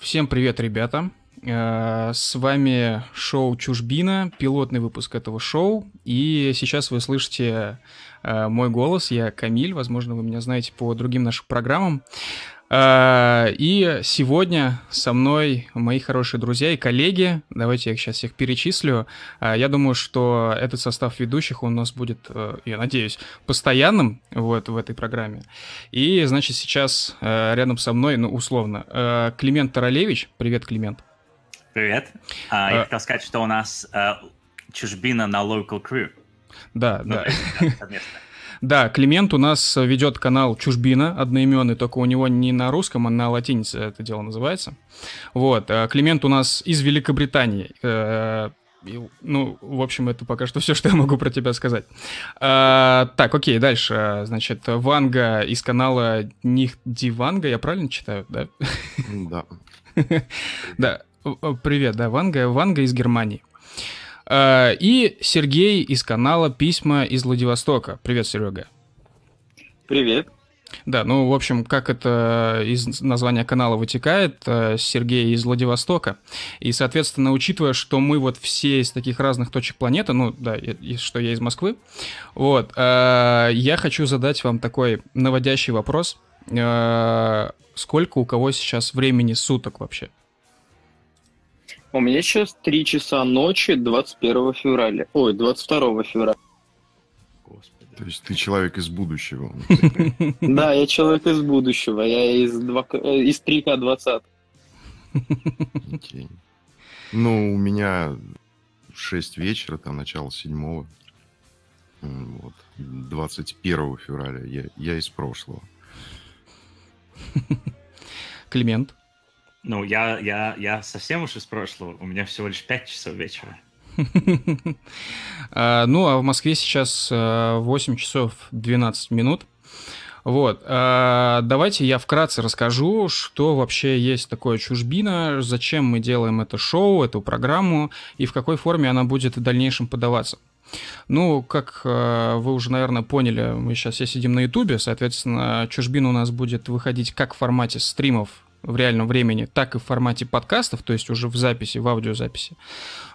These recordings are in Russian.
Всем привет, ребята. Э, с вами шоу «Чужбина», пилотный выпуск этого шоу. И сейчас вы слышите э, мой голос, я Камиль, возможно, вы меня знаете по другим нашим программам. А, и сегодня со мной мои хорошие друзья и коллеги. Давайте я их сейчас всех перечислю. А, я думаю, что этот состав ведущих у нас будет, э, я надеюсь, постоянным вот в этой программе. И, значит, сейчас э, рядом со мной, ну, условно, э, Климент Таралевич. Привет, Климент. Привет. А, я хотел сказать, что у нас чужбина на local crew. Да, ну, да. Совместно. Да, Климент у нас ведет канал Чужбина одноименный, только у него не на русском, а на латинице это дело называется. Вот, э, Климент у нас из Великобритании. Э, ну, в общем, это пока что все, что я могу про тебя сказать. А, так, окей, дальше. Значит, Ванга из канала Них Диванга, я правильно читаю, да? Да. Да, привет, да, Ванга, Ванга из Германии. Э, и Сергей из канала «Письма из Владивостока». Привет, Серега. Привет. Да, ну, в общем, как это из названия канала вытекает, э, Сергей из Владивостока. И, соответственно, учитывая, что мы вот все из таких разных точек планеты, ну, да, и, что я из Москвы, вот, э, я хочу задать вам такой наводящий вопрос. Сколько у кого сейчас времени суток вообще? У меня сейчас 3 часа ночи 21 февраля. Ой, 22 февраля. Господи. То есть ты человек из будущего. Да, я человек из будущего. Я из 3К20. Ну, у меня 6 вечера, там начало 7 вот, 21 февраля. Я, я из прошлого. Климент. Ну, я, я, я совсем уж из прошлого. У меня всего лишь 5 часов вечера. А, ну, а в Москве сейчас 8 а, часов 12 минут. Вот, а, давайте я вкратце расскажу, что вообще есть такое чужбина, зачем мы делаем это шоу, эту программу и в какой форме она будет в дальнейшем подаваться. Ну, как вы уже, наверное, поняли, мы сейчас все сидим на Ютубе, соответственно, чужбина у нас будет выходить как в формате стримов в реальном времени, так и в формате подкастов, то есть уже в записи, в аудиозаписи.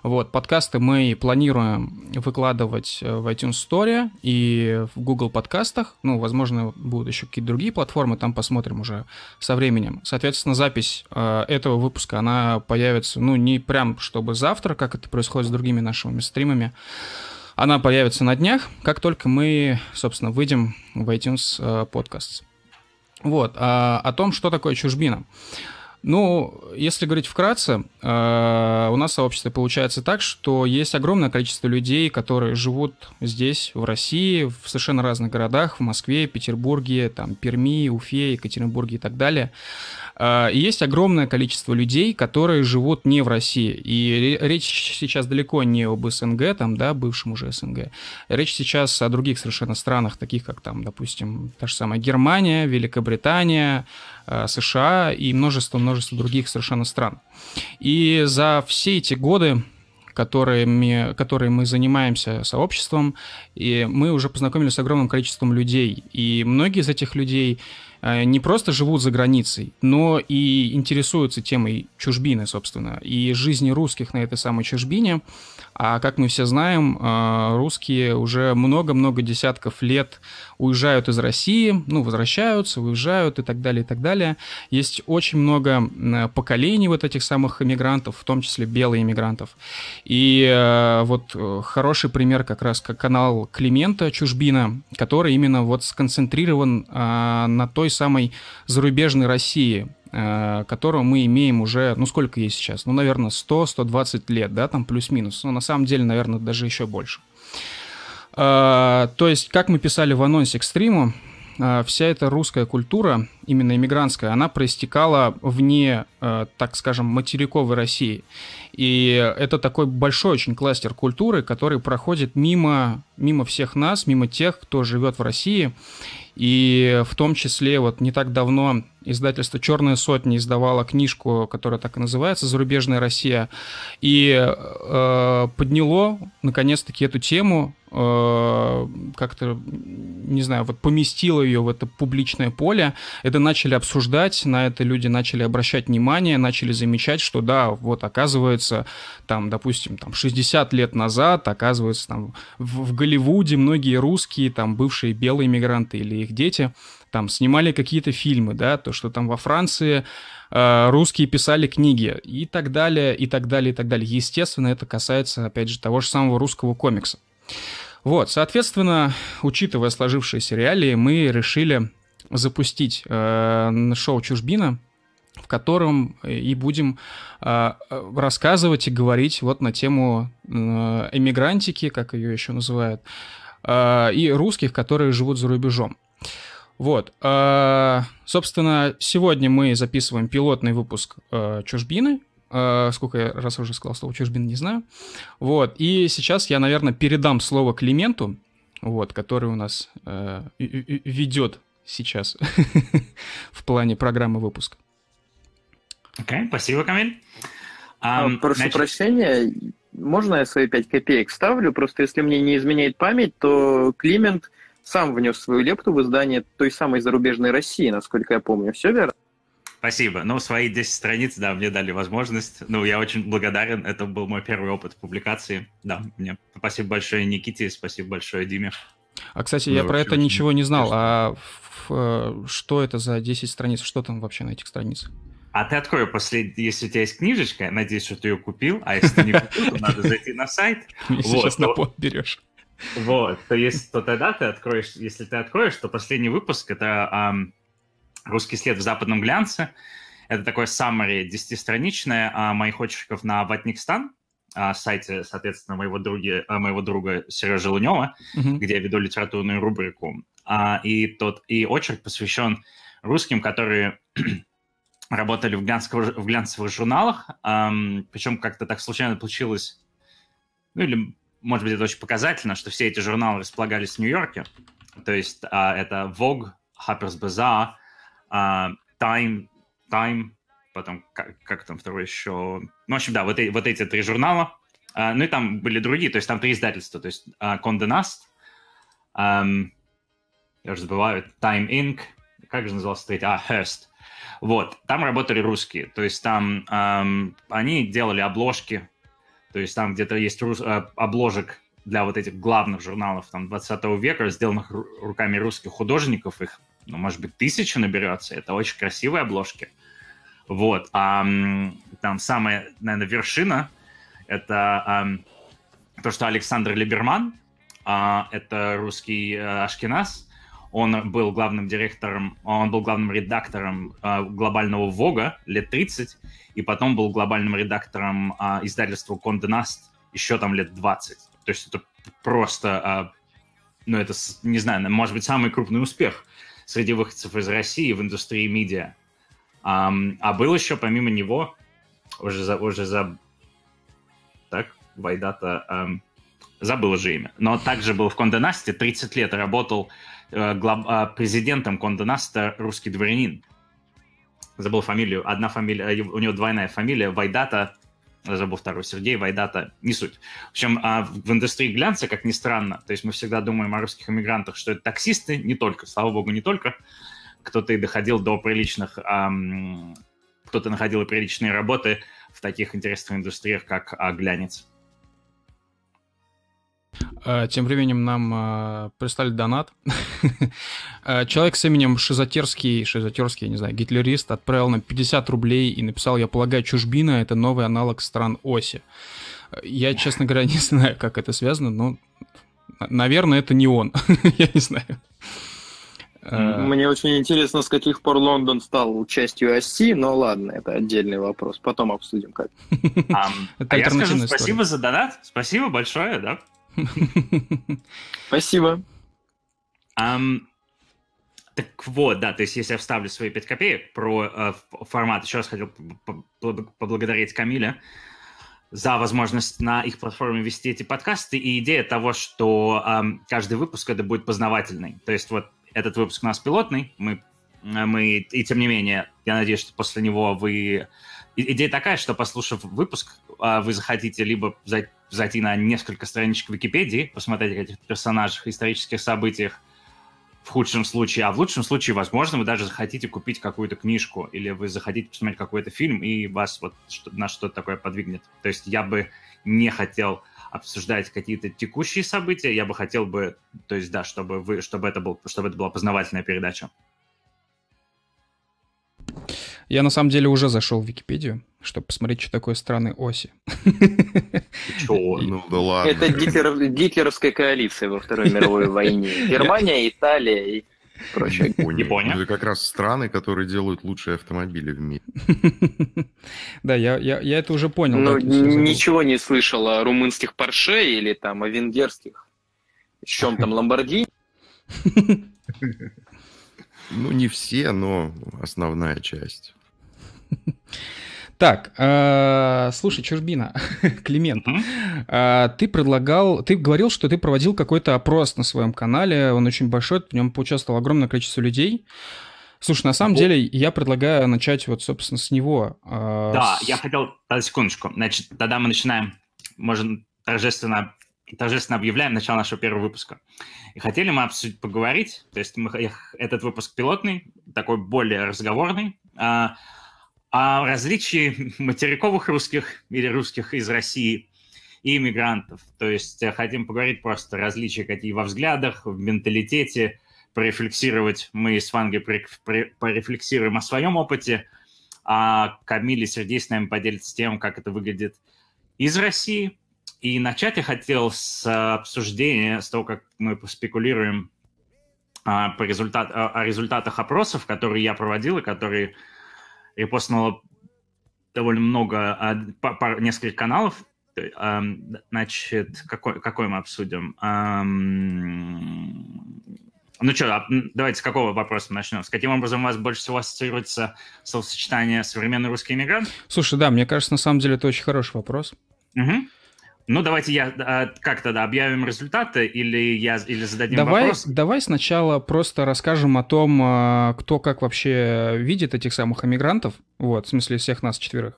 Вот, подкасты мы планируем выкладывать э, в iTunes Store и в Google подкастах. Ну, возможно, будут еще какие-то другие платформы, там посмотрим уже со временем. Соответственно, запись э, этого выпуска, она появится, ну, не прям чтобы завтра, как это происходит с другими нашими стримами, она появится на днях, как только мы, собственно, выйдем в iTunes э, Podcasts. Вот, а, о том, что такое чужбина. Ну, если говорить вкратце, э, у нас в сообществе получается так, что есть огромное количество людей, которые живут здесь, в России, в совершенно разных городах, в Москве, Петербурге, там, Перми, Уфе, Екатеринбурге и так далее. А, и есть огромное количество людей, которые живут не в России. И речь сейчас далеко не об СНГ, там, да, бывшем уже СНГ. Речь сейчас о других совершенно странах, таких как там, допустим, та же самая Германия, Великобритания, США и множество-множество других совершенно стран. И за все эти годы которыми, которые мы занимаемся сообществом, и мы уже познакомились с огромным количеством людей. И многие из этих людей Э, не просто живут за границей, но и интересуются темой чужбины, собственно, и жизни русских на этой самой чужбине. А как мы все знаем, э, русские уже много-много десятков лет уезжают из России, ну, возвращаются, уезжают и так далее, и так далее. Есть очень много поколений вот этих самых иммигрантов, в том числе белых иммигрантов. И э, вот хороший пример как раз как канал Климента Чужбина, который именно вот сконцентрирован на той самой зарубежной России, э, которую мы имеем уже, ну сколько есть сейчас? Ну, наверное, 100-120 лет, да, там плюс-минус. Ну, на самом деле, наверное, даже еще больше. Э, то есть, как мы писали в анонсе к стриму, э, вся эта русская культура, именно иммигрантская, она проистекала вне, так скажем, материковой России. И это такой большой очень кластер культуры, который проходит мимо, мимо всех нас, мимо тех, кто живет в России. И в том числе вот не так давно Издательство «Черная сотня» издавало книжку, которая так и называется «Зарубежная Россия», и э, подняло, наконец-таки, эту тему, э, как-то, не знаю, вот поместило ее в это публичное поле. Это начали обсуждать, на это люди начали обращать внимание, начали замечать, что да, вот оказывается, там, допустим, там 60 лет назад, оказывается, там в, в Голливуде многие русские, там, бывшие белые мигранты или их дети – там снимали какие-то фильмы, да, то, что там во Франции э, русские писали книги и так далее, и так далее, и так далее. Естественно, это касается, опять же, того же самого русского комикса. Вот, соответственно, учитывая сложившиеся реалии, мы решили запустить э, шоу «Чужбина», в котором и будем э, рассказывать и говорить вот на тему э, эмигрантики, как ее еще называют, э, и русских, которые живут за рубежом. Вот. А, собственно, сегодня мы записываем пилотный выпуск а, «Чужбины». А, сколько я раз уже сказал слово «чужбин», не знаю. Вот. И сейчас я, наверное, передам слово Клименту, вот, который у нас ведет сейчас в плане программы выпуска. Окей, okay, спасибо, Камиль. Um, Прошу значит... прощения, можно я свои 5 копеек ставлю? Просто если мне не изменяет память, то Климент – сам внес свою лепту в издание той самой зарубежной России, насколько я помню. Все верно? Спасибо. Ну, свои 10 страниц, да, мне дали возможность. Ну, я очень благодарен. Это был мой первый опыт публикации. Да, мне спасибо большое Никите, спасибо большое Диме. А, кстати, ну, я про это ничего не знал. А э, что это за 10 страниц? Что там вообще на этих страницах? А ты открой после, если у тебя есть книжечка, надеюсь, что ты ее купил, а если ты не купил, то надо зайти на сайт. Сейчас на пот берешь. Вот, то есть, то тогда ты откроешь, если ты откроешь, то последний выпуск это эм, «Русский след в западном глянце». Это такое summary 10-страничное э, моих очерков на Ватникстан, э, сайте, соответственно, моего, други, э, моего друга Сережи Лунева, uh-huh. где я веду литературную рубрику. А, и тот и очерк посвящен русским, которые работали в, глянцевых, в глянцевых журналах, эм, причем как-то так случайно получилось, ну или может быть, это очень показательно, что все эти журналы располагались в Нью-Йорке. То есть а, это Vogue, Harper's Bazaar, а, Time, Time, потом как, как там второй еще... Ну, в общем, да, вот, и, вот эти три журнала. А, ну и там были другие, то есть там три издательства. То есть а, Condé Nast, а, я уже забываю, Time Inc., как же назывался третий? А, Hearst. Вот, там работали русские, то есть там эм, они делали обложки то есть там где-то есть рус, э, обложек для вот этих главных журналов там 20 века, сделанных руками русских художников, их, ну, может быть, тысяча наберется. Это очень красивые обложки. Вот. А там самая, наверное, вершина — это а, то, что Александр Либерман, а, это русский а, Ашкеназ, он был главным директором, он был главным редактором э, глобального Вога лет 30, и потом был глобальным редактором э, издательства Nast еще там лет 20. То есть это просто, э, ну это, не знаю, может быть, самый крупный успех среди выходцев из России в индустрии медиа. Um, а был еще помимо него, уже за, уже за так, Вайдата, um, забыл же имя, но также был в Конде Насте, 30 лет работал президентом Конде Наста русский дворянин. Забыл фамилию. Одна фамилия, э, у него двойная фамилия, Вайдата, забыл второй, Сергей Вайдата, не суть. В общем, а в индустрии глянца, как ни странно, то есть мы всегда думаем о русских иммигрантах, что это таксисты, не только, слава богу, не только. Кто-то и доходил до приличных, эм, кто-то находил и приличные работы в таких интересных индустриях, как а, глянец. А, тем временем нам а, прислали донат. А, человек с именем Шизотерский, Шизотерский, не знаю, гитлерист, отправил нам 50 рублей и написал, я полагаю, чужбина — это новый аналог стран оси. Я, честно говоря, не знаю, как это связано, но, наверное, это не он. я не знаю. Мне очень интересно, с каких пор Лондон стал частью оси, но ладно, это отдельный вопрос. Потом обсудим как. А я скажу спасибо за донат. Спасибо большое, да. Спасибо. Um, так вот, да, то есть если я вставлю свои 5 копеек про э, формат, еще раз хотел поблагодарить Камиля за возможность на их платформе вести эти подкасты и идея того, что э, каждый выпуск это будет познавательный. То есть вот этот выпуск у нас пилотный, мы мы, и тем не менее, я надеюсь, что после него вы... Идея такая, что, послушав выпуск, а, вы захотите либо зайти на несколько страничек Википедии, посмотреть этих персонажах, исторических событиях, в худшем случае, а в лучшем случае, возможно, вы даже захотите купить какую-то книжку, или вы захотите посмотреть какой-то фильм, и вас вот на что-то такое подвигнет. То есть я бы не хотел обсуждать какие-то текущие события, я бы хотел бы, то есть да, чтобы вы, чтобы это был, чтобы это была познавательная передача. Я на самом деле уже зашел в Википедию, чтобы посмотреть, что такое страны оси. Чего? Ну да ладно. Это гитлер, гитлеровская коалиция во Второй мировой войне. Германия, Италия и прочее. Япония. Это как раз страны, которые делают лучшие автомобили в мире. Да, я, я, я это уже понял. Ну, ничего не слышал о румынских Порше или там о венгерских. Чем там, Ламборгини? Ну, не все, но основная часть. Так, э, слушай, Чужбина, Климент, э, ты предлагал, ты говорил, что ты проводил какой-то опрос на своем канале, он очень большой, в нем поучаствовало огромное количество людей. Слушай, на самом деле, я предлагаю начать вот, собственно, с него. Э, да, с... я хотел, секундочку, значит, тогда мы начинаем, можем торжественно, торжественно объявляем начало нашего первого выпуска. И хотели мы обсудить, поговорить, то есть мы, этот выпуск пилотный, такой более разговорный, а, о различии материковых русских или русских из России и иммигрантов. То есть э, хотим поговорить просто различия какие во взглядах, в менталитете, порефлексировать. Мы с Вангой порефлексируем о своем опыте, а Камиль и Сергей с нами поделятся тем, как это выглядит из России, и начать я хотел с обсуждения, с того, как мы спекулируем а, по результат, о результатах опросов, которые я проводил и которые репостнуло довольно много, а, несколько каналов. Значит, какой, какой мы обсудим? Ну что, а, давайте с какого вопроса начнем? С каким образом у вас больше всего ассоциируется словосочетание «современный русский иммигрант»? Слушай, да, мне кажется, на самом деле это очень хороший вопрос. Угу. Ну, давайте я а, как тогда объявим результаты или я или зададим давай, вопрос? Давай сначала просто расскажем о том, а, кто как вообще видит этих самых иммигрантов, вот, в смысле всех нас четверых.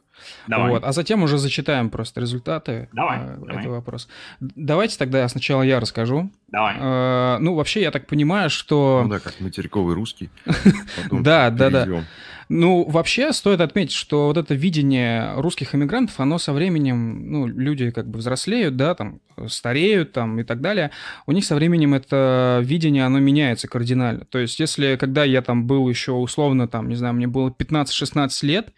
Давай. Вот, а затем уже зачитаем просто результаты давай, э, давай. этого вопроса. Давайте тогда сначала я расскажу. Давай. Э, ну, вообще, я так понимаю, что... Ну да, как материковый русский. Да, да, да. Ну, вообще стоит отметить, что вот это видение русских иммигрантов, оно со временем, ну, люди как бы взрослеют, да, там, стареют там и так далее, у них со временем это видение, оно меняется кардинально. То есть, если когда я там был еще условно, там, не знаю, мне было 15-16 лет,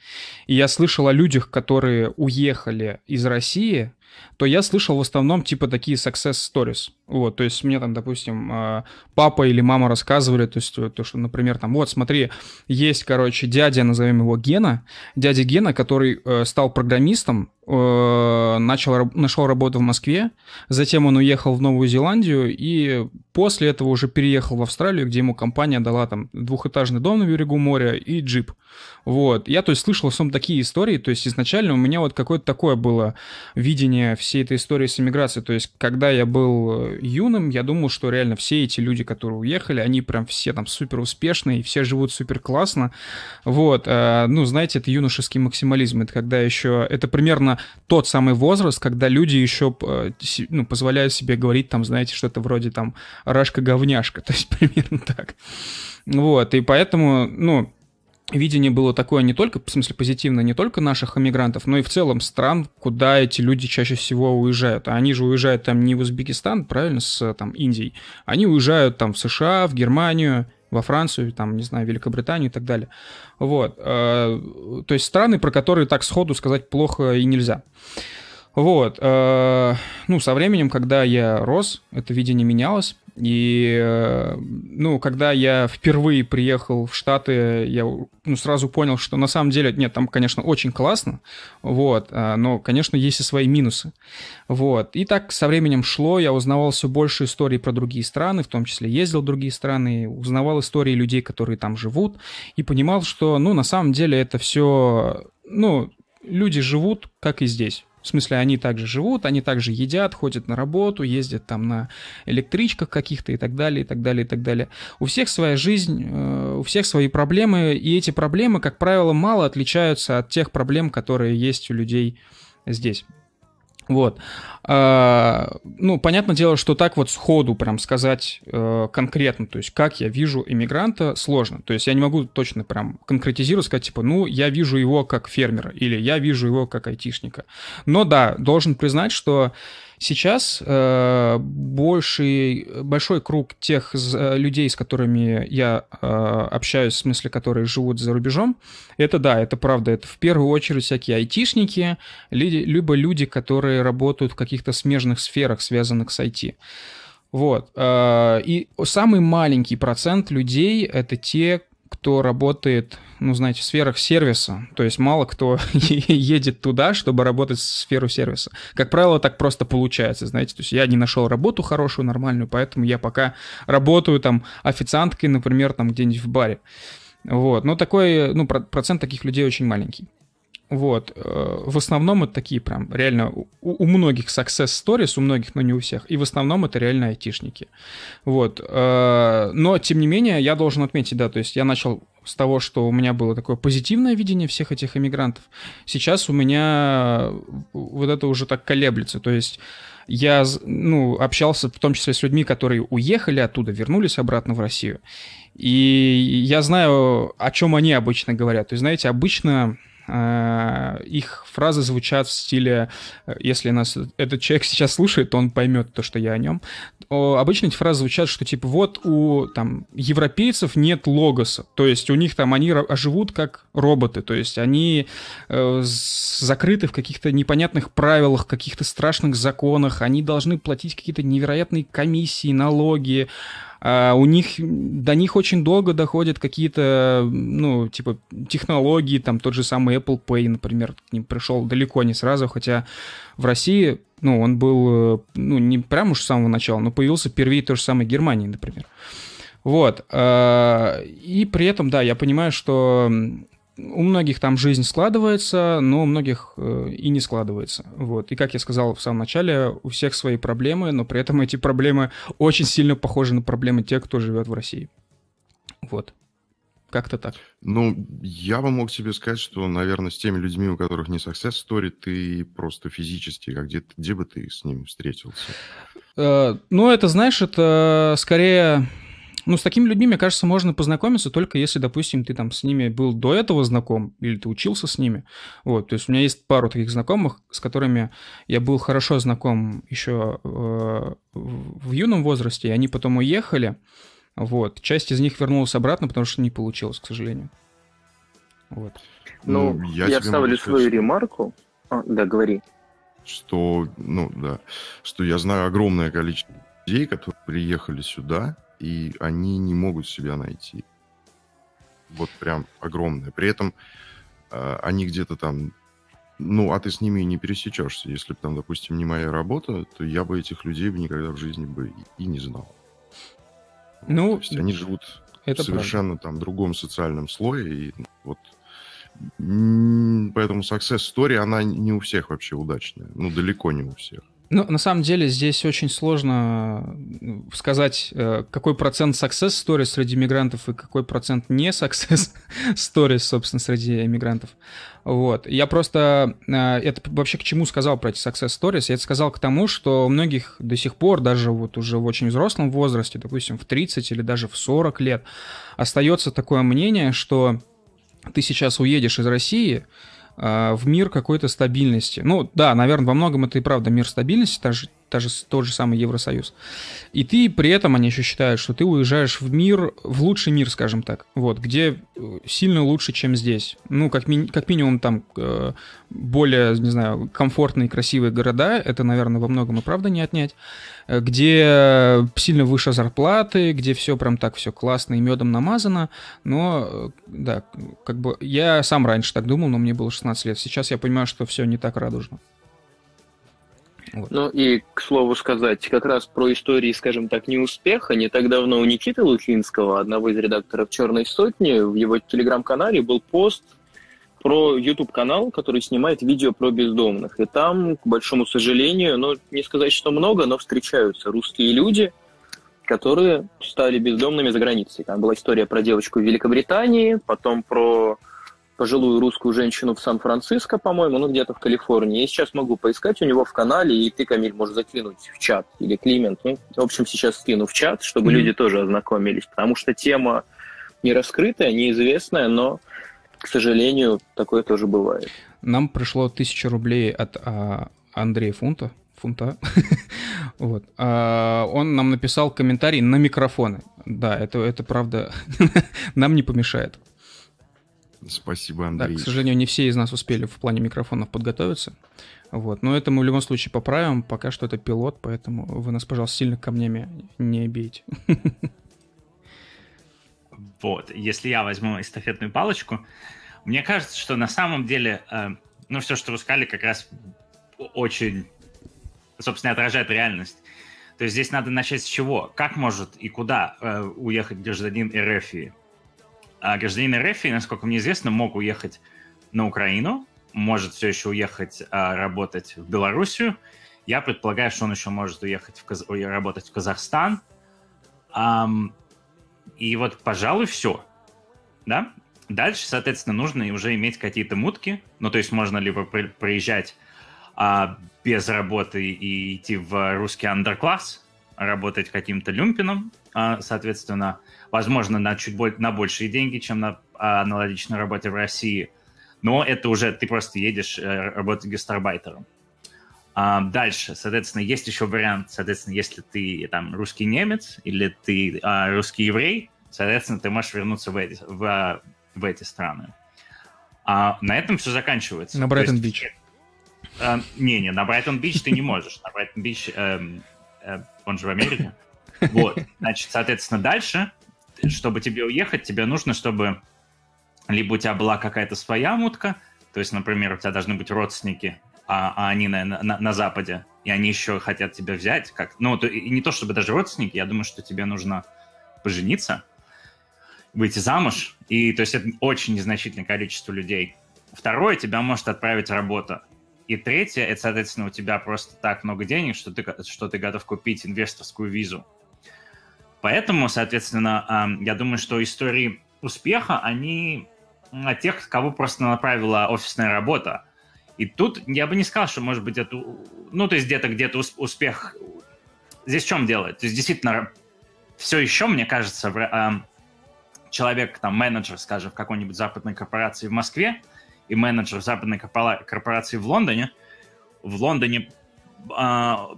и я слышал о людях, которые уехали из России, то я слышал в основном типа такие success stories. Вот, то есть мне там, допустим, а, папа или мама рассказывали, то есть то, что, например, там, вот, смотри, есть, короче, дядя, назовем его Гена, дядя Гена, который э, стал программистом, э, начал, нашел работу в Москве, затем он уехал в Новую Зеландию и после этого уже переехал в Австралию, где ему компания дала там двухэтажный дом на берегу моря и джип. Вот, я, то есть, слышал в основном такие истории, то есть изначально у меня вот какое-то такое было видение всей этой истории с иммиграцией, то есть когда я был э, юным, я думал, что реально все эти люди, которые уехали, они прям все там супер успешные, все живут супер классно. Вот, э, ну, знаете, это юношеский максимализм. Это когда еще... Это примерно тот самый возраст, когда люди еще э, ну, позволяют себе говорить там, знаете, что-то вроде там рашка-говняшка. То есть примерно так. Вот, и поэтому, ну, видение было такое не только, в смысле позитивное, не только наших иммигрантов, но и в целом стран, куда эти люди чаще всего уезжают. А они же уезжают там не в Узбекистан, правильно, с там Индией. Они уезжают там в США, в Германию, во Францию, там, не знаю, Великобританию и так далее. Вот. Э, то есть страны, про которые так сходу сказать плохо и нельзя. Вот. Э, ну, со временем, когда я рос, это видение менялось. И, э, ну, когда я впервые приехал в Штаты, я ну, сразу понял, что на самом деле, нет, там, конечно, очень классно, вот, а, но, конечно, есть и свои минусы. Вот. И так со временем шло, я узнавал все больше историй про другие страны, в том числе ездил в другие страны, узнавал истории людей, которые там живут, и понимал, что, ну, на самом деле это все, ну, люди живут, как и здесь В смысле, они также живут, они также едят, ходят на работу, ездят там на электричках каких-то и так далее, и так далее, и так далее. У всех своя жизнь, э, у всех свои проблемы, и эти проблемы, как правило, мало отличаются от тех проблем, которые есть у людей здесь. Вот. А, ну, понятное дело, что так вот сходу прям сказать э, конкретно, то есть как я вижу иммигранта, сложно. То есть я не могу точно прям конкретизировать, сказать, типа, ну, я вижу его как фермера или я вижу его как айтишника. Но да, должен признать, что Сейчас э, больший, большой круг тех э, людей, с которыми я э, общаюсь, в смысле, которые живут за рубежом, это да, это правда, это в первую очередь всякие айтишники, либо люди, которые работают в каких-то смежных сферах, связанных с IT. Вот. Э, и самый маленький процент людей — это те, кто работает, ну, знаете, в сферах сервиса. То есть мало кто едет туда, чтобы работать в сферу сервиса. Как правило, так просто получается, знаете. То есть я не нашел работу хорошую, нормальную, поэтому я пока работаю там официанткой, например, там где-нибудь в баре. Вот. Но такой, ну, процент таких людей очень маленький. Вот. Э, в основном это такие прям реально у, у многих success stories, у многих, но не у всех. И в основном это реально айтишники. Вот. Э, но, тем не менее, я должен отметить, да, то есть я начал с того, что у меня было такое позитивное видение всех этих иммигрантов. Сейчас у меня вот это уже так колеблется. То есть я ну, общался в том числе с людьми, которые уехали оттуда, вернулись обратно в Россию. И я знаю, о чем они обычно говорят. То есть, знаете, обычно их фразы звучат в стиле, э, если нас этот человек сейчас слушает, то он поймет то, что я о нем. Обычно эти фразы звучат, что типа вот у там европейцев нет логоса, то есть у них там они живут как роботы, то есть они э, закрыты в каких-то непонятных правилах, каких-то страшных законах, они должны платить какие-то невероятные комиссии, налоги, а у них, до них очень долго доходят какие-то, ну, типа, технологии, там, тот же самый Apple Pay, например, к ним пришел далеко не сразу, хотя в России, ну, он был, ну, не прямо уж с самого начала, но появился впервые той же самой Германии, например. Вот. А, и при этом, да, я понимаю, что у многих там жизнь складывается, но у многих э, и не складывается. Вот. И как я сказал в самом начале, у всех свои проблемы, но при этом эти проблемы очень сильно похожи на проблемы тех, кто живет в России. Вот. Как-то так. Ну, я бы мог тебе сказать, что, наверное, с теми людьми, у которых не success story, ты просто физически, как где, где бы ты с ними встретился? Э, ну, это, знаешь, это скорее ну, с такими людьми, мне кажется, можно познакомиться только если, допустим, ты там с ними был до этого знаком или ты учился с ними. Вот, то есть у меня есть пару таких знакомых, с которыми я был хорошо знаком еще э, в юном возрасте, и они потом уехали. Вот, часть из них вернулась обратно, потому что не получилось, к сожалению. Вот. Ну, ну я, я ставлю свою ремарку. А, да, говори. Что, ну, да, что я знаю огромное количество людей, которые приехали сюда, и они не могут себя найти. Вот прям огромное. При этом э, они где-то там, ну, а ты с ними не пересечешься. Если бы там, допустим, не моя работа, то я бы этих людей бы никогда в жизни бы и не знал. Ну, то есть они живут это в совершенно правда. там другом социальном слое, и вот поэтому success story, она не у всех вообще удачная. Ну, далеко не у всех. Ну, на самом деле здесь очень сложно сказать, э, какой процент success stories среди мигрантов и какой процент не success stories, собственно, среди иммигрантов. Вот. Я просто э, это вообще к чему сказал про эти success stories? Я это сказал к тому, что у многих до сих пор, даже вот уже в очень взрослом возрасте, допустим, в 30 или даже в 40 лет, остается такое мнение, что ты сейчас уедешь из России, в мир какой-то стабильности. Ну, да, наверное, во многом это и правда мир стабильности, та же, та же, тот же самый Евросоюз. И ты при этом, они еще считают, что ты уезжаешь в мир, в лучший мир, скажем так, вот, где э, сильно лучше, чем здесь. Ну, как, ми- как минимум там э, более, не знаю, комфортные, красивые города, это, наверное, во многом и правда не отнять, э, где сильно выше зарплаты, где все прям так все классно и медом намазано, но, э, да, как бы я сам раньше так думал, но мне было 16 лет. Сейчас я понимаю, что все не так радужно. Вот. Ну и, к слову сказать, как раз про истории, скажем так, неуспеха. Не так давно у Никиты Лухинского, одного из редакторов «Черной сотни», в его телеграм-канале был пост про YouTube-канал, который снимает видео про бездомных. И там, к большому сожалению, ну, не сказать, что много, но встречаются русские люди, которые стали бездомными за границей. Там была история про девочку в Великобритании, потом про пожилую русскую женщину в Сан-Франциско, по-моему, ну где-то в Калифорнии. Я сейчас могу поискать у него в канале, и ты, Камиль, можешь закинуть в чат, или Климент. Ну, в общем, сейчас скину в чат, чтобы mm-hmm. люди тоже ознакомились, потому что тема не раскрытая, неизвестная, но, к сожалению, такое тоже бывает. Нам пришло тысяча рублей от а, Андрея Фунта, фунта. вот. А, он нам написал комментарий на микрофоны. Да, это, это правда нам не помешает. Спасибо, Андрей. Да, к сожалению, не все из нас успели в плане микрофонов подготовиться. Вот. Но это мы в любом случае поправим. Пока что это пилот, поэтому вы нас, пожалуйста, сильно камнями не бейте. Вот. Если я возьму эстафетную палочку, мне кажется, что на самом деле, э, ну, все, что вы сказали, как раз очень, собственно, отражает реальность. То есть здесь надо начать с чего? Как может и куда э, уехать гражданин РФ? А гражданин РФ, насколько мне известно, мог уехать на Украину, может все еще уехать а, работать в Белоруссию. Я предполагаю, что он еще может уехать в Каз... работать в Казахстан. Um, и вот, пожалуй, все. Да? Дальше, соответственно, нужно уже иметь какие-то мутки. Ну, то есть можно либо приезжать а, без работы и идти в русский андеркласс, работать каким-то люмпином, а, соответственно, возможно, на чуть более, на большие деньги, чем на а, аналогичной работе в России. Но это уже ты просто едешь э, работать гастарбайтером. А, дальше, соответственно, есть еще вариант, соответственно, если ты там русский немец или ты а, русский еврей, соответственно, ты можешь вернуться в эти, в, в эти страны. А на этом все заканчивается. На Брайтон-Бич. Не-не, на Брайтон-Бич ты не можешь. На Брайтон-Бич, э, э, он же в Америке. Вот, значит, соответственно, дальше чтобы тебе уехать, тебе нужно, чтобы либо у тебя была какая-то своя мутка, то есть, например, у тебя должны быть родственники, а, а они на, на, на Западе, и они еще хотят тебя взять, как, ну, то, и не то чтобы даже родственники, я думаю, что тебе нужно пожениться, выйти замуж, и то есть это очень незначительное количество людей. Второе, тебя может отправить работа. И третье, это, соответственно, у тебя просто так много денег, что ты, что ты готов купить инвесторскую визу. Поэтому, соответственно, я думаю, что истории успеха, они о тех, кого просто направила офисная работа. И тут я бы не сказал, что, может быть, это... Ну, то есть где-то где-то успех... Здесь в чем дело? То есть действительно все еще, мне кажется, в, человек, там, менеджер, скажем, в какой-нибудь западной корпорации в Москве и менеджер западной корпорации в Лондоне, в Лондоне, в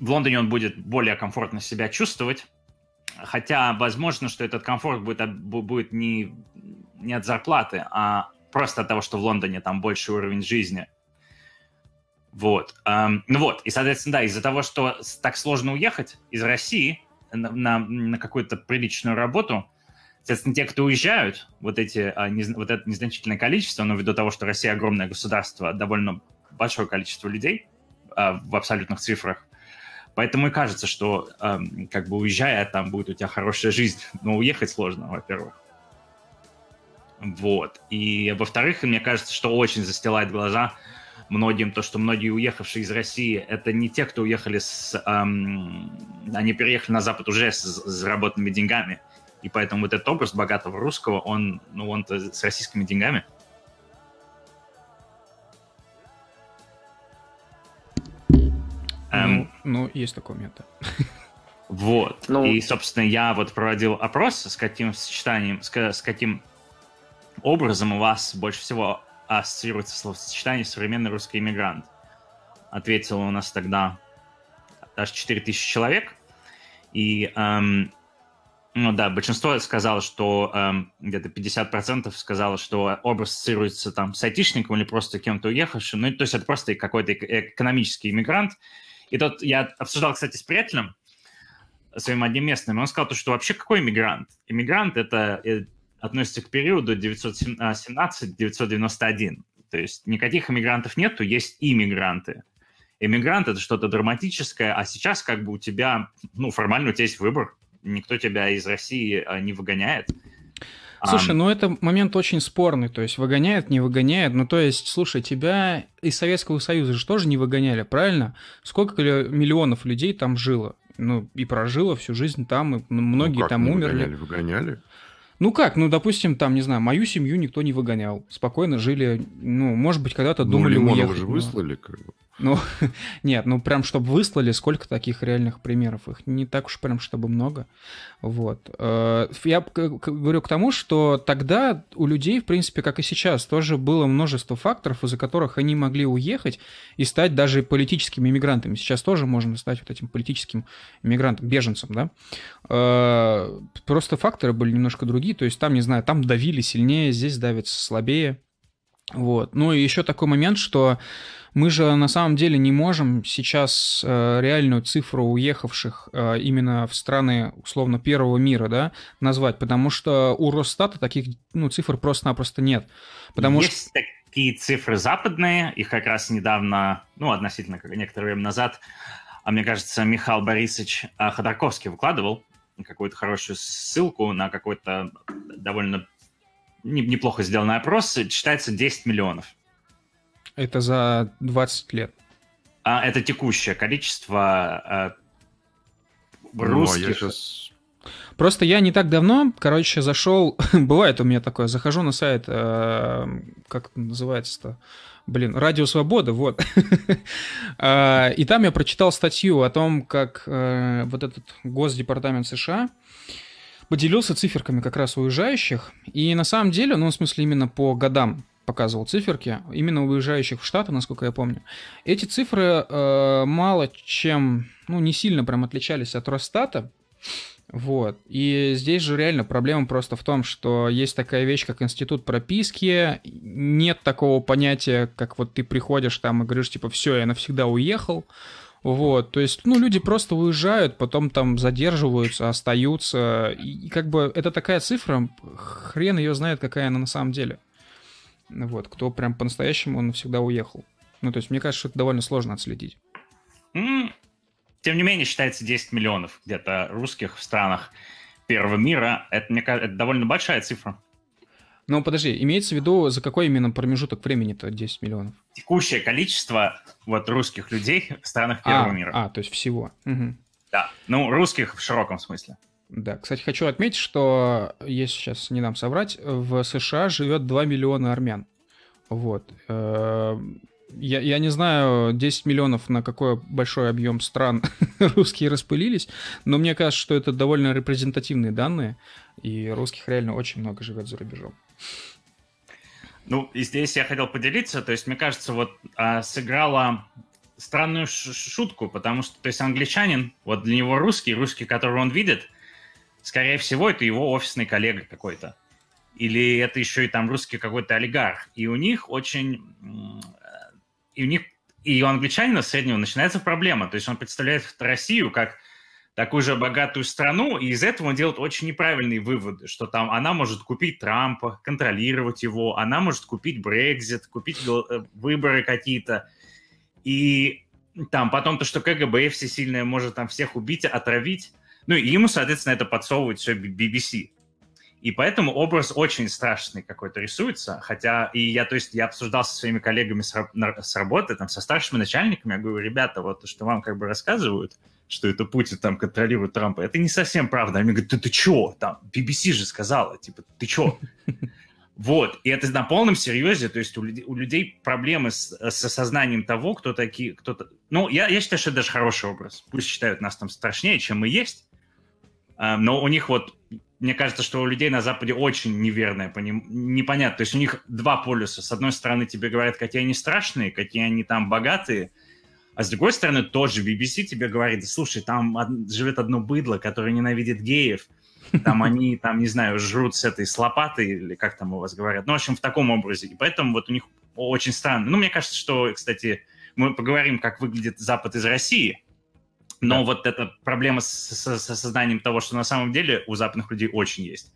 Лондоне он будет более комфортно себя чувствовать, Хотя, возможно, что этот комфорт будет, будет не, не от зарплаты, а просто от того, что в Лондоне там больше уровень жизни. Вот. Эм, ну вот, и, соответственно, да, из-за того, что так сложно уехать из России на, на, на какую-то приличную работу, соответственно, те, кто уезжают, вот, эти, а, не, вот это незначительное количество, но ввиду того, что Россия огромное государство, довольно большое количество людей а, в абсолютных цифрах, Поэтому и кажется, что э, как бы уезжая, там будет у тебя хорошая жизнь. Но уехать сложно, во-первых. Вот. И во-вторых, мне кажется, что очень застилает глаза многим то, что многие уехавшие из России, это не те, кто уехали с... Эм, они переехали на Запад уже с, заработанными деньгами. И поэтому вот этот образ богатого русского, он, ну, он с российскими деньгами – Эм, ну, ну, есть такой метод. Вот. Ну... И, собственно, я вот проводил опрос, с каким сочетанием, с, с каким образом у вас больше всего ассоциируется словосочетание «современный русский иммигрант». Ответило у нас тогда даже 4000 человек. И, эм, ну да, большинство сказало, что эм, где-то 50% сказало, что образ ассоциируется там с айтишником или просто кем-то уехавшим. Ну, то есть это просто какой-то экономический иммигрант – и тут я обсуждал, кстати, с приятелем, своим одним местным, и он сказал, что вообще какой иммигрант? Иммигрант это э, относится к периоду 917-991. То есть никаких иммигрантов нету, есть иммигранты. Иммигрант – это что-то драматическое, а сейчас как бы у тебя, ну, формально у тебя есть выбор. Никто тебя из России а, не выгоняет. Слушай, а, ну это момент очень спорный, то есть выгоняет, не выгоняет, ну то есть, слушай, тебя из Советского Союза же тоже не выгоняли, правильно? Сколько миллионов людей там жило? Ну и прожило всю жизнь там, и многие ну, как там умерли. Выгоняли, выгоняли. Ну как, ну допустим, там, не знаю, мою семью никто не выгонял. Спокойно жили, ну, может быть, когда-то ну, думали Лимонова уехать. же выслали, как бы. Ну, нет, ну прям чтобы выслали, сколько таких реальных примеров? Их не так уж прям, чтобы много. Вот. Э, я говорю к тому, что тогда у людей, в принципе, как и сейчас, тоже было множество факторов, из-за которых они могли уехать и стать даже политическими иммигрантами. Сейчас тоже можно стать вот этим политическим иммигрантом, беженцем, да? Э, просто факторы были немножко другие, то есть там, не знаю, там давили сильнее, здесь давится слабее. Вот. Ну и еще такой момент, что мы же на самом деле не можем сейчас э, реальную цифру уехавших э, именно в страны условно первого мира, да, назвать, потому что у Росстата таких ну, цифр просто-напросто нет. Потому Есть что... такие цифры западные, их как раз недавно, ну, относительно некоторое время назад, а мне кажется, Михаил Борисович э, Ходорковский выкладывал какую-то хорошую ссылку на какой-то довольно неплохо сделанный опрос, считается 10 миллионов. Это за 20 лет. А это текущее количество э, русских. А я сейчас... Просто я не так давно, короче, зашел, бывает у меня такое, захожу на сайт, э, как это называется-то, блин, Радио Свобода, вот. А, и там я прочитал статью о том, как э, вот этот Госдепартамент США поделился циферками как раз уезжающих. И на самом деле, ну, в смысле, именно по годам показывал циферки, именно уезжающих в Штаты, насколько я помню. Эти цифры э, мало чем, ну, не сильно прям отличались от Росстата. Вот. И здесь же реально проблема просто в том, что есть такая вещь, как институт прописки, нет такого понятия, как вот ты приходишь там и говоришь, типа, все, я навсегда уехал, вот, то есть, ну, люди просто уезжают, потом там задерживаются, остаются, и, и как бы это такая цифра, хрен ее знает, какая она на самом деле. Вот, кто прям по-настоящему навсегда уехал. Ну, то есть, мне кажется, это довольно сложно отследить. Тем не менее, считается 10 миллионов где-то русских в странах первого мира. Это, мне кажется, это довольно большая цифра. Ну, подожди, имеется в виду, за какой именно промежуток времени-то 10 миллионов? Текущее количество вот русских людей в странах первого а, мира. А, то есть всего. Угу. Да, ну, русских в широком смысле. Да, кстати, хочу отметить, что, если сейчас не нам соврать, в США живет 2 миллиона армян. Вот. Э, я, я не знаю, 10 миллионов на какой большой объем стран русские распылились, но мне кажется, что это довольно репрезентативные данные, и русских реально очень много живет за рубежом. Ну, и здесь я хотел поделиться, то есть, мне кажется, вот а, сыграла странную шутку, потому что, то есть, англичанин, вот для него русский, русский, которого он видит, скорее всего, это его офисный коллега какой-то. Или это еще и там русский какой-то олигарх. И у них очень... И у них... И у англичанина среднего начинается проблема. То есть он представляет Россию как такую же богатую страну, и из этого он делает очень неправильные выводы, что там она может купить Трампа, контролировать его, она может купить Брекзит, купить э, выборы какие-то, и там потом то, что КГБ всесильное может там всех убить, отравить, ну и ему, соответственно, это подсовывает все BBC. И поэтому образ очень страшный какой-то рисуется, хотя и я, то есть, я обсуждал со своими коллегами с, с работы, там, со старшими начальниками, я говорю, ребята, вот то, что вам как бы рассказывают, что это Путин там контролирует Трампа. Это не совсем правда. Они говорят, ты, ты чё? Там, BBC же сказала, типа, ты чё? Вот, и это на полном серьезе, то есть у людей, у людей проблемы с, с осознанием того, кто такие, кто-то... Ну, я, я считаю, что это даже хороший образ. Пусть считают нас там страшнее, чем мы есть, а, но у них вот, мне кажется, что у людей на Западе очень неверное, поним... непонятно. То есть у них два полюса. С одной стороны тебе говорят, какие они страшные, какие они там богатые, а с другой стороны, тоже BBC тебе говорит, слушай, там живет одно быдло, которое ненавидит геев, там они, там, не знаю, жрут с этой с лопаты, или как там у вас говорят. Ну, в общем, в таком образе. И поэтому вот у них очень странно. Ну, мне кажется, что, кстати, мы поговорим, как выглядит Запад из России, но да. вот эта проблема с, с, с осознанием того, что на самом деле у западных людей очень есть.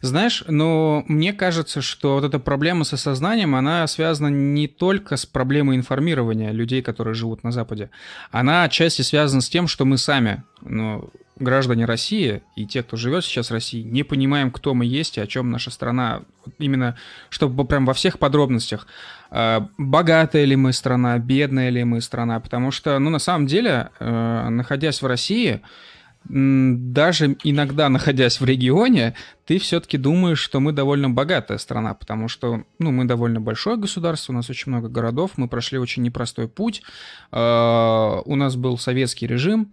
Знаешь, но мне кажется, что вот эта проблема с осознанием, она связана не только с проблемой информирования людей, которые живут на Западе. Она отчасти связана с тем, что мы сами ну, граждане России и те, кто живет сейчас в России, не понимаем, кто мы есть и о чем наша страна. Именно, чтобы прям во всех подробностях. А, богатая ли мы страна, бедная ли мы страна. Потому что, ну, на самом деле, э, находясь в России, даже иногда находясь в регионе, ты все-таки думаешь, что мы довольно богатая страна, потому что ну, мы довольно большое государство, у нас очень много городов, мы прошли очень непростой путь, а, у нас был советский режим,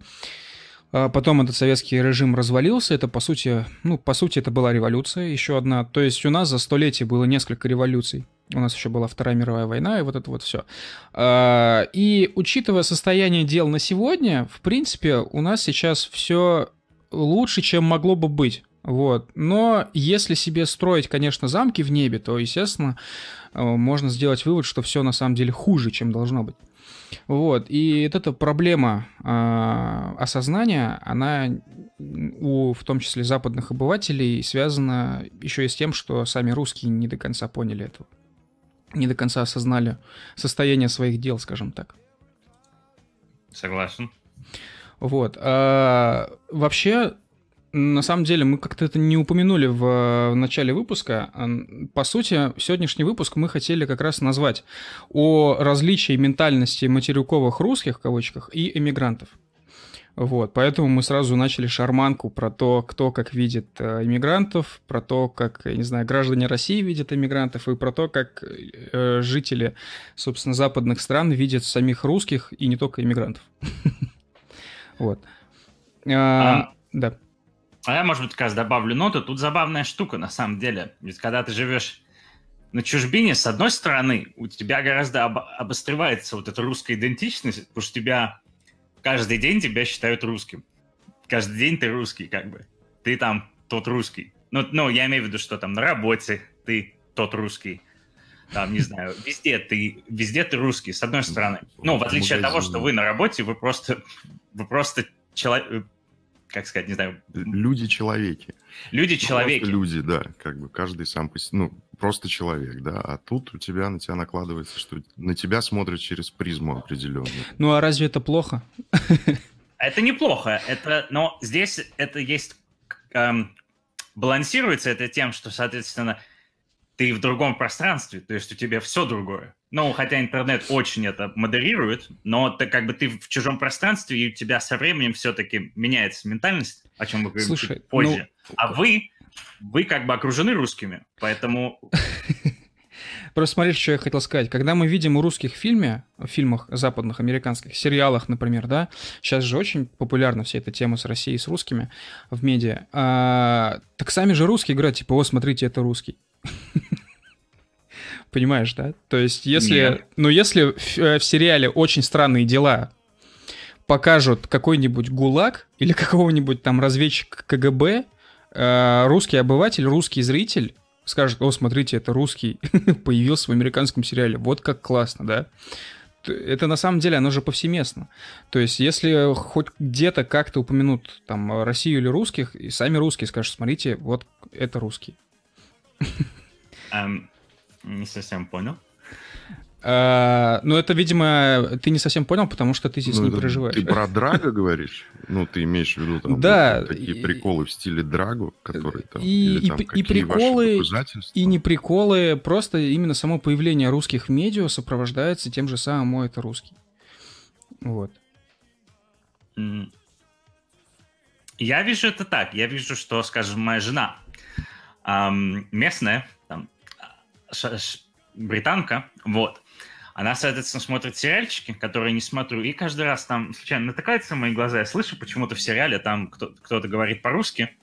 потом этот советский режим развалился, это по сути, ну, по сути это была революция еще одна, то есть у нас за столетие было несколько революций, у нас еще была Вторая мировая война и вот это вот все. А, и учитывая состояние дел на сегодня, в принципе, у нас сейчас все лучше, чем могло бы быть. Вот. Но если себе строить, конечно, замки в небе, то, естественно, можно сделать вывод, что все на самом деле хуже, чем должно быть. Вот. И вот эта проблема э, осознания, она у, в том числе, западных обывателей связана еще и с тем, что сами русские не до конца поняли этого. Не до конца осознали состояние своих дел, скажем так. Согласен. Вот. А, вообще, на самом деле, мы как-то это не упомянули в, начале выпуска. По сути, сегодняшний выпуск мы хотели как раз назвать о различии ментальности материковых русских, в кавычках, и эмигрантов. Вот, поэтому мы сразу начали шарманку про то, кто как видит э, иммигрантов, про то, как, я не знаю, граждане России видят иммигрантов, и про то, как э, жители, собственно, западных стран видят самих русских и не только иммигрантов. Вот. А, да. А я, может быть, как раз добавлю ноту. Тут забавная штука, на самом деле. Ведь когда ты живешь на чужбине, с одной стороны, у тебя гораздо об- обостревается вот эта русская идентичность, потому что тебя каждый день тебя считают русским. Каждый день ты русский, как бы. Ты там тот русский. Ну, ну, я имею в виду, что там на работе ты тот русский. Там, не знаю, везде ты, везде ты русский, с одной стороны. Ну, в отличие от того, что вы на работе, вы просто, вы просто человек, как сказать, не знаю... Люди-человеки. Люди-человеки. люди, да, как бы каждый сам, по ну, просто человек, да, а тут у тебя, на тебя накладывается, что на тебя смотрят через призму определенную. Ну, а разве это плохо? Это неплохо, это, но здесь это есть, эм, балансируется это тем, что, соответственно, ты в другом пространстве, то есть у тебя все другое. Ну, хотя интернет очень это модерирует, но ты как бы ты в чужом пространстве, и у тебя со временем все-таки меняется ментальность, о чем мы говорим Слушай, чуть позже. Ну... А вы, вы как бы окружены русскими, поэтому... Просто смотри, что я хотел сказать. Когда мы видим у русских фильме, в фильмах западных, американских, сериалах, например, да, сейчас же очень популярна вся эта тема с Россией, с русскими в медиа, а, так сами же русские говорят, типа, о, смотрите, это русский. Понимаешь, да? То есть, если... Нет. Ну, если в, э, в сериале «Очень странные дела» покажут какой-нибудь ГУЛАГ или какого-нибудь там разведчик КГБ, э, русский обыватель, русский зритель скажет, о, смотрите, это русский появился в американском сериале, вот как классно, да? Это на самом деле, оно же повсеместно. То есть, если хоть где-то как-то упомянут там Россию или русских, и сами русские скажут, смотрите, вот это русский. Um, не совсем понял. А, ну, это, видимо, ты не совсем понял, потому что ты здесь ну, не проживаешь. Ты про Драго говоришь? Ну, ты имеешь в виду там да, такие и, приколы в стиле Драго, которые там... И, или, там, и, и приколы, и не приколы, просто именно само появление русских в медиа сопровождается тем же самым «О, это русский». Вот. Я вижу это так. Я вижу, что, скажем, моя жена эм, местная, британка, вот, она, соответственно, смотрит сериальчики, которые не смотрю, и каждый раз там случайно натыкается мои глаза, я слышу почему-то в сериале, там кто- кто-то говорит по-русски,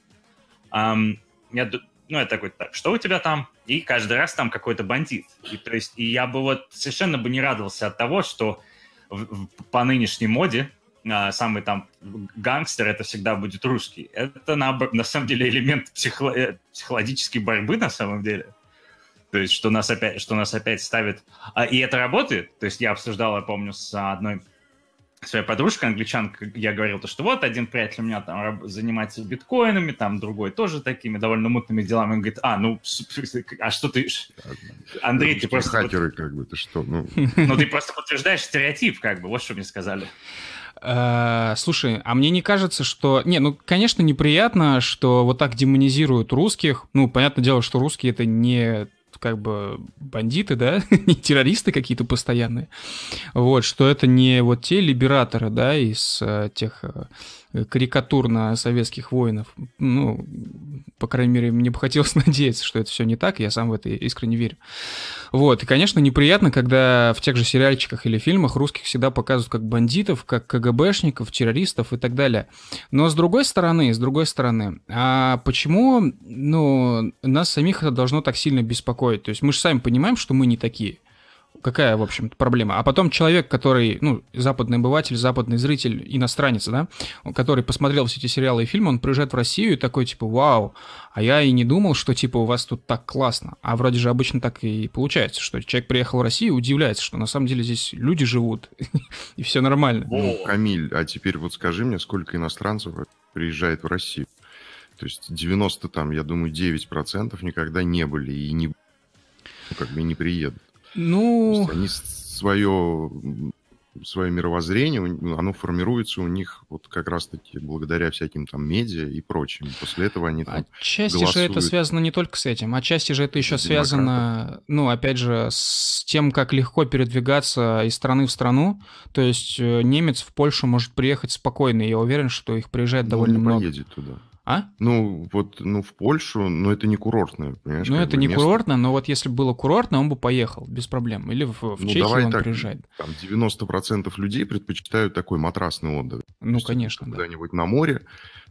эм, я, ну, я такой, так, что у тебя там? И каждый раз там какой-то бандит. И, то есть, и я бы вот совершенно бы не радовался от того, что в, в, по нынешней моде а, самый там гангстер это всегда будет русский. Это на, на самом деле элемент психо, э, психологической борьбы на самом деле. То есть, что нас опять, что нас опять ставит... А, и это работает. То есть, я обсуждал, я помню, с одной своей подружкой, англичанкой, я говорил, то, что вот один приятель у меня там занимается биткоинами, там другой тоже такими довольно мутными делами. Он говорит, а, ну, а что ты... Андрей, ну, ты просто... Хакеры, как бы, ты что? Ну, ну ты просто подтверждаешь стереотип, как бы, вот что мне сказали. Э, слушай, а мне не кажется, что... Не, ну, конечно, неприятно, что вот так демонизируют русских. Ну, понятное дело, что русские это не как бы бандиты, да, не террористы какие-то постоянные, вот, что это не вот те либераторы, да, из э, тех э, карикатур на советских воинов. Ну, по крайней мере, мне бы хотелось надеяться, что это все не так, я сам в это искренне верю. Вот, и, конечно, неприятно, когда в тех же сериальчиках или фильмах русских всегда показывают как бандитов, как КГБшников, террористов и так далее. Но с другой стороны, с другой стороны, а почему, ну, нас самих это должно так сильно беспокоить? То есть мы же сами понимаем, что мы не такие. Какая, в общем-то, проблема? А потом человек, который, ну, западный обыватель, западный зритель, иностранец, да, который посмотрел все эти сериалы и фильмы, он приезжает в Россию и такой, типа, вау, а я и не думал, что, типа, у вас тут так классно. А вроде же обычно так и получается, что человек приехал в Россию и удивляется, что на самом деле здесь люди живут, и все нормально. Ну, Камиль, а теперь вот скажи мне, сколько иностранцев приезжает в Россию? То есть 90, там, я думаю, 9% никогда не были и не, ну, как бы не приедут. Ну... Они свое, свое мировоззрение, оно формируется у них вот как раз-таки благодаря всяким там медиа и прочим. После этого они там Отчасти голосуют. же это связано не только с этим, отчасти же это еще связано, ну, опять же, с тем, как легко передвигаться из страны в страну. То есть э, немец в Польшу может приехать спокойно, я уверен, что их приезжает ну, довольно не много. поедет туда. А? Ну, вот, ну, в Польшу, но это не курортное, понимаешь? Ну, это не место. курортное, но вот если бы было курортное, он бы поехал без проблем. Или в, в ну, Чехию он так, приезжает. Там 90% людей предпочитают такой матрасный отдых. Ну, есть, конечно, да. Куда-нибудь на море,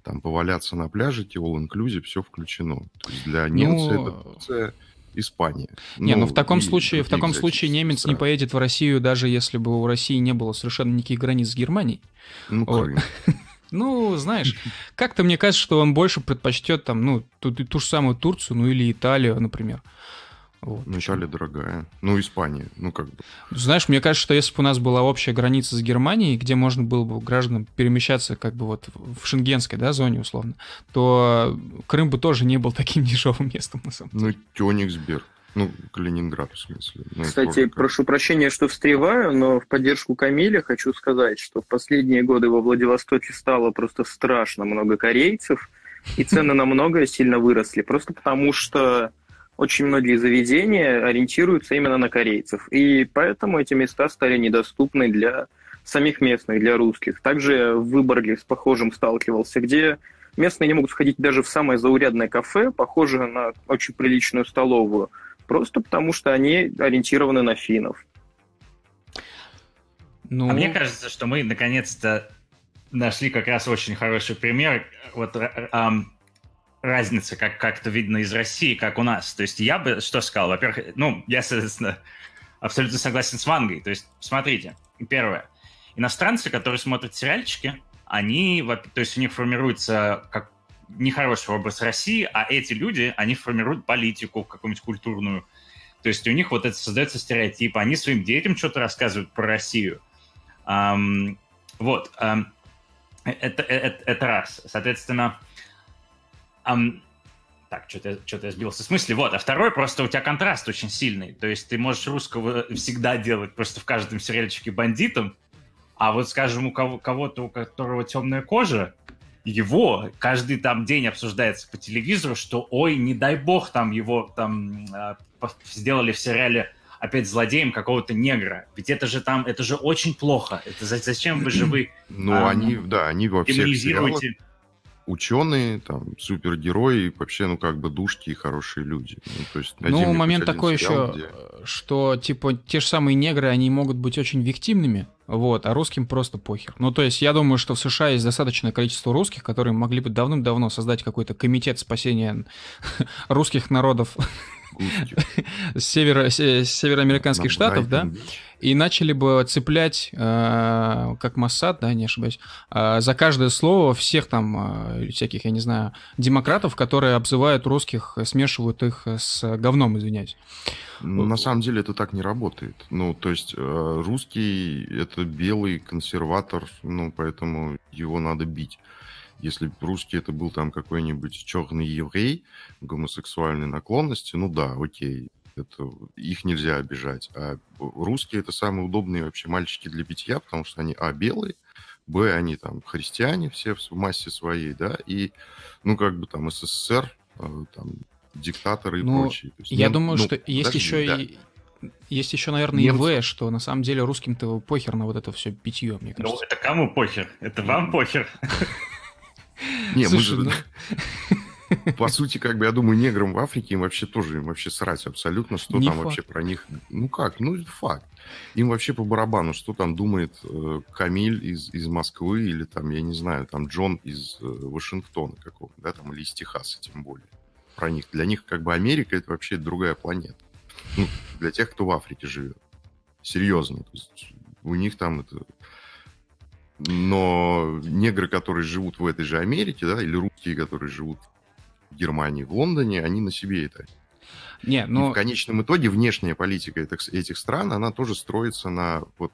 там поваляться на пляже, all-inclusive, все включено. То есть для немца ну... это Турция, Испания. Не, ну, ну в таком случае, в таком случае немец страны. не поедет в Россию, даже если бы у России не было совершенно никаких границ с Германией. Ну, вот. Ну, знаешь, как-то мне кажется, что он больше предпочтет там, ну, ту, ту же самую Турцию, ну или Италию, например. Вот. Ну, Италия дорогая. Ну, Испания, ну как бы. Знаешь, мне кажется, что если бы у нас была общая граница с Германией, где можно было бы гражданам перемещаться как бы вот в шенгенской, да, зоне условно, то Крым бы тоже не был таким дешевым местом, на самом деле. Ну, Кёнигсберг. Ну, Калининград, в смысле. Ну, Кстати, тоже... прошу прощения, что встреваю, но в поддержку Камиля хочу сказать, что в последние годы во Владивостоке стало просто страшно много корейцев, и цены намного сильно выросли, просто потому что очень многие заведения ориентируются именно на корейцев, и поэтому эти места стали недоступны для самих местных, для русских. Также в Выборге с похожим сталкивался, где местные не могут сходить даже в самое заурядное кафе, похожее на очень приличную столовую, Просто потому, что они ориентированы на финнов. Ну... А мне кажется, что мы наконец-то нашли как раз очень хороший пример вот эм, разницы, как как-то видно из России, как у нас. То есть я бы что сказал? Во-первых, ну, я, соответственно, абсолютно согласен с Вангой. То есть, смотрите, первое. Иностранцы, которые смотрят сериальчики, они, то есть у них формируется как нехороший образ России, а эти люди, они формируют политику какую-нибудь культурную. То есть у них вот это создается стереотип, они своим детям что-то рассказывают про Россию. Um, вот. Um, это, это, это раз. Соответственно, um, так, что-то, что-то я сбился с мысли. Вот, а второй, просто у тебя контраст очень сильный. То есть ты можешь русского всегда делать просто в каждом сериальчике бандитом, а вот, скажем, у кого- кого-то, у которого темная кожа, его каждый там день обсуждается по телевизору, что ой, не дай бог, там его там а, сделали в сериале опять злодеем какого-то негра. Ведь это же там, это же очень плохо. Это зачем вы же вы... Ну, а, они, да, они во всех сериалах ученые, там, супергерои, вообще, ну, как бы душки и хорошие люди. Ну, то есть, ну момент такой сериал, еще, где... что, типа, те же самые негры, они могут быть очень виктимными, вот, а русским просто похер. Ну, то есть, я думаю, что в США есть достаточное количество русских, которые могли бы давным-давно создать какой-то комитет спасения русских народов севера, североамериканских штатов, да, и начали бы цеплять, э, как Моссад, да, не ошибаюсь, э, за каждое слово всех там э, всяких, я не знаю, демократов, которые обзывают русских, смешивают их с говном, извиняюсь. Ну, на самом деле это так не работает. Ну, то есть русский это белый консерватор, ну, поэтому его надо бить. Если русский это был там какой-нибудь черный еврей, гомосексуальной наклонности, ну да, окей, это, их нельзя обижать. А русские это самые удобные вообще мальчики для битья, потому что они, а, белые, б, они там христиане все в массе своей, да, и, ну, как бы там СССР, э, там, диктаторы и ну, прочие. есть, я ну, думаю, ну, что есть еще да. и есть еще, наверное, Немцы. и В, что на самом деле русским-то похер на вот это все питье, мне кажется. Ну, это кому похер? Это вам похер. Не, мы же... По сути, как бы, я думаю, неграм в Африке им вообще тоже, им вообще срать абсолютно, что там вообще про них... Ну как, ну факт. Им вообще по барабану, что там думает э, Камиль из, из Москвы или там, я не знаю, там Джон из э, Вашингтона какого да, там, или из Техаса тем более. Про них. Для них как бы Америка это вообще другая планета. Ну, для тех, кто в Африке живет. Серьезно. То есть у них там это... Но негры, которые живут в этой же Америке, да, или русские, которые живут Германии, в Лондоне, они на себе это не, но... И в конечном итоге внешняя политика этих, этих стран, она тоже строится на вот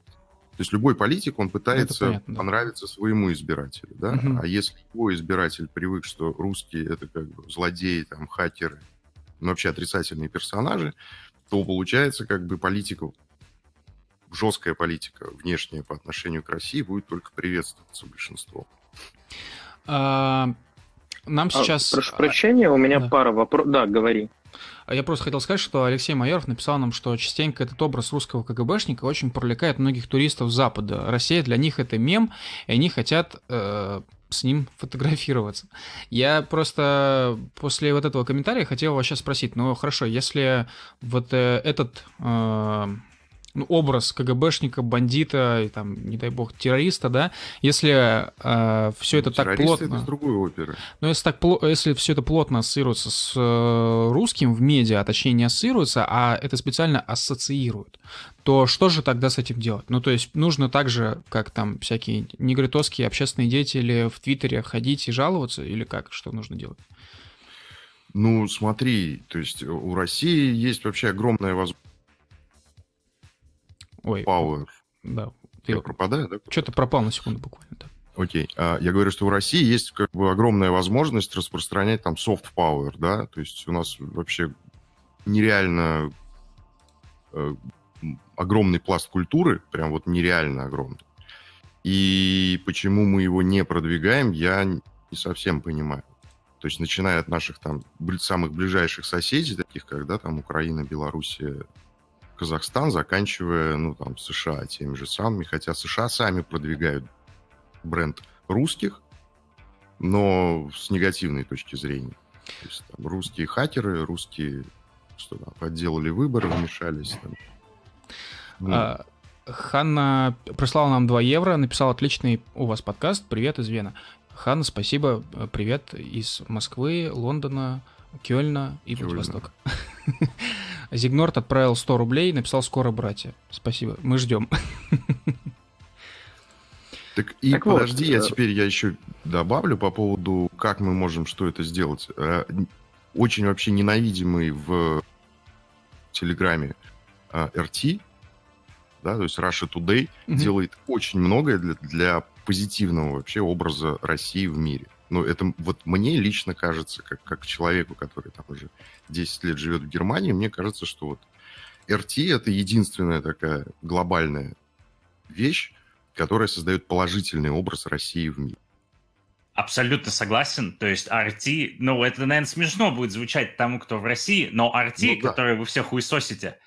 то есть любой политик, он пытается понятно, понравиться да. своему избирателю, да? Угу. А если его избиратель привык, что русские это как бы злодеи, там, хакеры, ну, вообще отрицательные персонажи, то получается как бы политика, жесткая политика внешняя по отношению к России будет только приветствоваться большинством. А, нам а, сейчас... А, прошу прощения, у меня да. пара вопросов. Да, говори. А я просто хотел сказать, что Алексей Майоров написал нам, что частенько этот образ русского КГБшника очень привлекает многих туристов Запада. Россия для них это мем, и они хотят э, с ним фотографироваться. Я просто после вот этого комментария хотел вас сейчас спросить, ну хорошо, если вот э, этот э, ну, образ КГБшника, бандита, и, там, не дай бог, террориста, да, если э, все это так плотно... это другой оперы. Но если, так, если все это плотно ассоциируется с э, русским в медиа, а точнее не ассоциируется, а это специально ассоциируют, то что же тогда с этим делать? Ну, то есть нужно так же, как там всякие негритовские общественные деятели в Твиттере ходить и жаловаться, или как? Что нужно делать? Ну, смотри, то есть у России есть вообще огромная возможность Ой. Power. Да. Ты... Я пропадаю, да? Что-то пропал на секунду буквально, да. Окей. А, я говорю, что в России есть как бы огромная возможность распространять там soft power, да, то есть у нас вообще нереально э, огромный пласт культуры, прям вот нереально огромный. И почему мы его не продвигаем, я не совсем понимаю. То есть начиная от наших там самых ближайших соседей, таких как, да, там Украина, Белоруссия, Казахстан, заканчивая, ну, там, США теми же самыми, хотя США сами продвигают бренд русских, но с негативной точки зрения. То есть, там, русские хакеры, русские, что там, подделали выборы, вмешались. Там. Ну. А, Ханна прислала нам 2 евро, написал отличный у вас подкаст, привет из Вены. Ханна, спасибо, привет из Москвы, Лондона, Кёльна и Кёльна. Владивостока. Зигнорт отправил 100 рублей, написал «Скоро, братья». Спасибо, мы ждем. Так и так подожди, вот, я э, теперь я еще добавлю по поводу, как мы можем что это сделать. Э, очень вообще ненавидимый в Телеграме RT, э, да, то есть Russia Today, mm-hmm. делает очень многое для, для позитивного вообще образа России в мире. Ну, это вот мне лично кажется, как, как человеку, который там уже 10 лет живет в Германии, мне кажется, что вот RT это единственная такая глобальная вещь, которая создает положительный образ России в мире. Абсолютно согласен. То есть RT, ну, это, наверное, смешно будет звучать тому, кто в России, но RT, ну, да. который вы все хуесосите,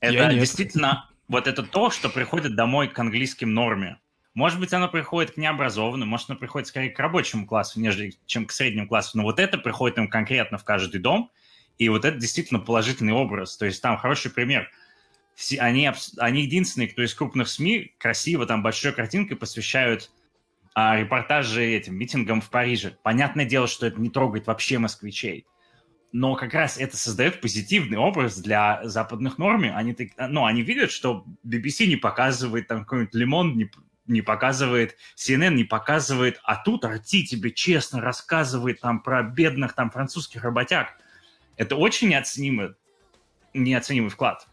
это действительно вот это то, что приходит домой к английским норме. Может быть, оно приходит к необразованным, может, оно приходит скорее к рабочему классу, нежели чем к среднему классу. Но вот это приходит им конкретно в каждый дом, и вот это действительно положительный образ. То есть там хороший пример. Все, они, они единственные, кто из крупных СМИ красиво там большой картинкой посвящают а, репортажи этим митингам в Париже. Понятное дело, что это не трогает вообще москвичей. Но как раз это создает позитивный образ для западных норм. Они, ну, они видят, что BBC не показывает там какой-нибудь лимон, не, не показывает, CNN не показывает, а тут Арти тебе честно рассказывает там про бедных там французских работяг. Это очень неоценимый, неоценимый вклад.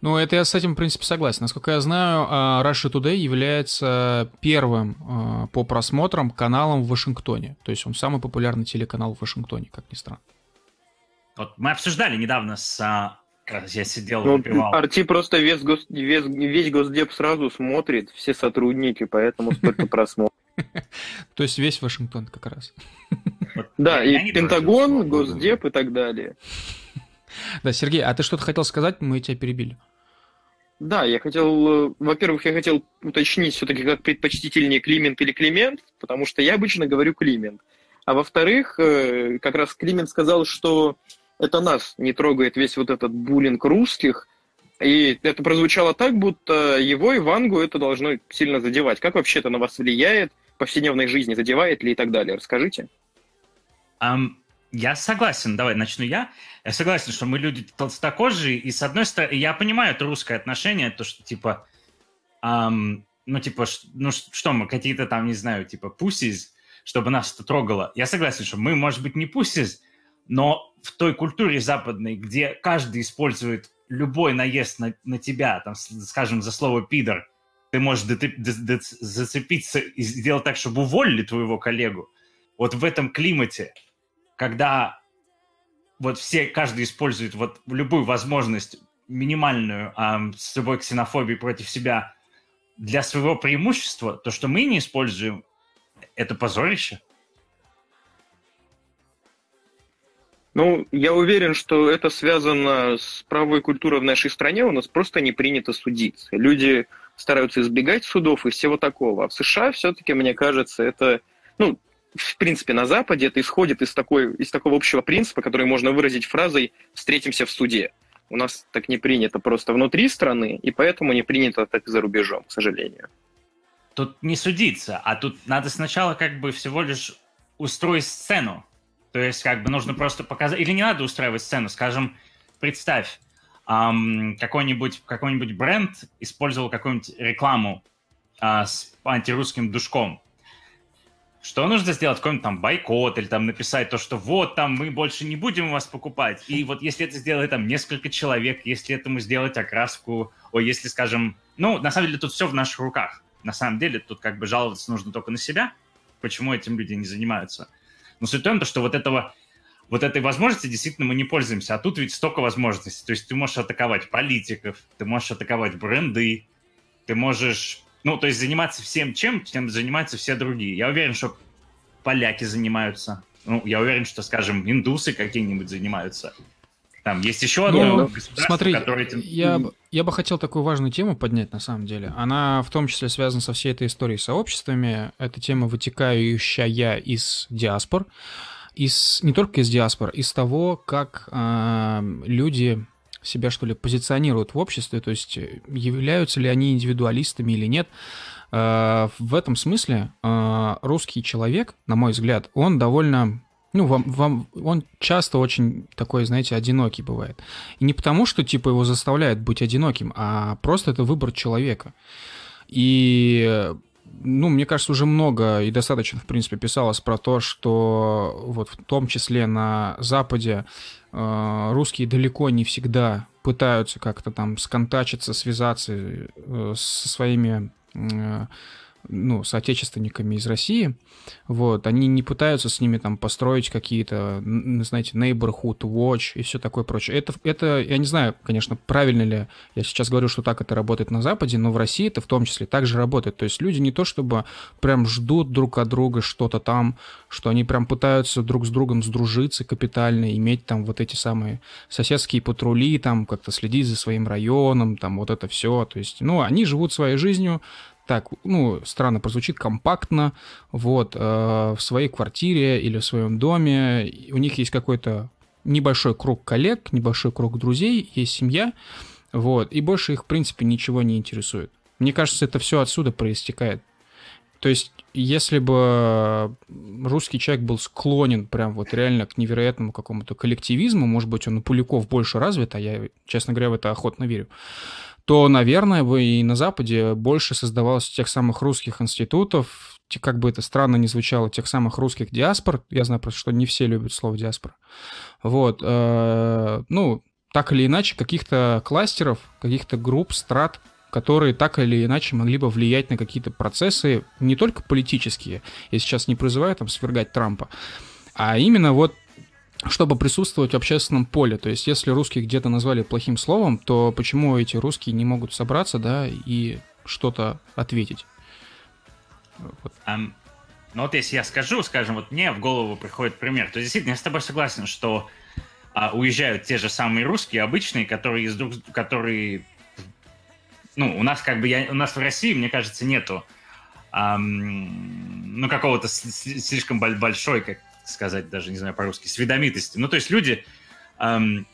Ну, это я с этим, в принципе, согласен. Насколько я знаю, а, Russia Today является первым а, по просмотрам каналом в Вашингтоне. То есть он самый популярный телеканал в Вашингтоне, как ни странно. Вот мы обсуждали недавно с а, Я сидел, ну, выпивал. Арти просто весь, гос, весь, весь Госдеп сразу смотрит, все сотрудники, поэтому столько просмотров. То есть весь Вашингтон как раз. Да, и Пентагон, Госдеп и так далее. Да, Сергей, а ты что-то хотел сказать, мы тебя перебили. Да, я хотел, э, во-первых, я хотел уточнить все-таки, как предпочтительнее Климент или Климент, потому что я обычно говорю Климент. А во-вторых, э, как раз Климент сказал, что это нас не трогает весь вот этот буллинг русских, и это прозвучало так, будто его и Вангу это должно сильно задевать. Как вообще это на вас влияет? В повседневной жизни задевает ли и так далее? Расскажите. Um, я согласен, давай начну я. Я согласен, что мы люди толстокожие, и с одной стороны, я понимаю это русское отношение, то, что типа, um, ну типа, ну что мы, какие-то там, не знаю, типа пусис, чтобы нас это трогало. Я согласен, что мы, может быть, не пусис, но в той культуре западной, где каждый использует любой наезд на, на тебя, там, скажем, за слово «пидор», ты можешь зацепиться и сделать так, чтобы уволили твоего коллегу. Вот в этом климате – когда вот все, каждый использует вот любую возможность минимальную э, с любой ксенофобией против себя для своего преимущества, то, что мы не используем, это позорище. Ну, я уверен, что это связано с правовой культурой в нашей стране. У нас просто не принято судиться. Люди стараются избегать судов и всего такого. А в США все-таки, мне кажется, это ну, в принципе, на Западе это исходит из, такой, из такого общего принципа, который можно выразить фразой «встретимся в суде». У нас так не принято просто внутри страны, и поэтому не принято так за рубежом, к сожалению. Тут не судиться, а тут надо сначала как бы всего лишь устроить сцену. То есть как бы нужно просто показать... Или не надо устраивать сцену, скажем, представь, эм, какой-нибудь какой бренд использовал какую-нибудь рекламу э, с антирусским душком что нужно сделать? Какой-нибудь там бойкот или там написать то, что вот там мы больше не будем вас покупать. И вот если это сделает там несколько человек, если этому сделать окраску, ой, если, скажем, ну, на самом деле тут все в наших руках. На самом деле тут как бы жаловаться нужно только на себя, почему этим люди не занимаются. Но суть в том, что вот этого вот этой возможности действительно мы не пользуемся. А тут ведь столько возможностей. То есть ты можешь атаковать политиков, ты можешь атаковать бренды, ты можешь ну, то есть заниматься всем чем, чем занимаются все другие. Я уверен, что поляки занимаются. Ну, я уверен, что, скажем, индусы какие-нибудь занимаются. Там есть еще одно ну, государство, смотри, которое этим... Я, я бы хотел такую важную тему поднять, на самом деле. Она в том числе связана со всей этой историей с сообществами. Это тема, вытекающая из диаспор. Из, не только из диаспор, из того, как э, люди себя, что ли, позиционируют в обществе, то есть являются ли они индивидуалистами или нет. Э, в этом смысле э, русский человек, на мой взгляд, он довольно ну, вам, вам, он часто очень такой, знаете, одинокий бывает. И не потому, что, типа, его заставляют быть одиноким, а просто это выбор человека. И, ну, мне кажется, уже много и достаточно, в принципе, писалось про то, что вот в том числе на Западе а, русские далеко не всегда пытаются как-то там сконтачиться, связаться э, со своими э, ну, соотечественниками из России, вот, они не пытаются с ними там построить какие-то, знаете, neighborhood watch и все такое прочее. Это, это, я не знаю, конечно, правильно ли я сейчас говорю, что так это работает на Западе, но в России это в том числе так же работает. То есть люди не то чтобы прям ждут друг от друга что-то там, что они прям пытаются друг с другом сдружиться капитально, иметь там вот эти самые соседские патрули, там как-то следить за своим районом, там вот это все. То есть, ну, они живут своей жизнью, так, ну, странно прозвучит, компактно, вот, э, в своей квартире или в своем доме. У них есть какой-то небольшой круг коллег, небольшой круг друзей, есть семья, вот, и больше их, в принципе, ничего не интересует. Мне кажется, это все отсюда проистекает. То есть, если бы русский человек был склонен прям вот реально к невероятному какому-то коллективизму, может быть, он у Пуляков больше развит, а я, честно говоря, в это охотно верю, то, наверное, бы и на Западе больше создавалось тех самых русских институтов, как бы это странно ни звучало, тех самых русских диаспор. Я знаю просто, что не все любят слово диаспора. Вот. Э, ну, так или иначе, каких-то кластеров, каких-то групп, страт, которые так или иначе могли бы влиять на какие-то процессы, не только политические, я сейчас не призываю там свергать Трампа, а именно вот чтобы присутствовать в общественном поле. То есть, если русских где-то назвали плохим словом, то почему эти русские не могут собраться, да, и что-то ответить? Вот. Um, ну вот если я скажу, скажем, вот мне в голову приходит пример, то действительно я с тобой согласен, что а, уезжают те же самые русские, обычные, которые из друг, которые, ну, у нас как бы, я, у нас в России, мне кажется, нету, эм, ну, какого-то слишком большой, как сказать даже, не знаю по-русски, сведомитости. Ну, то есть люди, эм,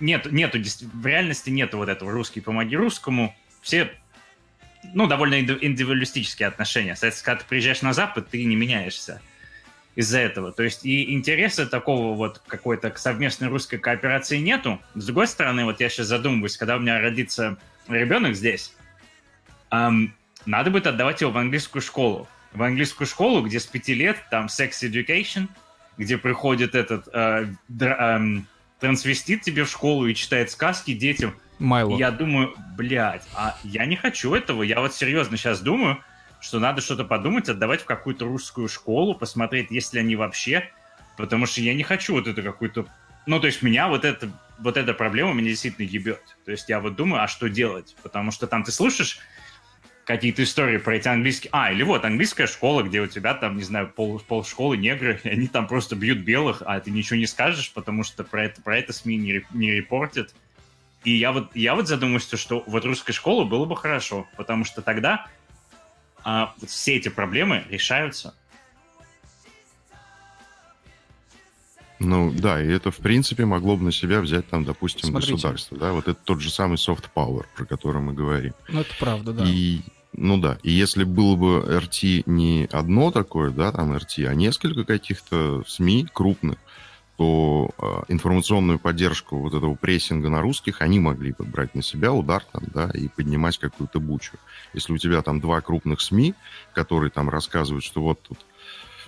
нет, нету, в реальности нету вот этого «русский, помоги русскому», все ну, довольно индивидуалистические отношения. Соответственно, когда ты приезжаешь на Запад, ты не меняешься из-за этого. То есть и интереса такого вот какой-то совместной русской кооперации нету. С другой стороны, вот я сейчас задумываюсь, когда у меня родится ребенок здесь, эм, надо будет отдавать его в английскую школу. В английскую школу, где с пяти лет там sex education, где приходит этот э, др, э, трансвестит тебе в школу и читает сказки детям – Майло. Я думаю, блядь, а я не хочу этого. Я вот серьезно сейчас думаю, что надо что-то подумать, отдавать в какую-то русскую школу, посмотреть, есть ли они вообще. Потому что я не хочу вот это какую-то... Ну, то есть меня вот это вот эта проблема меня действительно ебет. То есть я вот думаю, а что делать? Потому что там ты слушаешь какие-то истории про эти английские... А, или вот английская школа, где у тебя там, не знаю, пол, пол школы негры, и они там просто бьют белых, а ты ничего не скажешь, потому что про это, про это СМИ не, не репортят. И я вот, я вот задумываюсь, что вот русская школа было бы хорошо, потому что тогда а, вот все эти проблемы решаются. Ну да, и это в принципе могло бы на себя взять там, допустим, Смотрите. государство, да, вот это тот же самый soft power, про который мы говорим. Ну это правда, да. И ну да, и если было бы RT не одно такое, да, там RT, а несколько каких-то СМИ крупных, то э, информационную поддержку вот этого прессинга на русских они могли бы брать на себя удар там, да, и поднимать какую-то бучу. Если у тебя там два крупных СМИ, которые там рассказывают, что вот тут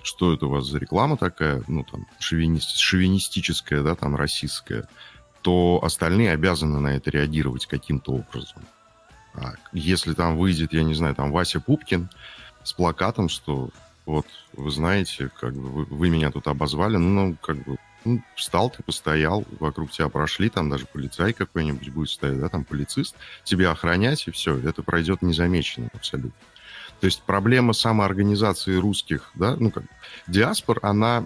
что это у вас за реклама такая, ну, там, шовинист, шовинистическая, да, там, расистская, то остальные обязаны на это реагировать каким-то образом. А если там выйдет, я не знаю, там, Вася Пупкин с плакатом, что вот, вы знаете, как бы вы, вы меня тут обозвали, ну, как бы ну, встал ты, постоял, вокруг тебя прошли, там даже полицай какой-нибудь будет стоять, да, там полицист, тебя охранять, и все, это пройдет незамеченным абсолютно. То есть проблема самоорганизации русских, да, ну как, диаспор, она,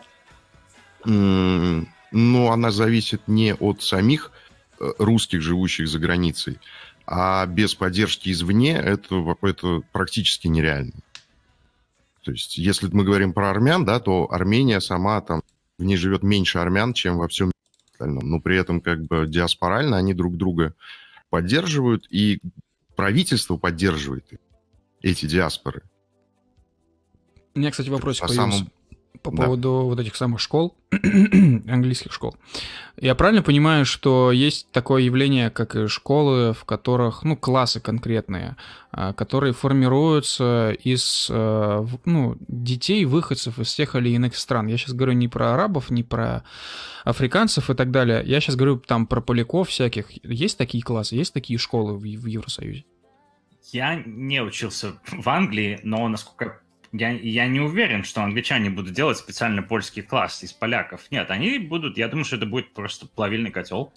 ну, она зависит не от самих э, русских, живущих за границей, а без поддержки извне это, это практически нереально. То есть, если мы говорим про армян, да, то Армения сама там в ней живет меньше армян, чем во всем остальном. Но при этом как бы диаспорально они друг друга поддерживают, и правительство поддерживает эти диаспоры. У меня, кстати, вопрос по появился. Самому по да. поводу вот этих самых школ, английских школ. Я правильно понимаю, что есть такое явление, как и школы, в которых, ну, классы конкретные, а, которые формируются из, а, ну, детей, выходцев из тех или иных стран. Я сейчас говорю не про арабов, не про африканцев и так далее. Я сейчас говорю там про поляков всяких. Есть такие классы, есть такие школы в, в Евросоюзе? Я не учился в Англии, но, насколько я, я не уверен, что англичане будут делать специально польский класс из поляков. Нет, они будут, я думаю, что это будет просто плавильный котел.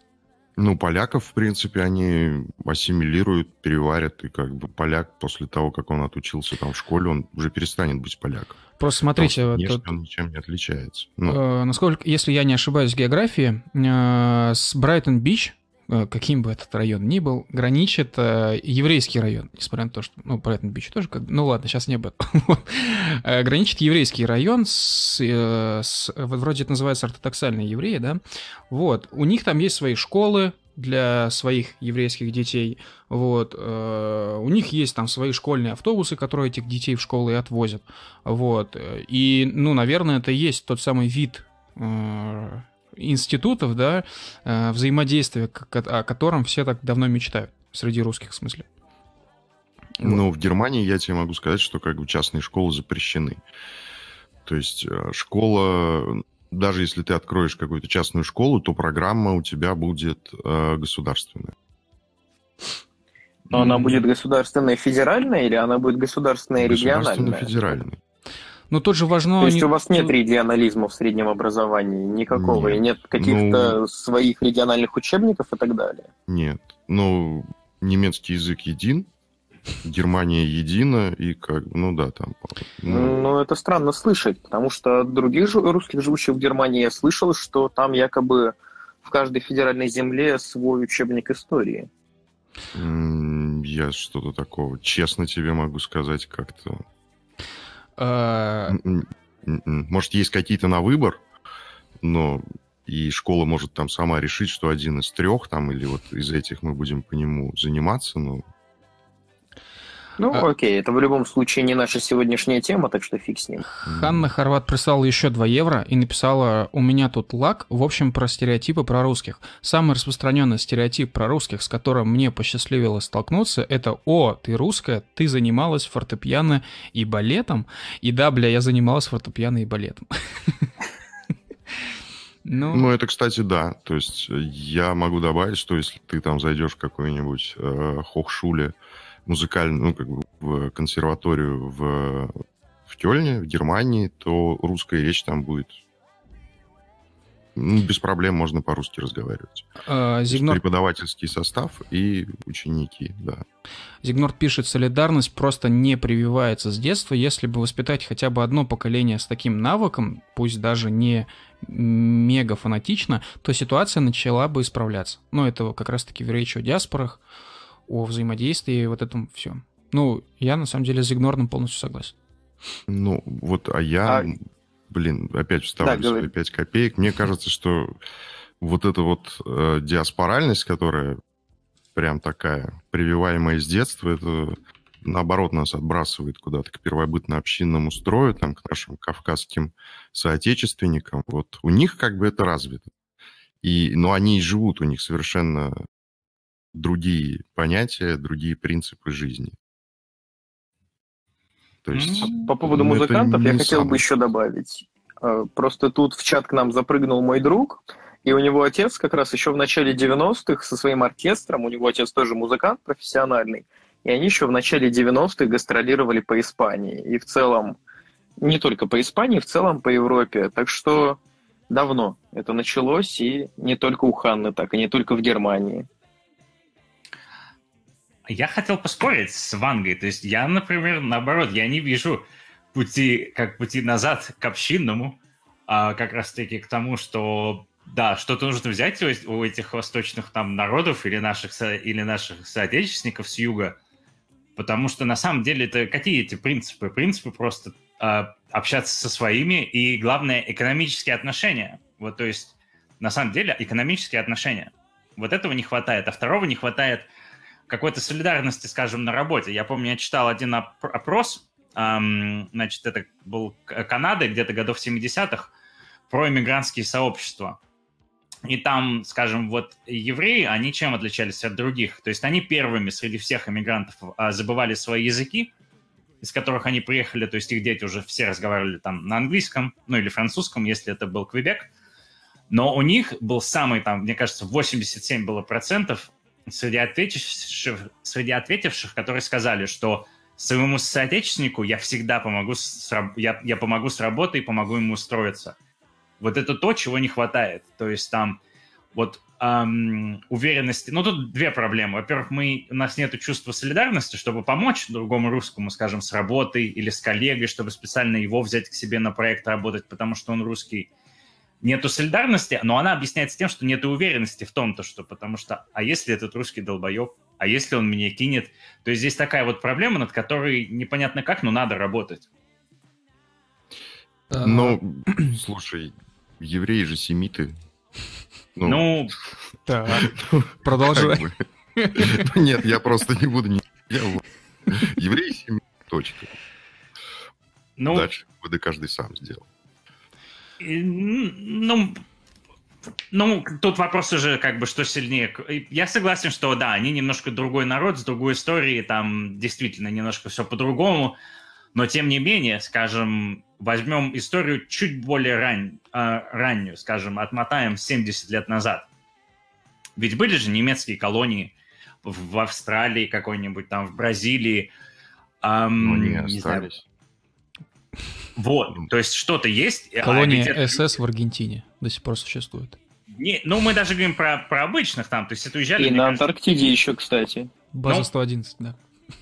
Ну, поляков, в принципе, они ассимилируют, переварят, и как бы поляк после того, как он отучился там в школе, он уже перестанет быть поляком. Просто смотрите, вот внешне он ничем не отличается. Ну. Э, насколько, если я не ошибаюсь в географии, э, с Брайтон-Бич каким бы этот район ни был, граничит э, еврейский район, несмотря на то, что, ну, Брайтон Бич тоже, как, ну ладно, сейчас не об этом. Э, граничит еврейский район с, э, с, вроде это называется ортодоксальные евреи, да, вот, у них там есть свои школы, для своих еврейских детей. Вот. Э, у них есть там свои школьные автобусы, которые этих детей в школы и отвозят. Вот. И, ну, наверное, это и есть тот самый вид институтов, да, э, взаимодействия, о котором все так давно мечтают, среди русских в смысле. Ну, в Германии я тебе могу сказать, что как бы частные школы запрещены. То есть э, школа, даже если ты откроешь какую-то частную школу, то программа у тебя будет э, государственная. Но она будет государственная федеральная или она будет государственная региональная? Государственная федеральная. Но тут же важно... То есть у вас нет регионализма в среднем образовании никакого, нет. и нет каких-то ну... своих региональных учебников и так далее? Нет. Ну, немецкий язык един, Германия едина, и как, ну да, там... Ну... ну, это странно слышать, потому что от других русских, живущих в Германии, я слышал, что там якобы в каждой федеральной земле свой учебник истории. Я что-то такого, честно тебе могу сказать, как-то... А, может, есть какие-то на выбор, но и школа может там сама решить, что один из трех там, или вот из этих мы будем по нему заниматься, но ну, а... окей, это в любом случае не наша сегодняшняя тема, так что фиг с ним. Ханна Хорват прислала еще 2 евро и написала «У меня тут лак, в общем, про стереотипы про русских. Самый распространенный стереотип про русских, с которым мне посчастливилось столкнуться, это «О, ты русская, ты занималась фортепиано и балетом?» И да, бля, я занималась фортепиано и балетом. Ну... ну, это, кстати, да. То есть я могу добавить, что если ты там зайдешь в какой-нибудь э, хохшуле, музыкальную, ну, как бы в консерваторию в, в Кёльне, в Германии, то русская речь там будет ну, без проблем можно по-русски разговаривать. А, Зигнор... Преподавательский состав и ученики, да. Зигнор пишет, солидарность просто не прививается с детства. Если бы воспитать хотя бы одно поколение с таким навыком, пусть даже не мега фанатично, то ситуация начала бы исправляться. Но это как раз-таки в речи о диаспорах, о взаимодействии, вот этом все. Ну, я на самом деле с Игнорным полностью согласен. Ну, вот, а я, а... блин, опять вставлю да, свои 5 копеек. Мне кажется, что вот эта вот э, диаспоральность, которая прям такая прививаемая с детства, это наоборот нас отбрасывает куда-то к первобытно-общинному строю, там, к нашим кавказским соотечественникам. Вот у них как бы это развито. И, но они и живут, у них совершенно другие понятия, другие принципы жизни. То есть, По поводу ну, музыкантов я хотел самый... бы еще добавить. А, просто тут в чат к нам запрыгнул мой друг, и у него отец как раз еще в начале 90-х со своим оркестром, у него отец тоже музыкант профессиональный, и они еще в начале 90-х гастролировали по Испании. И в целом, не только по Испании, в целом по Европе. Так что давно это началось, и не только у Ханны так, и не только в Германии. Я хотел поспорить с Вангой. То есть я, например, наоборот, я не вижу пути, как пути назад к общинному, а как раз-таки к тому, что да, что-то нужно взять у, этих восточных там народов или наших, или наших соотечественников с юга, потому что на самом деле это какие эти принципы? Принципы просто э, общаться со своими и, главное, экономические отношения. Вот, то есть, на самом деле, экономические отношения. Вот этого не хватает. А второго не хватает – какой-то солидарности, скажем, на работе. Я помню, я читал один опрос, эм, значит, это был Канада, где-то годов 70-х, про иммигрантские сообщества. И там, скажем, вот евреи, они чем отличались от других? То есть они первыми среди всех иммигрантов а, забывали свои языки, из которых они приехали, то есть их дети уже все разговаривали там на английском, ну или французском, если это был Квебек. Но у них был самый, там, мне кажется, 87 было процентов среди ответивших, среди ответивших, которые сказали, что своему соотечественнику я всегда помогу с, я, я помогу с работой, помогу ему устроиться. Вот это то, чего не хватает. То есть там вот эм, уверенности. Ну, тут две проблемы. Во-первых, мы, у нас нет чувства солидарности, чтобы помочь другому русскому, скажем, с работой или с коллегой, чтобы специально его взять к себе на проект работать, потому что он русский нету солидарности, но она объясняется тем, что нет уверенности в том-то, что потому что, а если этот русский долбоеб, а если он меня кинет, то есть здесь такая вот проблема, над которой непонятно как, но надо работать. Ну, слушай, евреи же семиты. Ну, ну так, продолжай. Нет, я просто не буду... Евреи семиты, точка. Ну, Дальше выводы каждый сам сделал. Ну, ну, тут вопрос уже как бы, что сильнее. Я согласен, что да, они немножко другой народ, с другой историей, там действительно немножко все по-другому, но тем не менее, скажем, возьмем историю чуть более ран... э, раннюю, скажем, отмотаем 70 лет назад. Ведь были же немецкие колонии в Австралии какой-нибудь, там в Бразилии. Эм, ну, они остались. Вот, то есть что-то есть. А Колония а СС в Аргентине до сих пор существует. Не, ну, мы даже говорим про, про обычных там, то есть это уезжали... И на кажется... Антарктиде еще, кстати. База ну, 111, да.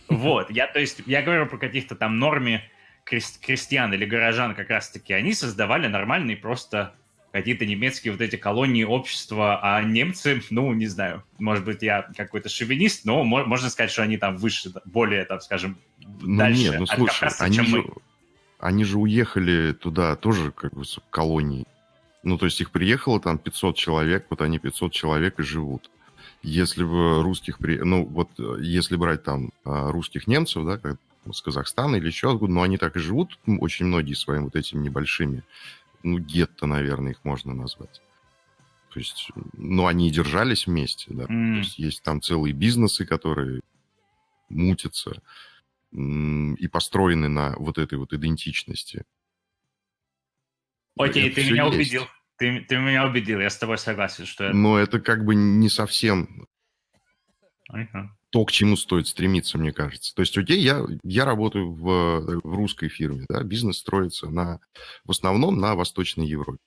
Вот, я, то есть, я говорю про каких-то там норме крестьян или горожан как раз-таки. Они создавали нормальные просто какие-то немецкие вот эти колонии общества, а немцы, ну, не знаю, может быть, я какой-то шовинист, но можно сказать, что они там выше, более, там, скажем, ну, дальше нет, ну, слушай, Кавказа, они чем же, мы. Они же уехали туда тоже как бы колонии. Ну, то есть их приехало там 500 человек, вот они 500 человек и живут. Если бы русских, при... ну, вот если брать там а, русских немцев, да, как с Казахстана или еще откуда, но они так и живут, очень многие своими вот этими небольшими ну, гетто, наверное, их можно назвать. То есть, ну, они и держались вместе, да. Mm. То есть, есть там целые бизнесы, которые мутятся и построены на вот этой вот идентичности. Окей, ты меня есть. убедил. Ты, ты меня убедил, я с тобой согласен, что... Но это как бы не совсем uh-huh. то, к чему стоит стремиться, мне кажется. То есть, окей, я, я работаю в, в русской фирме, да, бизнес строится на, в основном на Восточной Европе.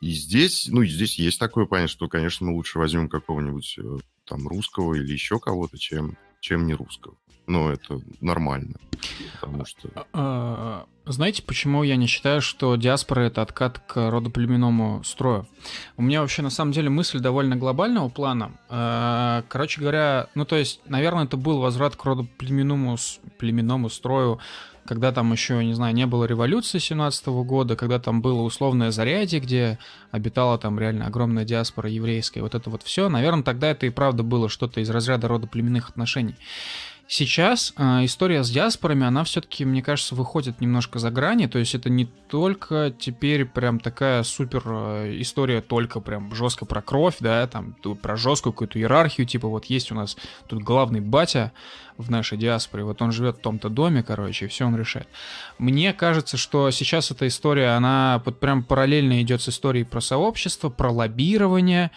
И здесь, ну, здесь есть такое понятие, что, конечно, мы лучше возьмем какого-нибудь э, там русского или еще кого-то, чем, чем не русского. Но это нормально, потому что... А, а, знаете, почему я не считаю, что диаспора — это откат к родоплеменному строю? У меня вообще, на самом деле, мысль довольно глобального плана. А, короче говоря, ну, то есть, наверное, это был возврат к родоплеменному племенному строю когда там еще, не знаю, не было революции 17 года, когда там было условное зарядье, где обитала там реально огромная диаспора еврейская, вот это вот все, наверное, тогда это и правда было что-то из разряда рода племенных отношений. Сейчас э, история с диаспорами, она все-таки, мне кажется, выходит немножко за грани. То есть это не только теперь прям такая супер э, история только прям жестко про кровь, да, там про жесткую какую-то иерархию, типа вот есть у нас тут главный батя в нашей диаспоре, вот он живет в том-то доме, короче, и все он решает. Мне кажется, что сейчас эта история, она вот прям параллельно идет с историей про сообщество, про лоббирование,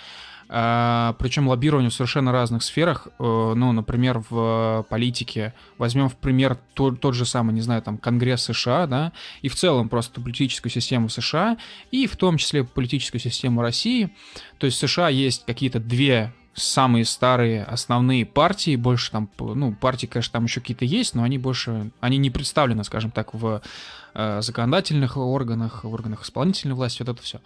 а, причем лоббирование в совершенно разных сферах. Э, ну, например, в политике. Возьмем в пример тот, тот же самый, не знаю, там, Конгресс США, да, и в целом просто политическую систему США, и в том числе политическую систему России. То есть в США есть какие-то две самые старые основные партии, больше там, ну, партии, конечно, там еще какие-то есть, но они больше, они не представлены, скажем так, в э, законодательных органах, в органах исполнительной власти, вот это все.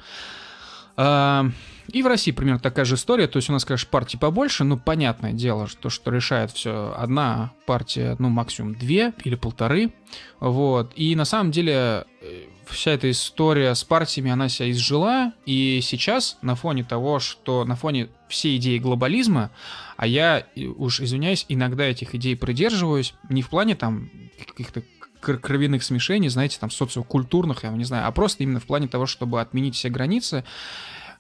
И в России примерно такая же история. То есть у нас, конечно, партий побольше, но понятное дело, что, что решает все одна партия, ну, максимум две или полторы. Вот. И на самом деле э, вся эта история с партиями, она себя изжила. И сейчас на фоне того, что на фоне всей идеи глобализма, а я, уж извиняюсь, иногда этих идей придерживаюсь, не в плане там каких-то кровяных смешений, знаете, там социокультурных, я не знаю, а просто именно в плане того, чтобы отменить все границы.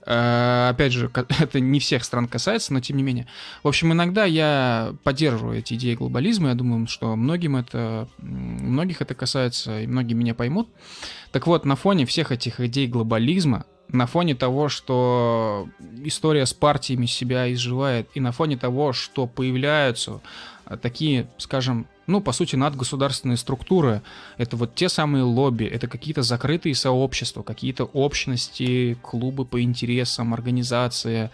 Э, опять же, это не всех стран касается, но тем не менее. В общем, иногда я поддерживаю эти идеи глобализма. Я думаю, что многим это, многих это касается, и многие меня поймут. Так вот, на фоне всех этих идей глобализма, на фоне того, что история с партиями себя изживает, и на фоне того, что появляются такие, скажем, ну, по сути, надгосударственные структуры. Это вот те самые лобби, это какие-то закрытые сообщества, какие-то общности, клубы по интересам, организации.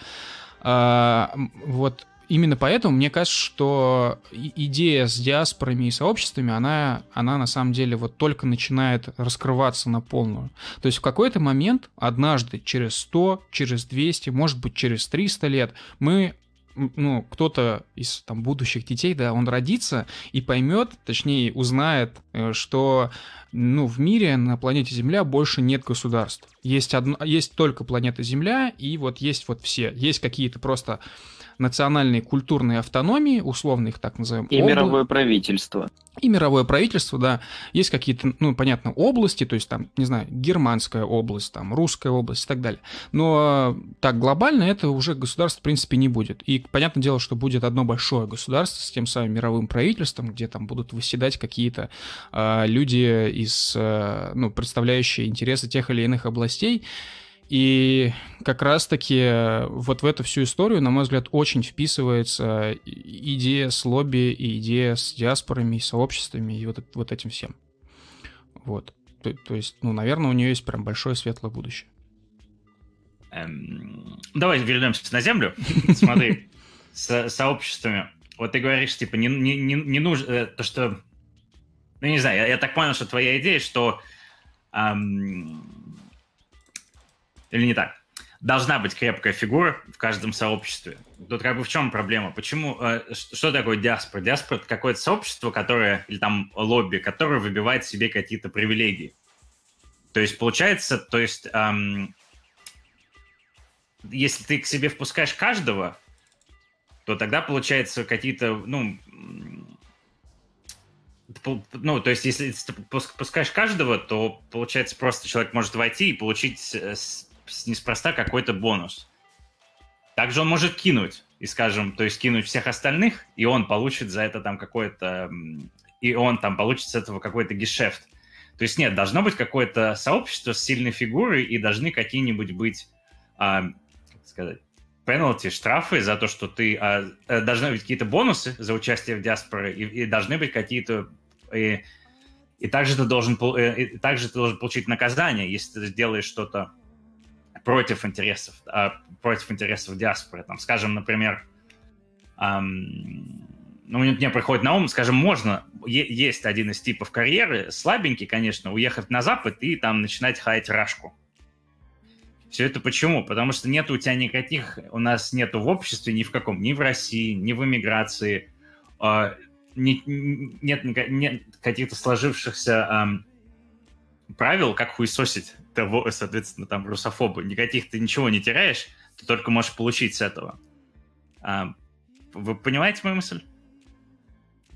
А, вот именно поэтому мне кажется, что идея с диаспорами и сообществами, она, она на самом деле вот только начинает раскрываться на полную. То есть в какой-то момент, однажды, через 100, через 200, может быть, через 300 лет, мы ну, кто-то из там будущих детей, да, он родится и поймет, точнее, узнает, э, что ну, в мире на планете Земля больше нет государств. Есть, одно, есть только планета Земля, и вот есть вот все. Есть какие-то просто национальные культурные автономии, условно их так назовем. И обла... мировое правительство. И мировое правительство, да. Есть какие-то, ну, понятно, области, то есть там, не знаю, германская область, там, русская область и так далее. Но так глобально это уже государство, в принципе, не будет. И понятное дело, что будет одно большое государство с тем самым мировым правительством, где там будут выседать какие-то э, люди из, э, ну, представляющие интересы тех или иных областей. И как раз-таки э, вот в эту всю историю, на мой взгляд, очень вписывается идея с лобби и идея с диаспорами и сообществами и вот, вот этим всем. Вот. То, то есть, ну, наверное, у нее есть прям большое светлое будущее. Эм, давай вернемся на Землю. Смотри, с сообществами. Вот ты говоришь, типа, не, не, не, не нужно... Э, то, что... Ну, не знаю, я, я так понял, что твоя идея, что... Эм, или не так? Должна быть крепкая фигура в каждом сообществе. Тут как бы в чем проблема? Почему... Э, что такое диаспора? Диаспора — это какое-то сообщество, которое... Или там лобби, которое выбивает себе какие-то привилегии. То есть, получается, то есть... Эм, если ты к себе впускаешь каждого, то тогда получается какие-то, ну, ну, то есть, если ты пускаешь каждого, то, получается, просто человек может войти и получить неспроста какой-то бонус. Также он может кинуть, и, скажем, то есть кинуть всех остальных, и он получит за это там какое-то... И он там получит с этого какой-то гешефт. То есть нет, должно быть какое-то сообщество с сильной фигурой, и должны какие-нибудь быть а, сказать, пеналти, штрафы за то, что ты... А, э, должны быть какие-то бонусы за участие в диаспоре, и, и должны быть какие-то... И, и также ты должен, э, и также ты должен получить наказание, если ты сделаешь что-то против интересов, а, против интересов диаспоры. Там, скажем, например, эм, ну, мне приходит на ум, скажем, можно, есть один из типов карьеры, слабенький, конечно, уехать на Запад и там начинать хаять рашку. Все это почему? Потому что нет у тебя никаких, у нас нету в обществе ни в каком, ни в России, ни в эмиграции, э, не, нет, нет каких-то сложившихся правил, как хуесосить того, соответственно, там, русофобы. Никаких ты ничего не теряешь, ты только можешь получить с этого. Э, вы понимаете мою мысль?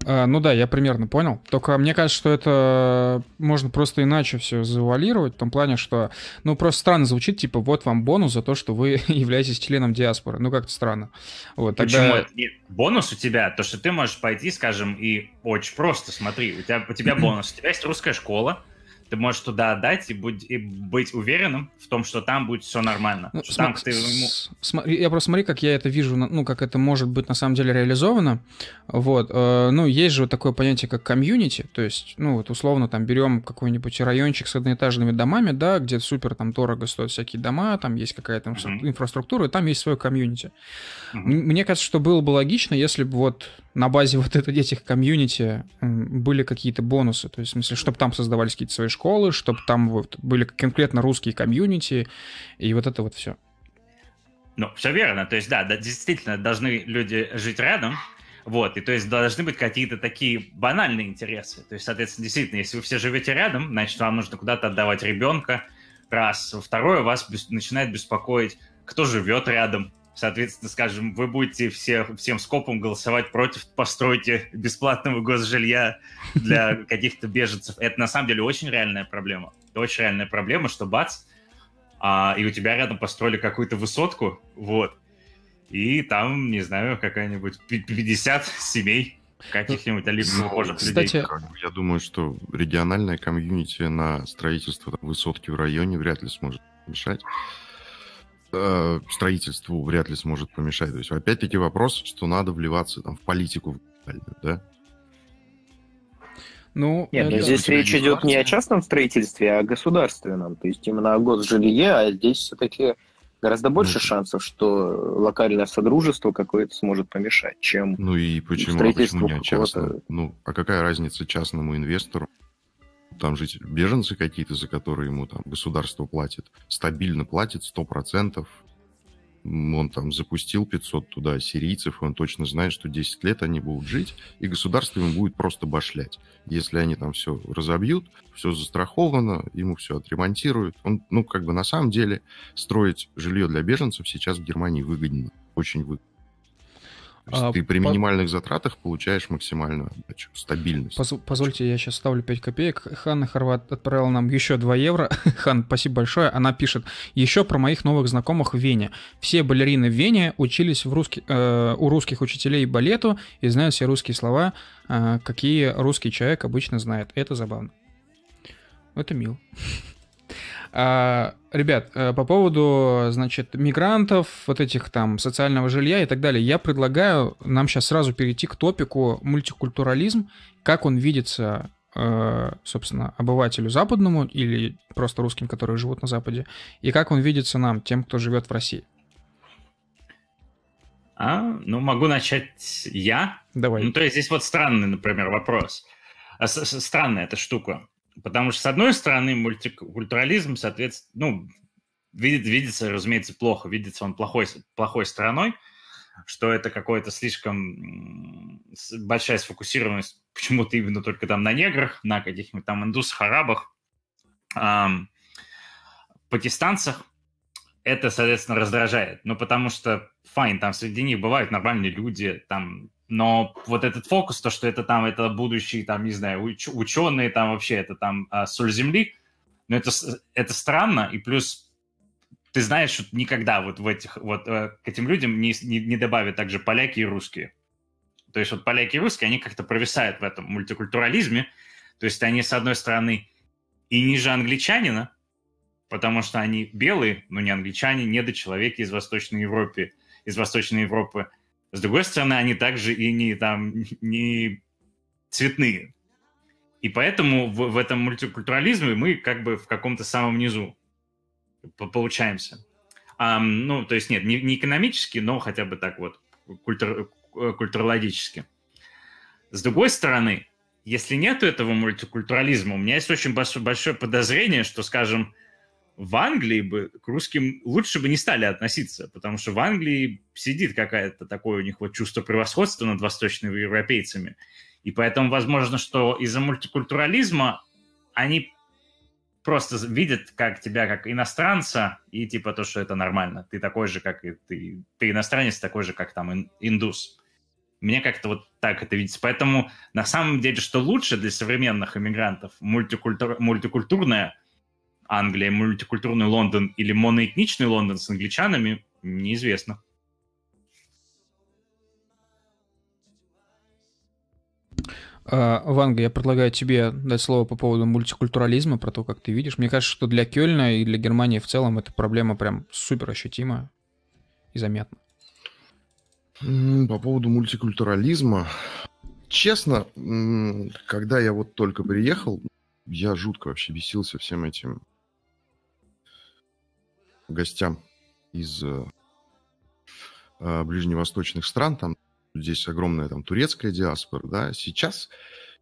А, ну да, я примерно понял. Только мне кажется, что это можно просто иначе все завуалировать, в том плане, что, ну, просто странно звучит, типа, вот вам бонус за то, что вы являетесь членом диаспоры. Ну, как-то странно. Вот, тогда... Почему? бонус у тебя, то, что ты можешь пойти, скажем, и очень просто, смотри, у тебя, у тебя бонус, у тебя есть русская школа, ты можешь туда отдать и, будь, и быть уверенным в том, что там будет все нормально. Ну, что там, ты ему... смотри, я просто смотри, как я это вижу, ну, как это может быть на самом деле реализовано. Вот, э, ну, есть же вот такое понятие, как комьюнити, то есть, ну, вот условно там берем какой-нибудь райончик с одноэтажными домами, да, где супер там дорого стоят всякие дома, там есть какая-то mm-hmm. инфраструктура, и там есть свое комьюнити. Mm-hmm. Мне кажется, что было бы логично, если бы вот на базе вот этих комьюнити были какие-то бонусы, то есть, в смысле, чтобы там создавались какие-то свои школы, чтобы там вот были конкретно русские комьюнити, и вот это вот все. Ну, все верно. То есть, да, да, действительно, должны люди жить рядом, вот, и то есть должны быть какие-то такие банальные интересы. То есть, соответственно, действительно, если вы все живете рядом, значит, вам нужно куда-то отдавать ребенка, раз. Второе, вас бес... начинает беспокоить, кто живет рядом, Соответственно, скажем, вы будете все, всем скопом голосовать против постройки бесплатного госжилья для каких-то беженцев. Это на самом деле очень реальная проблема. Это очень реальная проблема, что бац, а, и у тебя рядом построили какую-то высотку, вот, и там, не знаю, какая-нибудь 50 семей каких-нибудь олимпийских похожих Кстати, людей. Я думаю, что региональная комьюнити на строительство высотки в районе вряд ли сможет мешать. Э, строительству вряд ли сможет помешать. То есть, опять-таки, вопрос, что надо вливаться там, в политику, да? Ну, Нет, это... здесь речь идет не о частном строительстве, а о государственном. То есть именно о госжилье, а здесь все-таки гораздо больше ну, шансов, что локальное содружество какое-то сможет помешать, чем Ну и почему, а почему не частному? Ну, а какая разница частному инвестору? Там жить беженцы какие-то, за которые ему там государство платит, стабильно платит 100%. Он там запустил 500 туда сирийцев, он точно знает, что 10 лет они будут жить, и государство ему будет просто башлять. Если они там все разобьют, все застраховано, ему все отремонтируют. Он, ну, как бы на самом деле строить жилье для беженцев сейчас в Германии выгодно, очень выгодно. А, ты при минимальных по... затратах получаешь максимальную отдачу, стабильность. Поз... Позвольте, я сейчас ставлю 5 копеек. Ханна Хорват отправила нам еще 2 евро. Хан, спасибо большое. Она пишет, еще про моих новых знакомых в Вене. Все балерины в Вене учились в русский, э, у русских учителей балету и знают все русские слова, э, какие русский человек обычно знает. Это забавно. Это мило. А, ребят, э, по поводу, значит, мигрантов, вот этих там социального жилья и так далее, я предлагаю нам сейчас сразу перейти к топику мультикультурализм, как он видится э, собственно, обывателю западному или просто русским, которые живут на Западе, и как он видится нам, тем, кто живет в России? А, ну, могу начать я. Давай. Ну, то есть здесь вот странный, например, вопрос. А, странная эта штука. Потому что, с одной стороны, мультикультурализм, соответственно, ну, видит, видится, разумеется, плохо. Видится он плохой, плохой стороной, что это какое-то слишком большая сфокусированность почему-то именно только там на неграх, на каких-нибудь там индусах, арабах, эм, пакистанцах. Это, соответственно, раздражает. Ну, потому что, файн, там среди них бывают нормальные люди, там но вот этот фокус, то, что это там, это будущие, там, не знаю, уч- ученые, там вообще, это там а, соль земли, но это, это странно, и плюс ты знаешь, что никогда вот в этих, вот э, к этим людям не, не, не добавят также поляки и русские. То есть вот поляки и русские, они как-то провисают в этом мультикультурализме, то есть они, с одной стороны, и ниже англичанина, потому что они белые, но не англичане, не до человека из Восточной Европы, из Восточной Европы – с другой стороны, они также и не, там, не цветные. И поэтому в, в этом мультикультурализме мы как бы в каком-то самом низу получаемся. А, ну, то есть нет, не, не экономически, но хотя бы так вот, культур, культурологически. С другой стороны, если нет этого мультикультурализма, у меня есть очень большое подозрение, что, скажем, в Англии бы к русским лучше бы не стали относиться, потому что в Англии сидит какая-то такое у них вот чувство превосходства над восточными европейцами. И поэтому возможно, что из-за мультикультурализма они просто видят как тебя как иностранца и типа то, что это нормально. Ты такой же, как и ты. Ты иностранец такой же, как там индус. Мне как-то вот так это видится. Поэтому на самом деле, что лучше для современных иммигрантов, мультикультур... мультикультурная Англия, мультикультурный Лондон или моноэтничный Лондон с англичанами, неизвестно. А, Ванга, я предлагаю тебе дать слово по поводу мультикультурализма, про то, как ты видишь. Мне кажется, что для Кёльна и для Германии в целом эта проблема прям супер ощутима и заметна. По поводу мультикультурализма. Честно, когда я вот только приехал, я жутко вообще бесился всем этим гостям из э, э, ближневосточных стран, там здесь огромная там турецкая диаспора, да, сейчас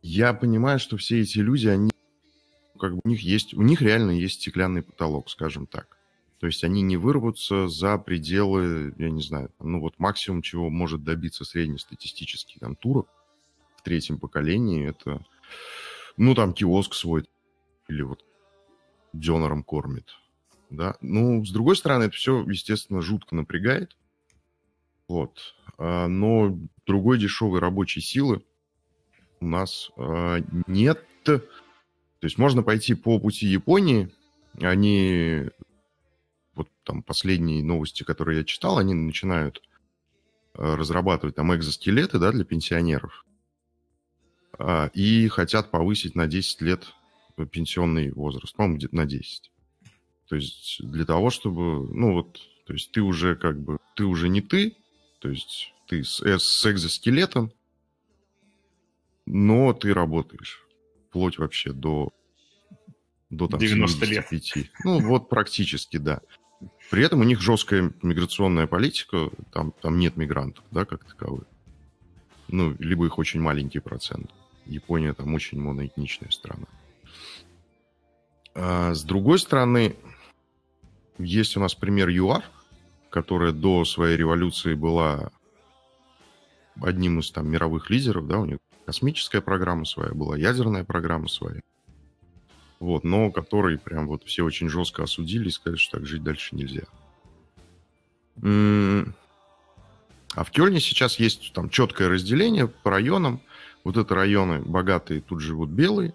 я понимаю, что все эти люди, они как бы у них есть, у них реально есть стеклянный потолок, скажем так. То есть они не вырвутся за пределы, я не знаю, ну вот максимум, чего может добиться среднестатистический там турок в третьем поколении, это, ну там киоск свой или вот донором кормит да. Ну, с другой стороны, это все, естественно, жутко напрягает. Вот. А, но другой дешевой рабочей силы у нас а, нет. То есть можно пойти по пути Японии. Они, вот там последние новости, которые я читал, они начинают а, разрабатывать там экзоскелеты, да, для пенсионеров. И хотят повысить на 10 лет пенсионный возраст, по-моему, где-то на 10. То есть для того, чтобы, ну вот, то есть ты уже как бы, ты уже не ты, то есть ты с, э, с экзоскелетом, но ты работаешь. Вплоть вообще до, до там, 90 лет. Ну вот практически, да. При этом у них жесткая миграционная политика, там, там нет мигрантов, да, как таковых. Ну, либо их очень маленький процент. Япония там очень моноэтничная страна. А с другой стороны, есть у нас пример ЮАР, которая до своей революции была одним из там мировых лидеров, да, у них космическая программа своя была, ядерная программа своя. Вот, но которые прям вот все очень жестко осудили и сказали, что так жить дальше нельзя. А в Кёльне сейчас есть там четкое разделение по районам. Вот это районы богатые, тут живут белые,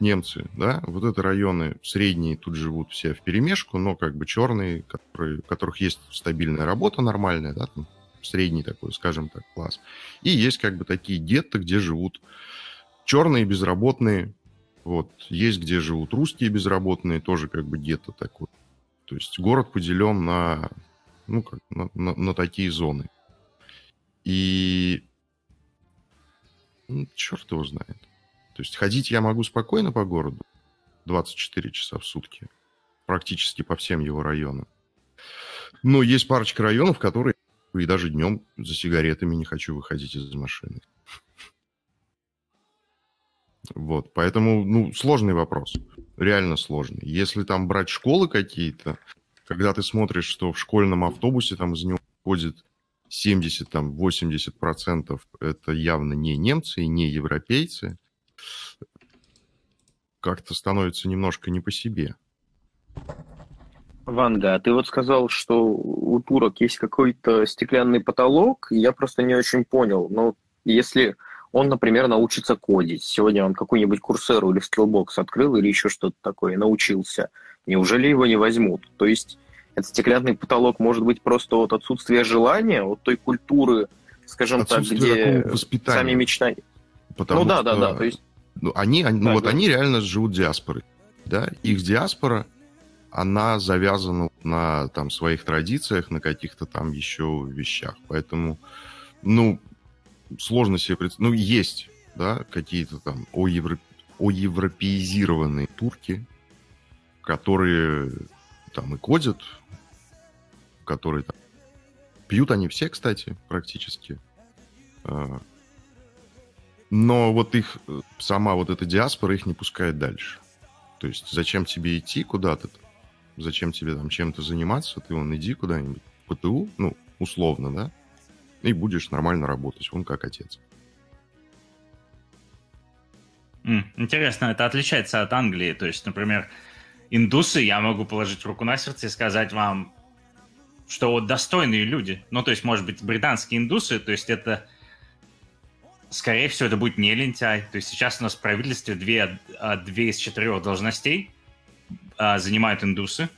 немцы, да, вот это районы средние, тут живут все в перемешку, но как бы черные, которые, у которых есть стабильная работа нормальная, да, там средний такой, скажем так, класс. И есть как бы такие гетто, где живут черные безработные, вот, есть где живут русские безработные, тоже как бы гетто такой. То есть город поделен на, ну, как, на, на, на такие зоны. И ну, черт его знает. То есть ходить я могу спокойно по городу 24 часа в сутки, практически по всем его районам. Но есть парочка районов, которые и даже днем за сигаретами не хочу выходить из машины. Вот, поэтому, ну, сложный вопрос, реально сложный. Если там брать школы какие-то, когда ты смотришь, что в школьном автобусе там из него ходит 70, там, 80 процентов это явно не немцы и не европейцы, как-то становится немножко не по себе. Ванга, ты вот сказал, что у турок есть какой-то стеклянный потолок, я просто не очень понял. Но если он, например, научится кодить, сегодня он какой-нибудь курсеру или Skillbox открыл или еще что-то такое, научился, неужели его не возьмут? То есть этот стеклянный потолок может быть просто от отсутствия желания, от той культуры, скажем так, где сами мечтают. Потому ну да, да, да. То есть... ну, они, они, ну, да, ну, вот да. они реально живут диаспорой. Да? Их диаспора, она завязана на там, своих традициях, на каких-то там еще вещах. Поэтому, ну, сложно себе представить. Ну, есть, да, какие-то там оевро... оевропеизированные турки, которые там и кодят, которые там... Пьют они все, кстати, практически. Но вот их, сама вот эта диаспора их не пускает дальше. То есть зачем тебе идти куда-то? Зачем тебе там чем-то заниматься? Ты вон иди куда-нибудь в ПТУ, ну, условно, да? И будешь нормально работать, он как отец. Интересно, это отличается от Англии. То есть, например, индусы, я могу положить руку на сердце и сказать вам, что вот достойные люди. Ну, то есть, может быть, британские индусы, то есть это, скорее всего, это будет не лентяй. То есть сейчас у нас в правительстве две, а, две из четырех должностей а, занимают индусы.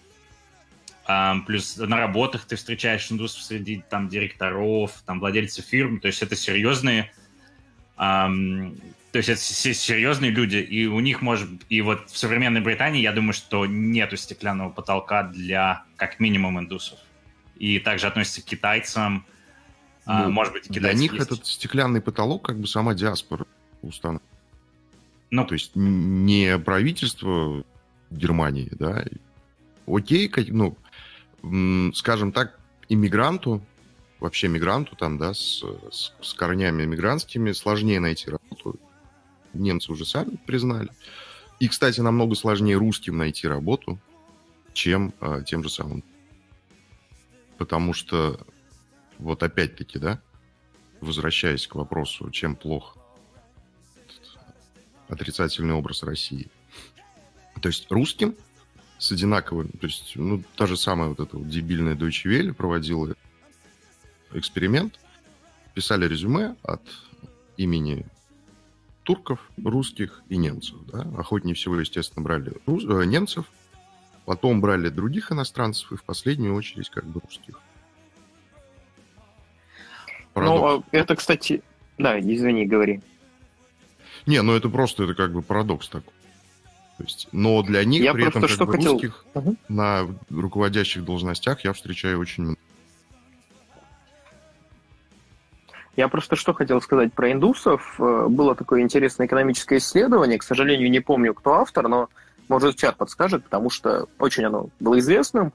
А, плюс на работах ты встречаешь индусов среди там директоров, там владельцев фирм. То есть это серьезные то есть это серьезные люди, и у них может... И вот в современной Британии, я думаю, что нету стеклянного потолка для, как минимум, индусов. И также относится к китайцам. А, ну, может быть, Для них есть. этот стеклянный потолок как бы сама диаспора установила. Ну, то есть не правительство Германии, да. Окей, ну, скажем так, иммигранту, вообще мигранту там, да, с, с, с корнями мигрантскими сложнее найти работу немцы уже сами признали. И, кстати, намного сложнее русским найти работу, чем а, тем же самым. Потому что, вот опять-таки, да, возвращаясь к вопросу, чем плох отрицательный образ России. То есть русским с одинаковым, то есть, ну, та же самая вот эта вот дебильная Deutsche Welle проводила эксперимент, писали резюме от имени турков, русских и немцев. Да? Охотнее всего, естественно, брали рус... э, немцев, потом брали других иностранцев и в последнюю очередь как бы русских. Парадокс. Ну, а это, кстати... Да, извини, говори. Не, ну это просто это как бы парадокс такой. То есть, но для них я при этом как бы, хотел... русских угу. на руководящих должностях я встречаю очень много. Я просто что хотел сказать про индусов. Э, было такое интересное экономическое исследование, к сожалению, не помню, кто автор, но, может, чат подскажет, потому что очень оно было известным,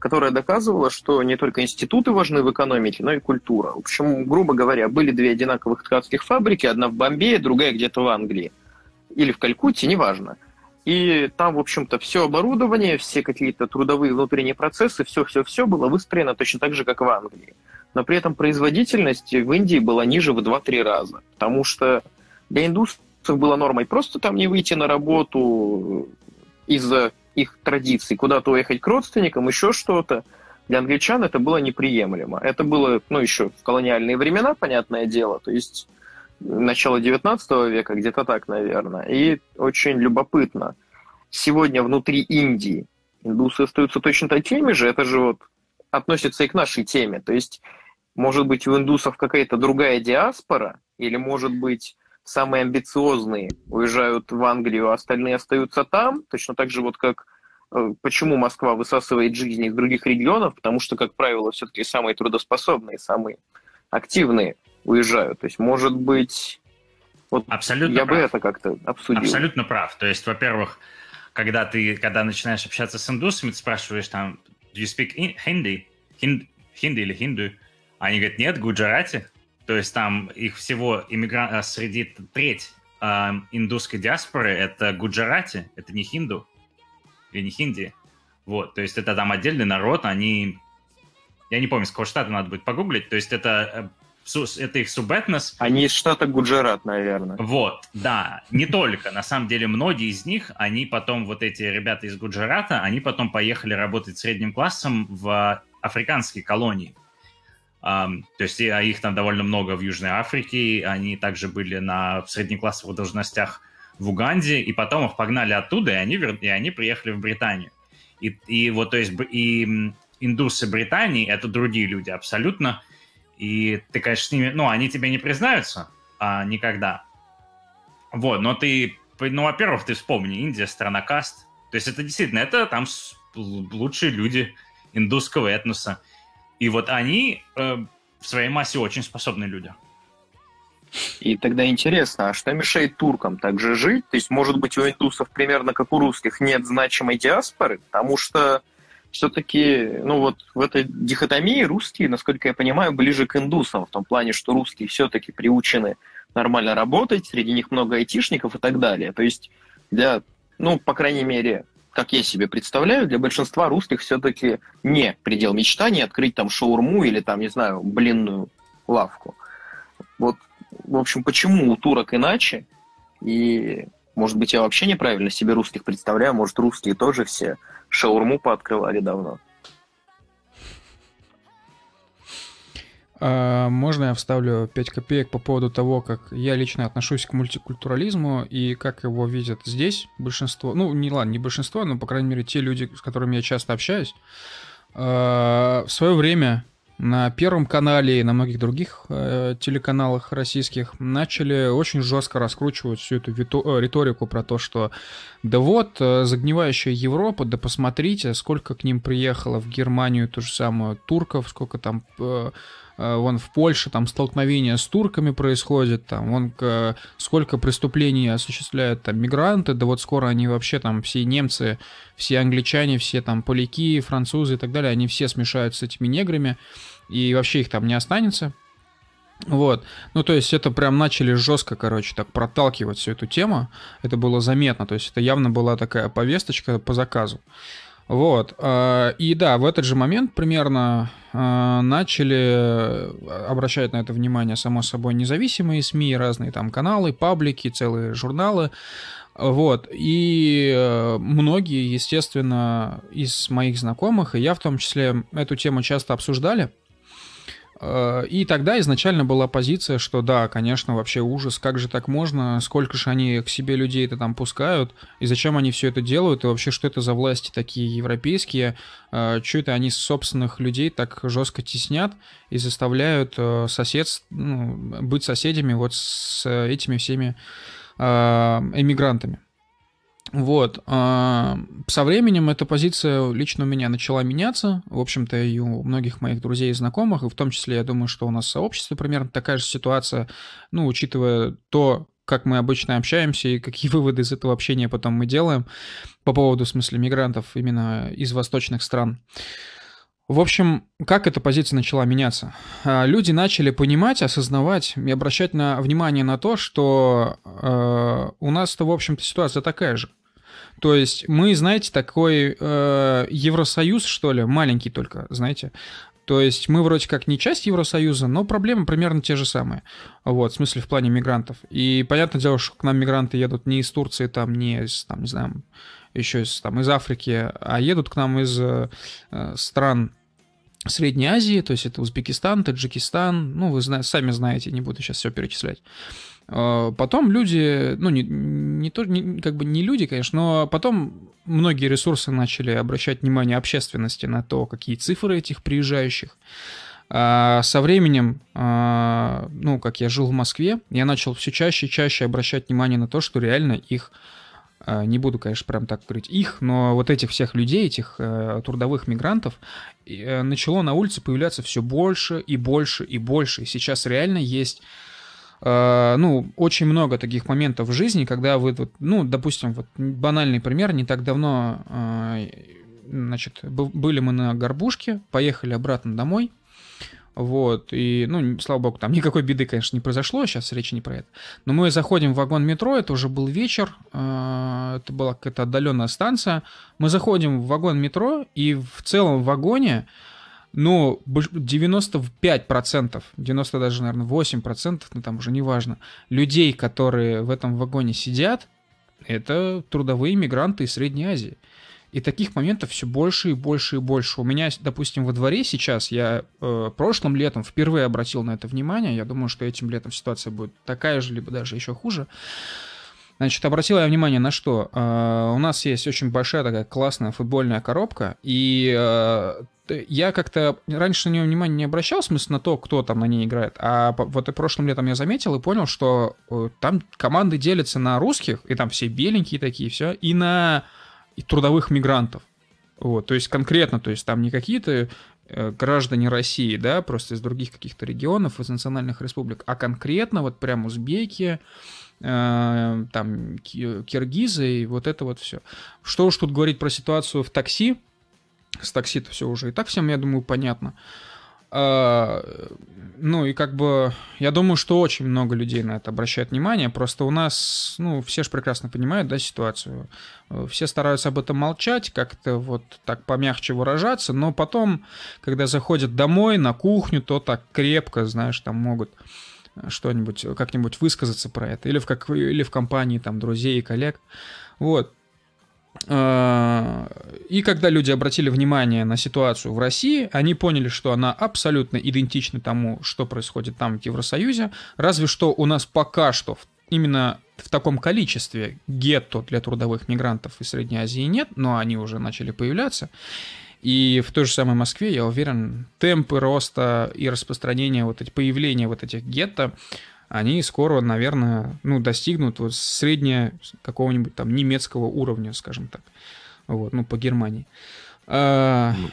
которое доказывало, что не только институты важны в экономике, но и культура. В общем, грубо говоря, были две одинаковых ткацких фабрики, одна в Бомбее, другая где-то в Англии. Или в Калькутте, неважно. И там, в общем-то, все оборудование, все какие-то трудовые внутренние процессы, все-все-все было выстроено точно так же, как в Англии но при этом производительность в Индии была ниже в 2-3 раза, потому что для индусов было нормой просто там не выйти на работу из-за их традиций, куда-то уехать к родственникам, еще что-то. Для англичан это было неприемлемо. Это было, ну, еще в колониальные времена, понятное дело, то есть начало 19 века, где-то так, наверное. И очень любопытно. Сегодня внутри Индии индусы остаются точно такими же, это же вот относится и к нашей теме. То есть может быть, у индусов какая-то другая диаспора, или, может быть, самые амбициозные уезжают в Англию, а остальные остаются там, точно так же вот как э, почему Москва высасывает жизни из других регионов, потому что, как правило, все-таки самые трудоспособные, самые активные уезжают. То есть, может быть, Вот Абсолютно я прав. бы это как-то обсудил. Абсолютно прав. То есть, во-первых, когда ты, когда начинаешь общаться с индусами, ты спрашиваешь там, do you speak hindi? Хинди или хинду? Они говорят, нет, гуджарати. То есть там их всего иммигрант а, среди треть э, индусской диаспоры это гуджарати, это не хинду или не хинди. Вот, то есть это там отдельный народ, они... Я не помню, с какого штата надо будет погуглить. То есть это э, это их субэтнос. Они из штата Гуджарат, наверное. Вот, да, не только. На самом деле многие из них, они потом, вот эти ребята из Гуджарата, они потом поехали работать средним классом в африканские колонии. Um, то есть а их там довольно много в Южной Африке, они также были на среднеклассовых должностях в Уганде, и потом их погнали оттуда, и они, и они приехали в Британию. И, и вот, то есть, и индусы Британии — это другие люди абсолютно, и ты, конечно, с ними, ну, они тебе не признаются а, никогда. Вот, но ты, ну, во-первых, ты вспомни, Индия — страна каст, то есть это действительно, это там лучшие люди индусского этноса. И вот они э, в своей массе очень способные люди. И тогда интересно, а что мешает туркам также жить? То есть, может быть, у индусов примерно как у русских нет значимой диаспоры? Потому что все-таки, ну вот в этой дихотомии русские, насколько я понимаю, ближе к индусам, в том плане, что русские все-таки приучены нормально работать, среди них много айтишников и так далее. То есть для, ну, по крайней мере, как я себе представляю, для большинства русских все-таки не предел мечтаний открыть там шаурму или там, не знаю, блинную лавку. Вот, в общем, почему у турок иначе? И, может быть, я вообще неправильно себе русских представляю, может, русские тоже все шаурму пооткрывали давно. Можно я вставлю 5 копеек по поводу того, как я лично отношусь к мультикультурализму и как его видят здесь большинство, ну, не ладно, не большинство, но, по крайней мере, те люди, с которыми я часто общаюсь. А, в свое время на Первом канале и на многих других э, телеканалах российских начали очень жестко раскручивать всю эту э, риторику про то, что да вот, э, загнивающая Европа, да посмотрите, сколько к ним приехало в Германию ту же самую турков, сколько там вон в Польше там столкновения с турками происходит, там вон сколько преступлений осуществляют там мигранты, да вот скоро они вообще там все немцы, все англичане, все там поляки, французы и так далее, они все смешаются с этими неграми, и вообще их там не останется. Вот. Ну, то есть это прям начали жестко, короче, так проталкивать всю эту тему. Это было заметно. То есть это явно была такая повесточка по заказу. Вот. Э, и да, в этот же момент примерно э, начали обращать на это внимание, само собой, независимые СМИ, разные там каналы, паблики, целые журналы. Вот. И э, многие, естественно, из моих знакомых, и я в том числе, эту тему часто обсуждали. Э, и тогда изначально была позиция, что да, конечно, вообще ужас, как же так можно, сколько же они к себе людей это там пускают, и зачем они все это делают, и вообще что это за власти такие европейские, э, что это они собственных людей так жестко теснят и заставляют э, сосед, ну, быть соседями вот с этими всеми эмигрантами. Вот. А, со временем эта позиция лично у меня начала меняться. В общем-то, и у многих моих друзей и знакомых, и в том числе, я думаю, что у нас в сообществе примерно такая же ситуация, ну, учитывая то, как мы обычно общаемся и какие выводы из этого общения потом мы делаем по поводу, в смысле, мигрантов именно из восточных стран. В общем, как эта позиция начала меняться? А, люди начали понимать, осознавать и обращать на внимание на то, что э, у нас-то, в общем-то, ситуация такая же. То есть мы, знаете, такой э, Евросоюз, что ли, маленький только, знаете. То есть мы вроде как не часть Евросоюза, но проблемы примерно те же самые. Вот, в смысле, в плане мигрантов. И понятное дело, что к нам мигранты едут не из Турции, там, не из, там, не знаю, еще из, там, из Африки, а едут к нам из э, стран Средней Азии, то есть это Узбекистан, Таджикистан, ну, вы зна- сами знаете, не буду сейчас все перечислять. А, потом люди, ну, не, не то, не, как бы не люди, конечно, но потом многие ресурсы начали обращать внимание общественности на то, какие цифры этих приезжающих. А со временем, а, ну, как я жил в Москве, я начал все чаще и чаще обращать внимание на то, что реально их не буду, конечно, прям так говорить их, но вот этих всех людей, этих э, трудовых мигрантов, э, начало на улице появляться все больше и больше и больше. И сейчас реально есть ну, очень много таких моментов в жизни, когда вы, вот, ну, допустим, вот банальный пример, не так давно, э, значит, были мы на Горбушке, поехали обратно домой, вот, и, ну, слава богу, там никакой беды, конечно, не произошло, сейчас речи не про это. Но мы заходим в вагон метро, это уже был вечер, э, это была какая-то отдаленная станция. Мы заходим в вагон метро, и в целом в вагоне, ну, 95%, 90 даже, наверное, 8%, ну, там уже неважно, людей, которые в этом вагоне сидят, это трудовые мигранты из Средней Азии. И таких моментов все больше и больше и больше. У меня, допустим, во дворе сейчас, я э, прошлым летом впервые обратил на это внимание, я думаю, что этим летом ситуация будет такая же, либо даже еще хуже. Значит, обратил я внимание на что? Э, у нас есть очень большая такая классная футбольная коробка, и э, я как-то раньше на нее внимания не обращал, в смысле, на то, кто там на ней играет. А вот и прошлым летом я заметил и понял, что э, там команды делятся на русских, и там все беленькие такие, все, и на и трудовых мигрантов. Вот, то есть конкретно, то есть там не какие-то э, граждане России, да, просто из других каких-то регионов, из национальных республик, а конкретно вот прям узбеки, там киргизы и вот это вот все. Что уж тут говорить про ситуацию в такси, с такси-то все уже и так всем, я думаю, понятно. А, ну и как бы я думаю, что очень много людей на это обращают внимание. Просто у нас, ну, все же прекрасно понимают, да, ситуацию. Все стараются об этом молчать, как-то вот так помягче выражаться, но потом, когда заходят домой, на кухню, то так крепко, знаешь, там могут что-нибудь, как-нибудь высказаться про это. Или в, как, или в компании там друзей и коллег. Вот. А, и когда люди обратили внимание на ситуацию в России, они поняли, что она абсолютно идентична тому, что происходит там в Евросоюзе, разве что у нас пока что именно в таком количестве гетто для трудовых мигрантов из Средней Азии нет, но они уже начали появляться. И в той же самой Москве, я уверен, темпы роста и распространения, вот эти появления вот этих гетто они скоро, наверное, ну, достигнут вот среднего какого-нибудь там немецкого уровня, скажем так. Вот, ну, по Германии. А... Ну,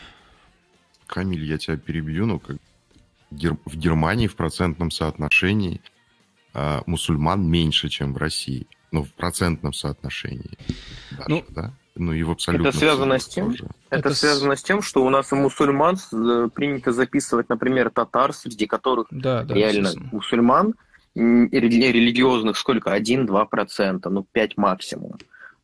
Камиль, я тебя перебью, но как в Германии в процентном соотношении а, мусульман меньше, чем в России. Ну, в процентном соотношении. Даже, ну, да? Ну и в абсолютном Это связано с тем, это, это связано с тем, что у нас у мусульман э, принято записывать, например, татар, среди которых да, да, реально мусульман, религиозных сколько? 1-2%, ну 5 максимум.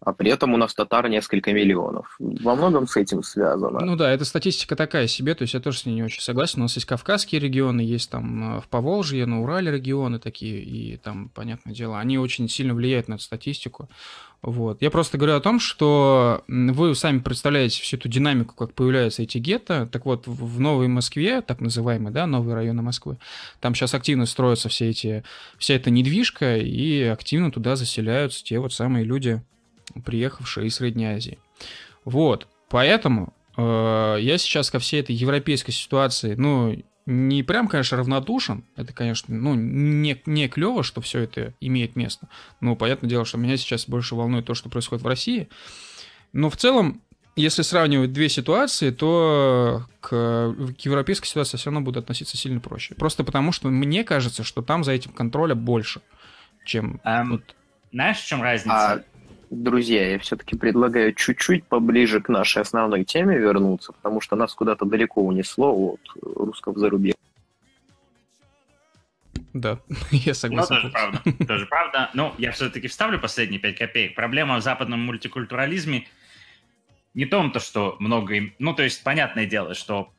А при этом у нас татар несколько миллионов. Во многом с этим связано. Ну да, эта статистика такая себе, то есть я тоже с ней не очень согласен. У нас есть кавказские регионы, есть там э, в Поволжье, на Урале регионы такие, и там, понятное дело, они очень сильно влияют на эту статистику. Вот. Я просто говорю о том, что вы сами представляете всю эту динамику, как появляются эти гетто. Так вот, в Новой Москве, так называемый, да, новые районы Москвы, там сейчас активно строятся все эти, вся эта недвижка, и активно туда заселяются те вот самые люди, приехавшие из Средней Азии. Вот. Поэтому э, я сейчас ко всей этой европейской ситуации, ну, не прям, конечно, равнодушен. Это, конечно, ну, не, не клево, что все это имеет место. Но понятное дело, что меня сейчас больше волнует то, что происходит в России. Но в целом, если сравнивать две ситуации, то к, к европейской ситуации все равно буду относиться сильно проще. Просто потому, что мне кажется, что там за этим контроля больше, чем... Um, вот. Знаешь, в чем разница? А друзья, я все-таки предлагаю чуть-чуть поближе к нашей основной теме вернуться, потому что нас куда-то далеко унесло от русского зарубежья. Да, я согласен. Ну, тоже правда. Тоже правда. Ну, я все-таки вставлю последние пять копеек. Проблема в западном мультикультурализме не в том, то, что много... Им... Ну, то есть, понятное дело, что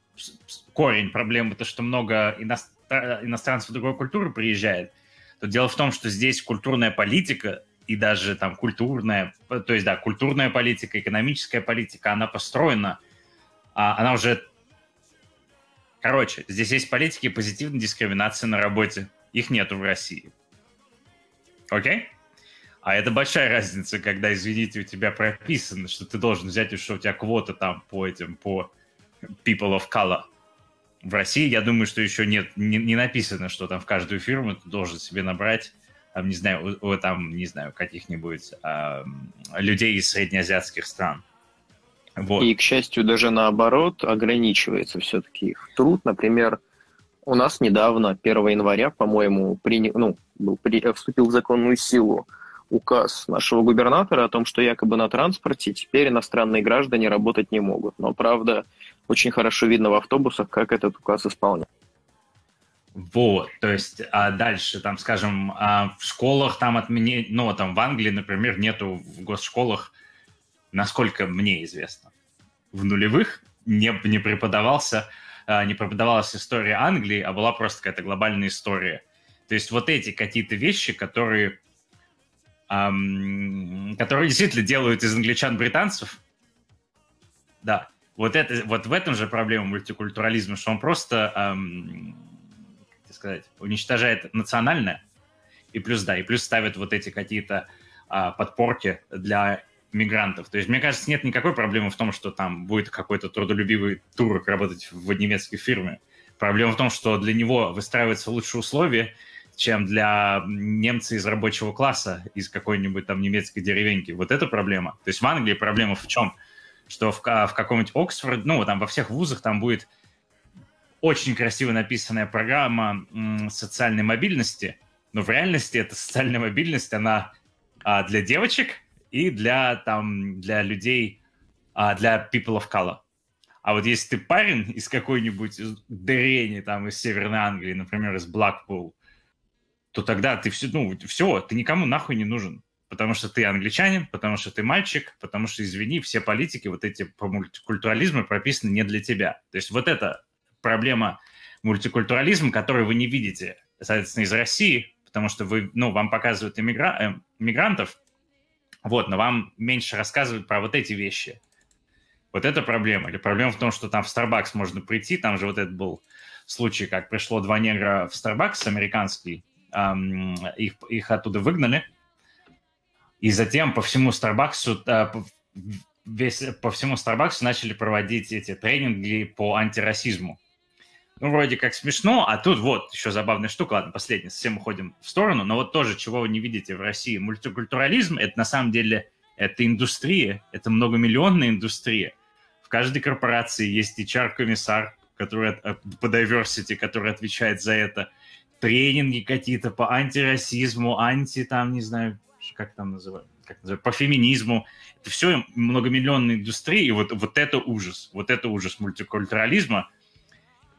корень проблемы то, что много иностранцев другой культуры приезжает. То дело в том, что здесь культурная политика и даже там культурная, то есть, да, культурная политика, экономическая политика, она построена, а, она уже... Короче, здесь есть политики позитивной дискриминации на работе. Их нету в России. Окей? А это большая разница, когда, извините, у тебя прописано, что ты должен взять, что у тебя квота там по этим, по people of color. В России, я думаю, что еще нет, не, не написано, что там в каждую фирму ты должен себе набрать там, не знаю, у, у там, не знаю, каких-нибудь э, людей из среднеазиатских стран. Вот. И, к счастью, даже наоборот, ограничивается все-таки их труд. Например, У нас недавно, 1 января, по-моему, приня... ну, был, при... вступил в законную силу указ нашего губернатора о том, что якобы на транспорте теперь иностранные граждане работать не могут. Но, правда, очень хорошо видно в автобусах, как этот указ исполняется. Вот, то есть а дальше, там, скажем, а в школах там отменить, ну, там в Англии, например, нету в госшколах, насколько мне известно, в нулевых не, не преподавался, а, не преподавалась история Англии, а была просто какая-то глобальная история. То есть вот эти какие-то вещи, которые, эм, которые действительно делают из англичан британцев, да, вот, это, вот в этом же проблема мультикультурализма, что он просто эм, сказать, уничтожает национальное, и плюс, да, и плюс ставит вот эти какие-то а, подпорки для мигрантов. То есть, мне кажется, нет никакой проблемы в том, что там будет какой-то трудолюбивый турок работать в немецкой фирме. Проблема в том, что для него выстраиваются лучшие условия, чем для немца из рабочего класса, из какой-нибудь там немецкой деревеньки. Вот это проблема. То есть в Англии проблема в чем? Что в, в каком-нибудь Оксфорде, ну, там во всех вузах там будет очень красиво написанная программа социальной мобильности, но в реальности эта социальная мобильность, она а, для девочек и для, там, для людей, а, для people of color. А вот если ты парень из какой-нибудь Дерени, там, из Северной Англии, например, из Блэкпул, то тогда ты все, ну, все, ты никому нахуй не нужен. Потому что ты англичанин, потому что ты мальчик, потому что, извини, все политики, вот эти по мультикультурализму прописаны не для тебя. То есть вот это проблема мультикультурализма, который вы не видите, соответственно, из России, потому что вы, ну, вам показывают иммигра... э, вот, но вам меньше рассказывают про вот эти вещи. Вот это проблема. Или проблема в том, что там в Starbucks можно прийти, там же вот этот был случай, как пришло два негра в Starbucks американский, эм, их, их оттуда выгнали, и затем по всему Starbucks, э, весь, по всему Starbucks начали проводить эти тренинги по антирасизму вроде как смешно, а тут вот еще забавная штука, ладно, последняя, совсем уходим в сторону, но вот тоже, чего вы не видите в России, мультикультурализм, это на самом деле, это индустрия, это многомиллионная индустрия. В каждой корпорации есть HR-комиссар, который по diversity, который отвечает за это, тренинги какие-то по антирасизму, анти, там, не знаю, как там называют, как называют, по феминизму. Это все многомиллионная индустрия, и вот, вот это ужас, вот это ужас мультикультурализма –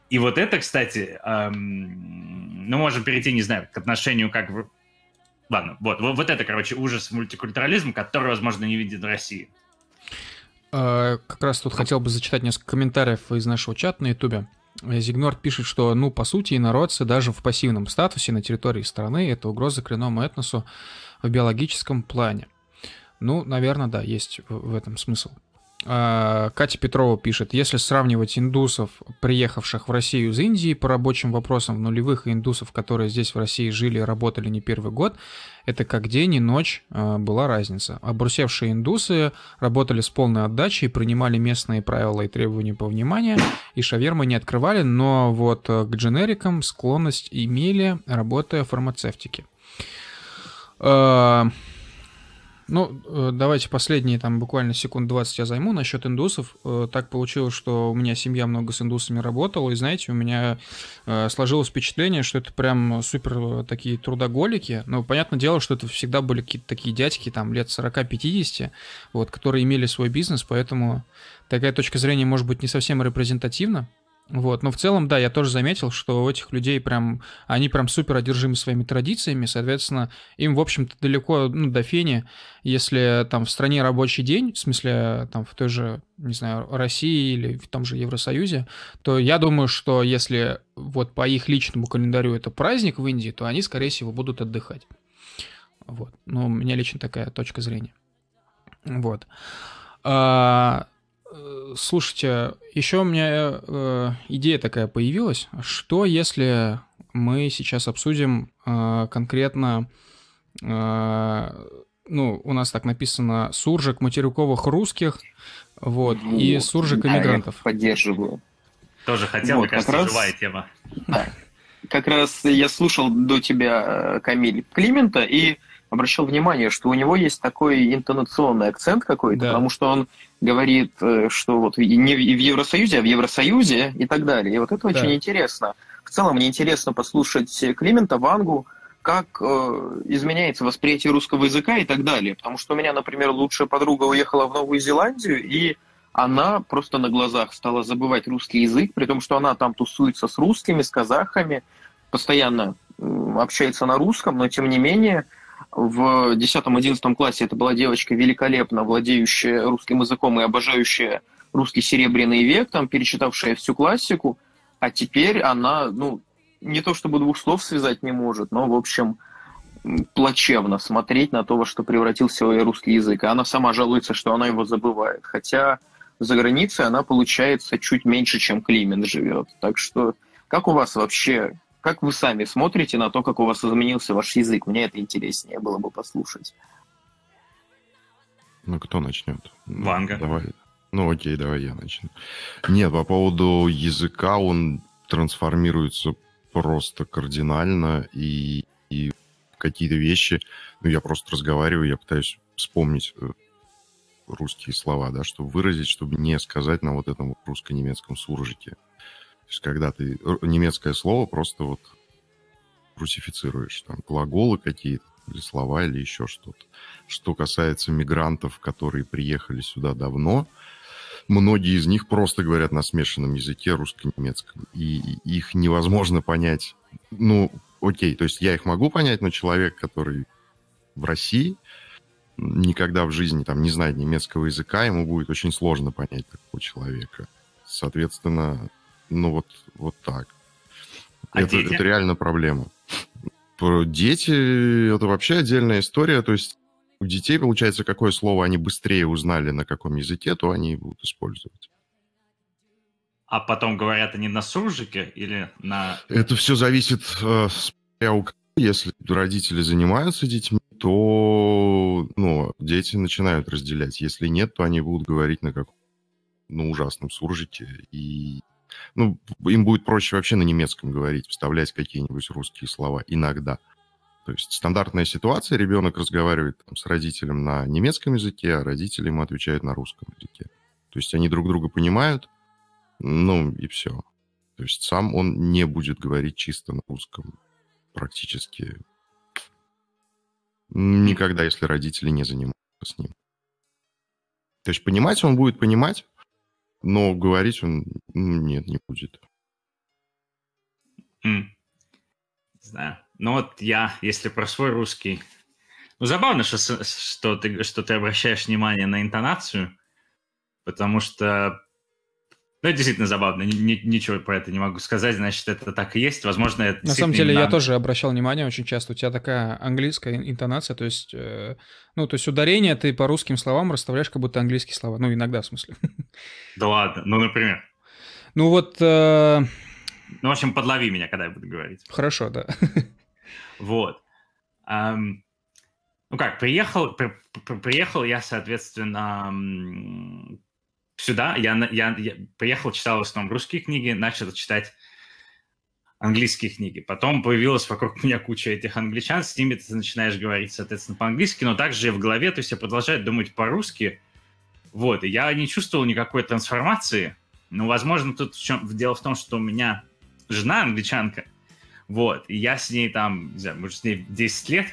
и вот это, кстати, эм, ну, можем перейти, не знаю, к отношению как... Ладно, вот, вот, вот это, короче, ужас мультикультурализма, который, возможно, не видит в России. Э, как раз тут хотел бы зачитать несколько комментариев из нашего чата на Ютубе. Зигнор пишет, что, ну, по сути, инородцы даже в пассивном статусе на территории страны — это угроза коренному этносу в биологическом плане. Ну, наверное, да, есть в этом смысл. А, Катя Петрова пишет, если сравнивать индусов, приехавших в Россию из Индии по рабочим вопросам в нулевых и индусов, которые здесь в России жили и работали не первый год, это как день и ночь а, была разница. Обрусевшие индусы работали с полной отдачей, принимали местные правила и требования по вниманию, и шавермы не открывали, но вот к дженерикам склонность имели, работая в фармацевтике. Ну, э, давайте последние там буквально секунд 20 я займу насчет индусов. Э, так получилось, что у меня семья много с индусами работала, и знаете, у меня э, сложилось впечатление, что это прям супер такие трудоголики. Но понятное дело, что это всегда были какие-то такие дядьки, там, лет 40-50, вот, которые имели свой бизнес, поэтому такая точка зрения может быть не совсем репрезентативна. Вот, но в целом, да, я тоже заметил, что у этих людей прям, они прям супер одержимы своими традициями, соответственно, им, в общем-то, далеко, ну, до фени, если там в стране рабочий день, в смысле, там в той же, не знаю, России или в том же Евросоюзе, то я думаю, что если вот по их личному календарю это праздник в Индии, то они, скорее всего, будут отдыхать. Вот, ну, у меня лично такая точка зрения. Вот. А, слушайте, еще у меня э, идея такая появилась. Что если мы сейчас обсудим э, конкретно, э, ну, у нас так написано, суржик материковых русских, вот, вот и суржик иммигрантов. Да, я поддерживаю. Тоже хотел, вот, мне кажется, раз... живая тема. Да. Как раз я слушал до тебя э, Камиль Климента, и обращал внимание, что у него есть такой интонационный акцент какой-то, да. потому что он говорит, э, что вот не в Евросоюзе, а в Евросоюзе и так далее. И вот это да. очень интересно. в целом мне интересно послушать Климента, Вангу, как э, изменяется восприятие русского языка и так далее. Потому что у меня, например, лучшая подруга уехала в Новую Зеландию, и она просто на глазах стала забывать русский язык, при том, что она там тусуется с русскими, с казахами, постоянно общается на русском, но тем не менее в 10-11 классе это была девочка великолепно владеющая русским языком и обожающая русский серебряный век, там перечитавшая всю классику, а теперь она, ну, не то чтобы двух слов связать не может, но, в общем, плачевно смотреть на то, во что превратился русский язык. Она сама жалуется, что она его забывает. Хотя за границей она, получается, чуть меньше, чем Климент живет. Так что как у вас вообще, как вы сами смотрите на то, как у вас изменился ваш язык? Мне это интереснее было бы послушать. Ну, кто начнет? Ванга. Давай. Ну, окей, давай я начну. Нет, по поводу языка он трансформируется просто кардинально, и, и какие-то вещи, ну, я просто разговариваю, я пытаюсь вспомнить э, русские слова, да, чтобы выразить, чтобы не сказать на вот этом русско-немецком суржике. То есть, когда ты немецкое слово просто вот русифицируешь, там, глаголы какие-то, или слова, или еще что-то. Что касается мигрантов, которые приехали сюда давно, многие из них просто говорят на смешанном языке русско-немецком, и их невозможно понять. Ну, окей, то есть я их могу понять, но человек, который в России, никогда в жизни там не знает немецкого языка, ему будет очень сложно понять такого человека. Соответственно, ну вот, вот так. А это, это реально проблема. Дети это вообще отдельная история. То есть у детей, получается, какое слово они быстрее узнали, на каком языке, то они и будут использовать. А потом говорят они на суржике или на... Это все зависит, э, если родители занимаются детьми, то ну, дети начинают разделять. Если нет, то они будут говорить на каком ну, ужасном суржике. И ну, им будет проще вообще на немецком говорить, вставлять какие-нибудь русские слова иногда. То есть стандартная ситуация, ребенок разговаривает там, с родителем на немецком языке, а родители ему отвечают на русском языке. То есть они друг друга понимают, ну и все. То есть сам он не будет говорить чисто на русском практически никогда, если родители не занимаются с ним. То есть понимать он будет понимать, но говорить он нет, не будет. Mm. Не знаю. Ну вот я, если про свой русский... Ну, забавно, что, что, ты, что ты обращаешь внимание на интонацию, потому что... Ну, это действительно забавно, Ни, ничего про это не могу сказать, значит, это так и есть. Возможно, это На самом деле, я тоже обращал внимание очень часто, у тебя такая английская интонация, то есть, э, ну, то есть ударение ты по русским словам расставляешь, как будто английские слова, ну, иногда, в смысле. Да ладно, ну, например? Ну, вот... Э... Ну, в общем, подлови меня, когда я буду говорить. Хорошо, да. Вот. Um, ну как, приехал, при, при, приехал я, соответственно, сюда. Я, я, я приехал, читал в основном русские книги, начал читать английские книги. Потом появилась вокруг меня куча этих англичан, с ними ты начинаешь говорить, соответственно, по-английски, но также и в голове, то есть я продолжаю думать по-русски. Вот, и я не чувствовал никакой трансформации. Ну, возможно, тут в чем, дело в том, что у меня жена англичанка, вот, и я с ней там, не знаю, может, с ней 10 лет,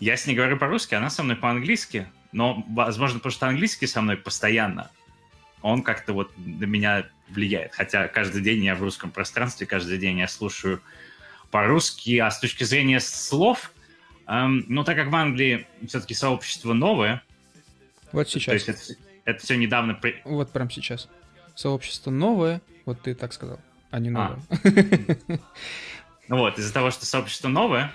я с ней говорю по-русски, она со мной по-английски, но, возможно, потому что английский со мной постоянно, он как-то вот на меня влияет. Хотя каждый день я в русском пространстве, каждый день я слушаю по-русски, а с точки зрения слов, эм, ну, так как в Англии все-таки сообщество новое... Вот сейчас. То есть это, это все недавно... При... Вот прям сейчас. Сообщество новое, вот ты так сказал, а не новое. А. Ну вот, из-за того, что сообщество новое,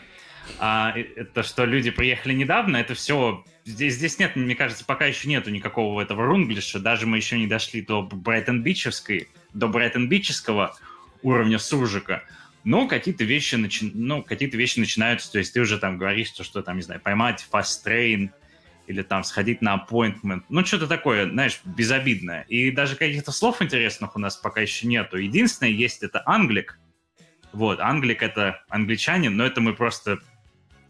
а, это что люди приехали недавно, это все... Здесь, здесь нет, мне кажется, пока еще нету никакого этого рунглиша, даже мы еще не дошли до Брайтон-Бичевской, до Брайтон-Бичевского уровня суржика, но какие-то вещи, начи... ну, какие-то вещи начинаются, то есть ты уже там говоришь, что, что там, не знаю, поймать train, или там сходить на appointment, ну, что-то такое, знаешь, безобидное. И даже каких-то слов интересных у нас пока еще нету. Единственное есть это англик, вот, Англик — это англичанин, но это мы просто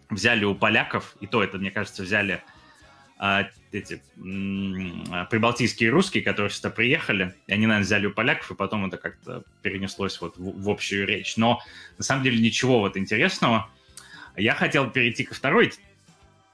взяли у поляков, и то это, мне кажется, взяли а, эти м- прибалтийские русские, которые сюда приехали, и они, наверное, взяли у поляков, и потом это как-то перенеслось вот в, в общую речь. Но на самом деле ничего вот интересного. Я хотел перейти ко второй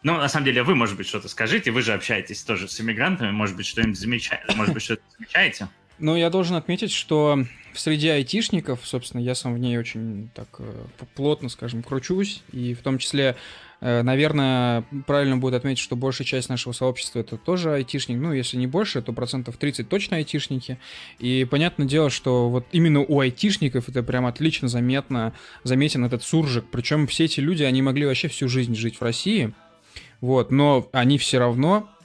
ну, на самом деле, вы, может быть, что-то скажите, вы же общаетесь тоже с иммигрантами, может быть, что-нибудь замечаете, может быть, что-то замечаете? Ну, я должен отметить, что в среде айтишников, собственно, я сам в ней очень так э, плотно, скажем, кручусь, и в том числе, наверное, правильно будет отметить, что большая часть нашего сообщества это тоже айтишник, ну, если не больше, то процентов 30 точно айтишники, и понятное дело, что вот именно у айтишников это прям отлично заметно, заметен этот суржик, причем все эти люди, они могли вообще всю жизнь жить в России, вот, но они все равно Э,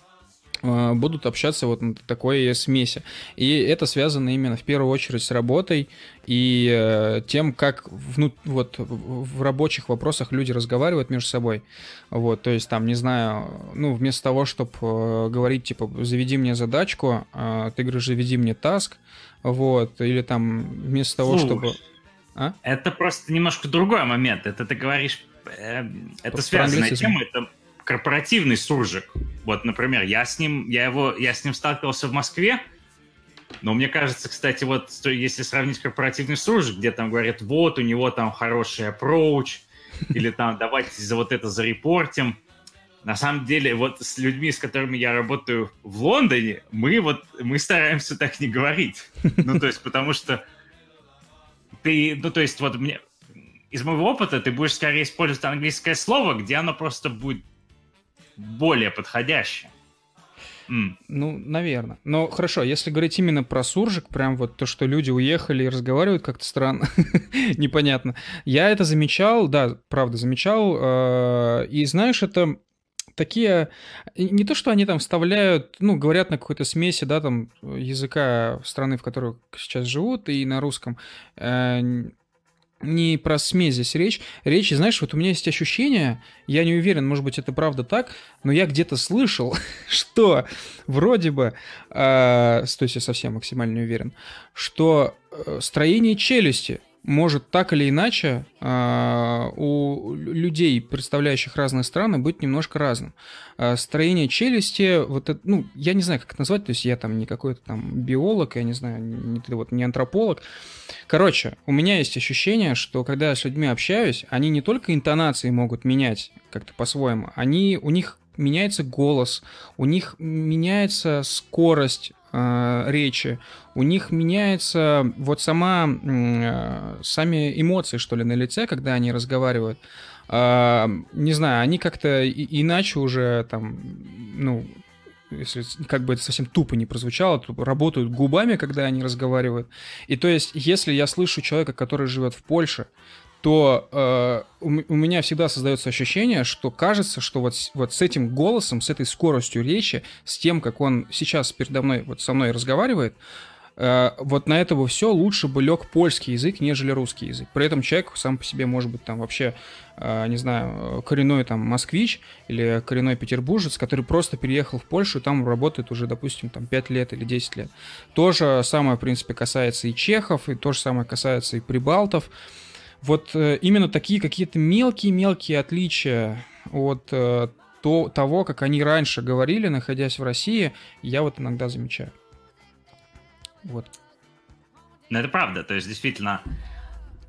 будут общаться вот на такой смеси. И это связано именно в первую очередь с работой и э, тем, как вну, вот, в рабочих вопросах люди разговаривают между собой. Вот, то есть там, не знаю, ну, вместо того, чтобы э, говорить, типа, заведи мне задачку, э, ты говоришь, заведи мне таск, вот, или там вместо того, Слушай, чтобы... А? Это просто немножко другой момент. Это ты говоришь... Э, это связанная тема, это корпоративный суржик. Вот, например, я с ним, я его, я с ним сталкивался в Москве, но мне кажется, кстати, вот если сравнить корпоративный суржик, где там говорят, вот, у него там хороший approach, или там давайте за вот это зарепортим. На самом деле, вот с людьми, с которыми я работаю в Лондоне, мы вот, мы стараемся так не говорить. Ну, то есть, потому что ты, ну, то есть, вот мне, из моего опыта ты будешь скорее использовать английское слово, где оно просто будет более подходящее. Mm. Ну, наверное. Но хорошо, если говорить именно про суржик, прям вот то, что люди уехали и разговаривают как-то странно, непонятно. Я это замечал, да, правда, замечал. Э, и знаешь, это такие... Не то, что они там вставляют, ну, говорят на какой-то смеси, да, там, языка страны, в которой сейчас живут, и на русском э, не про смесь здесь речь. Речь, знаешь, вот у меня есть ощущение, я не уверен, может быть, это правда так, но я где-то слышал, что вроде бы, э, то я совсем максимально не уверен, что э, строение челюсти может так или иначе э, у людей, представляющих разные страны, быть немножко разным. Э, строение челюсти, вот это, ну, я не знаю, как это назвать, то есть я там не какой-то там биолог, я не знаю, не, вот, не антрополог. Короче, у меня есть ощущение, что когда я с людьми общаюсь, они не только интонации могут менять как-то по-своему, они, у них меняется голос, у них меняется скорость э, речи, у них меняется вот сама, э, сами эмоции, что ли, на лице, когда они разговаривают. Э, не знаю, они как-то иначе уже там, ну, если как бы это совсем тупо не прозвучало, то работают губами, когда они разговаривают. И то есть, если я слышу человека, который живет в Польше, то э, у, у меня всегда создается ощущение, что кажется, что вот, вот с этим голосом, с этой скоростью речи, с тем, как он сейчас передо мной, вот со мной разговаривает, э, вот на этого все лучше бы лег польский язык, нежели русский язык. При этом человек сам по себе может быть там вообще, э, не знаю, коренной там москвич или коренной петербуржец, который просто переехал в Польшу и там работает уже, допустим, там 5 лет или 10 лет. То же самое, в принципе, касается и чехов, и то же самое касается и прибалтов вот э, именно такие какие-то мелкие-мелкие отличия от э, то, того, как они раньше говорили, находясь в России, я вот иногда замечаю. Вот. Ну, это правда. То есть, действительно,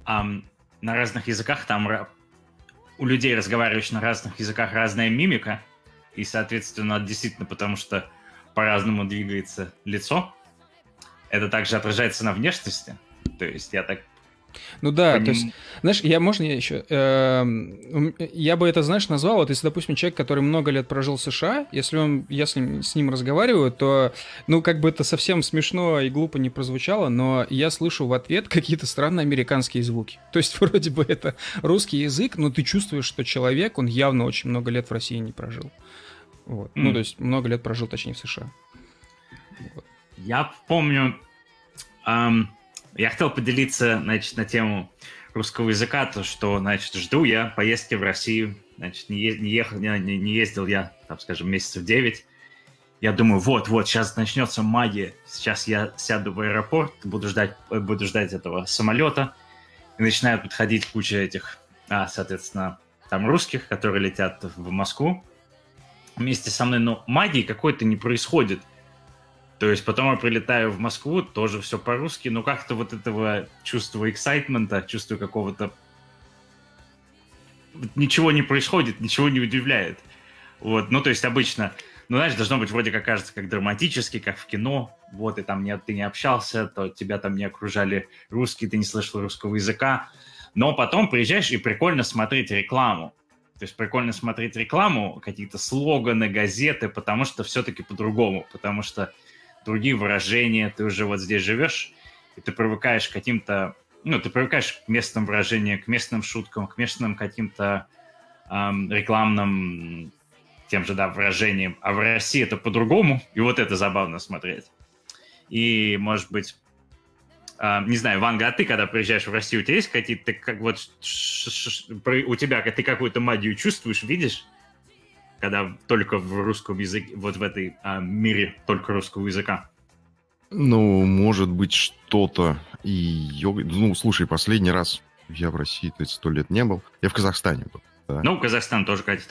эм, на разных языках там у людей, разговаривающих на разных языках, разная мимика. И, соответственно, действительно, потому что по-разному двигается лицо. Это также отражается на внешности. То есть я так ну да, Поним... то есть, знаешь, я можно я еще, э, я бы это, знаешь, назвал, вот если, допустим, человек, который много лет прожил в США, если он, если с ним разговариваю, то, ну, как бы это совсем смешно и глупо не прозвучало, но я слышу в ответ какие-то странные американские звуки. То есть, вроде бы это русский язык, но ты чувствуешь, что человек, он явно очень много лет в России не прожил. Вот. Mm. Ну, то есть, много лет прожил, точнее, в США. Вот. Я помню, эм, я хотел поделиться, значит, на тему русского языка, то, что, значит, жду я поездки в Россию. Значит, не, не, ехал, не, не ездил я, там, скажем, месяцев 9. Я думаю, вот, вот, сейчас начнется магия. Сейчас я сяду в аэропорт, буду ждать, буду ждать этого самолета. И начинают подходить куча этих, а, соответственно, там русских, которые летят в Москву. вместе со мной, но магии какой-то не происходит. То есть потом я прилетаю в Москву, тоже все по-русски, но как-то вот этого чувства эксайтмента, чувства какого-то... Ничего не происходит, ничего не удивляет. Вот, ну то есть обычно, ну знаешь, должно быть вроде как кажется, как драматически, как в кино. Вот, и там не, ты не общался, то тебя там не окружали русские, ты не слышал русского языка. Но потом приезжаешь и прикольно смотреть рекламу. То есть прикольно смотреть рекламу, какие-то слоганы, газеты, потому что все-таки по-другому, потому что другие выражения, ты уже вот здесь живешь, и ты привыкаешь к каким-то, ну, ты привыкаешь к местным выражениям, к местным шуткам, к местным каким-то эм, рекламным тем же, да, выражениям. А в России это по-другому, и вот это забавно смотреть. И, может быть, э, не знаю, Ванга, а ты, когда приезжаешь в Россию, у тебя есть какие-то, как вот, у тебя, ты какую-то магию чувствуешь, видишь? Когда только в русском языке, вот в этой а, мире только русского языка? Ну, может быть, что-то и йога... Ну, слушай, последний раз я в России, то есть сто лет не был. Я в Казахстане был. Да. Ну, Казахстан тоже катит.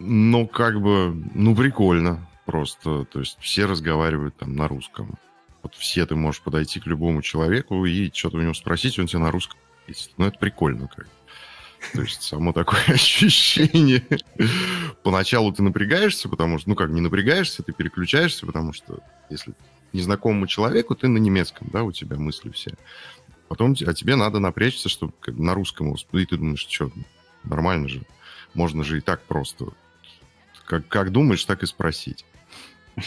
Ну, как бы, ну, прикольно просто. То есть все разговаривают там на русском. Вот все ты можешь подойти к любому человеку и что-то у него спросить, он тебе на русском ответит. Ну, это прикольно как то есть само такое ощущение. Поначалу ты напрягаешься, потому что, ну как, не напрягаешься, ты переключаешься, потому что если незнакомому человеку, ты на немецком, да, у тебя мысли все. Потом, а тебе надо напрячься, чтобы на русском, и ты думаешь, что, нормально же, можно же и так просто. Как, как думаешь, так и спросить.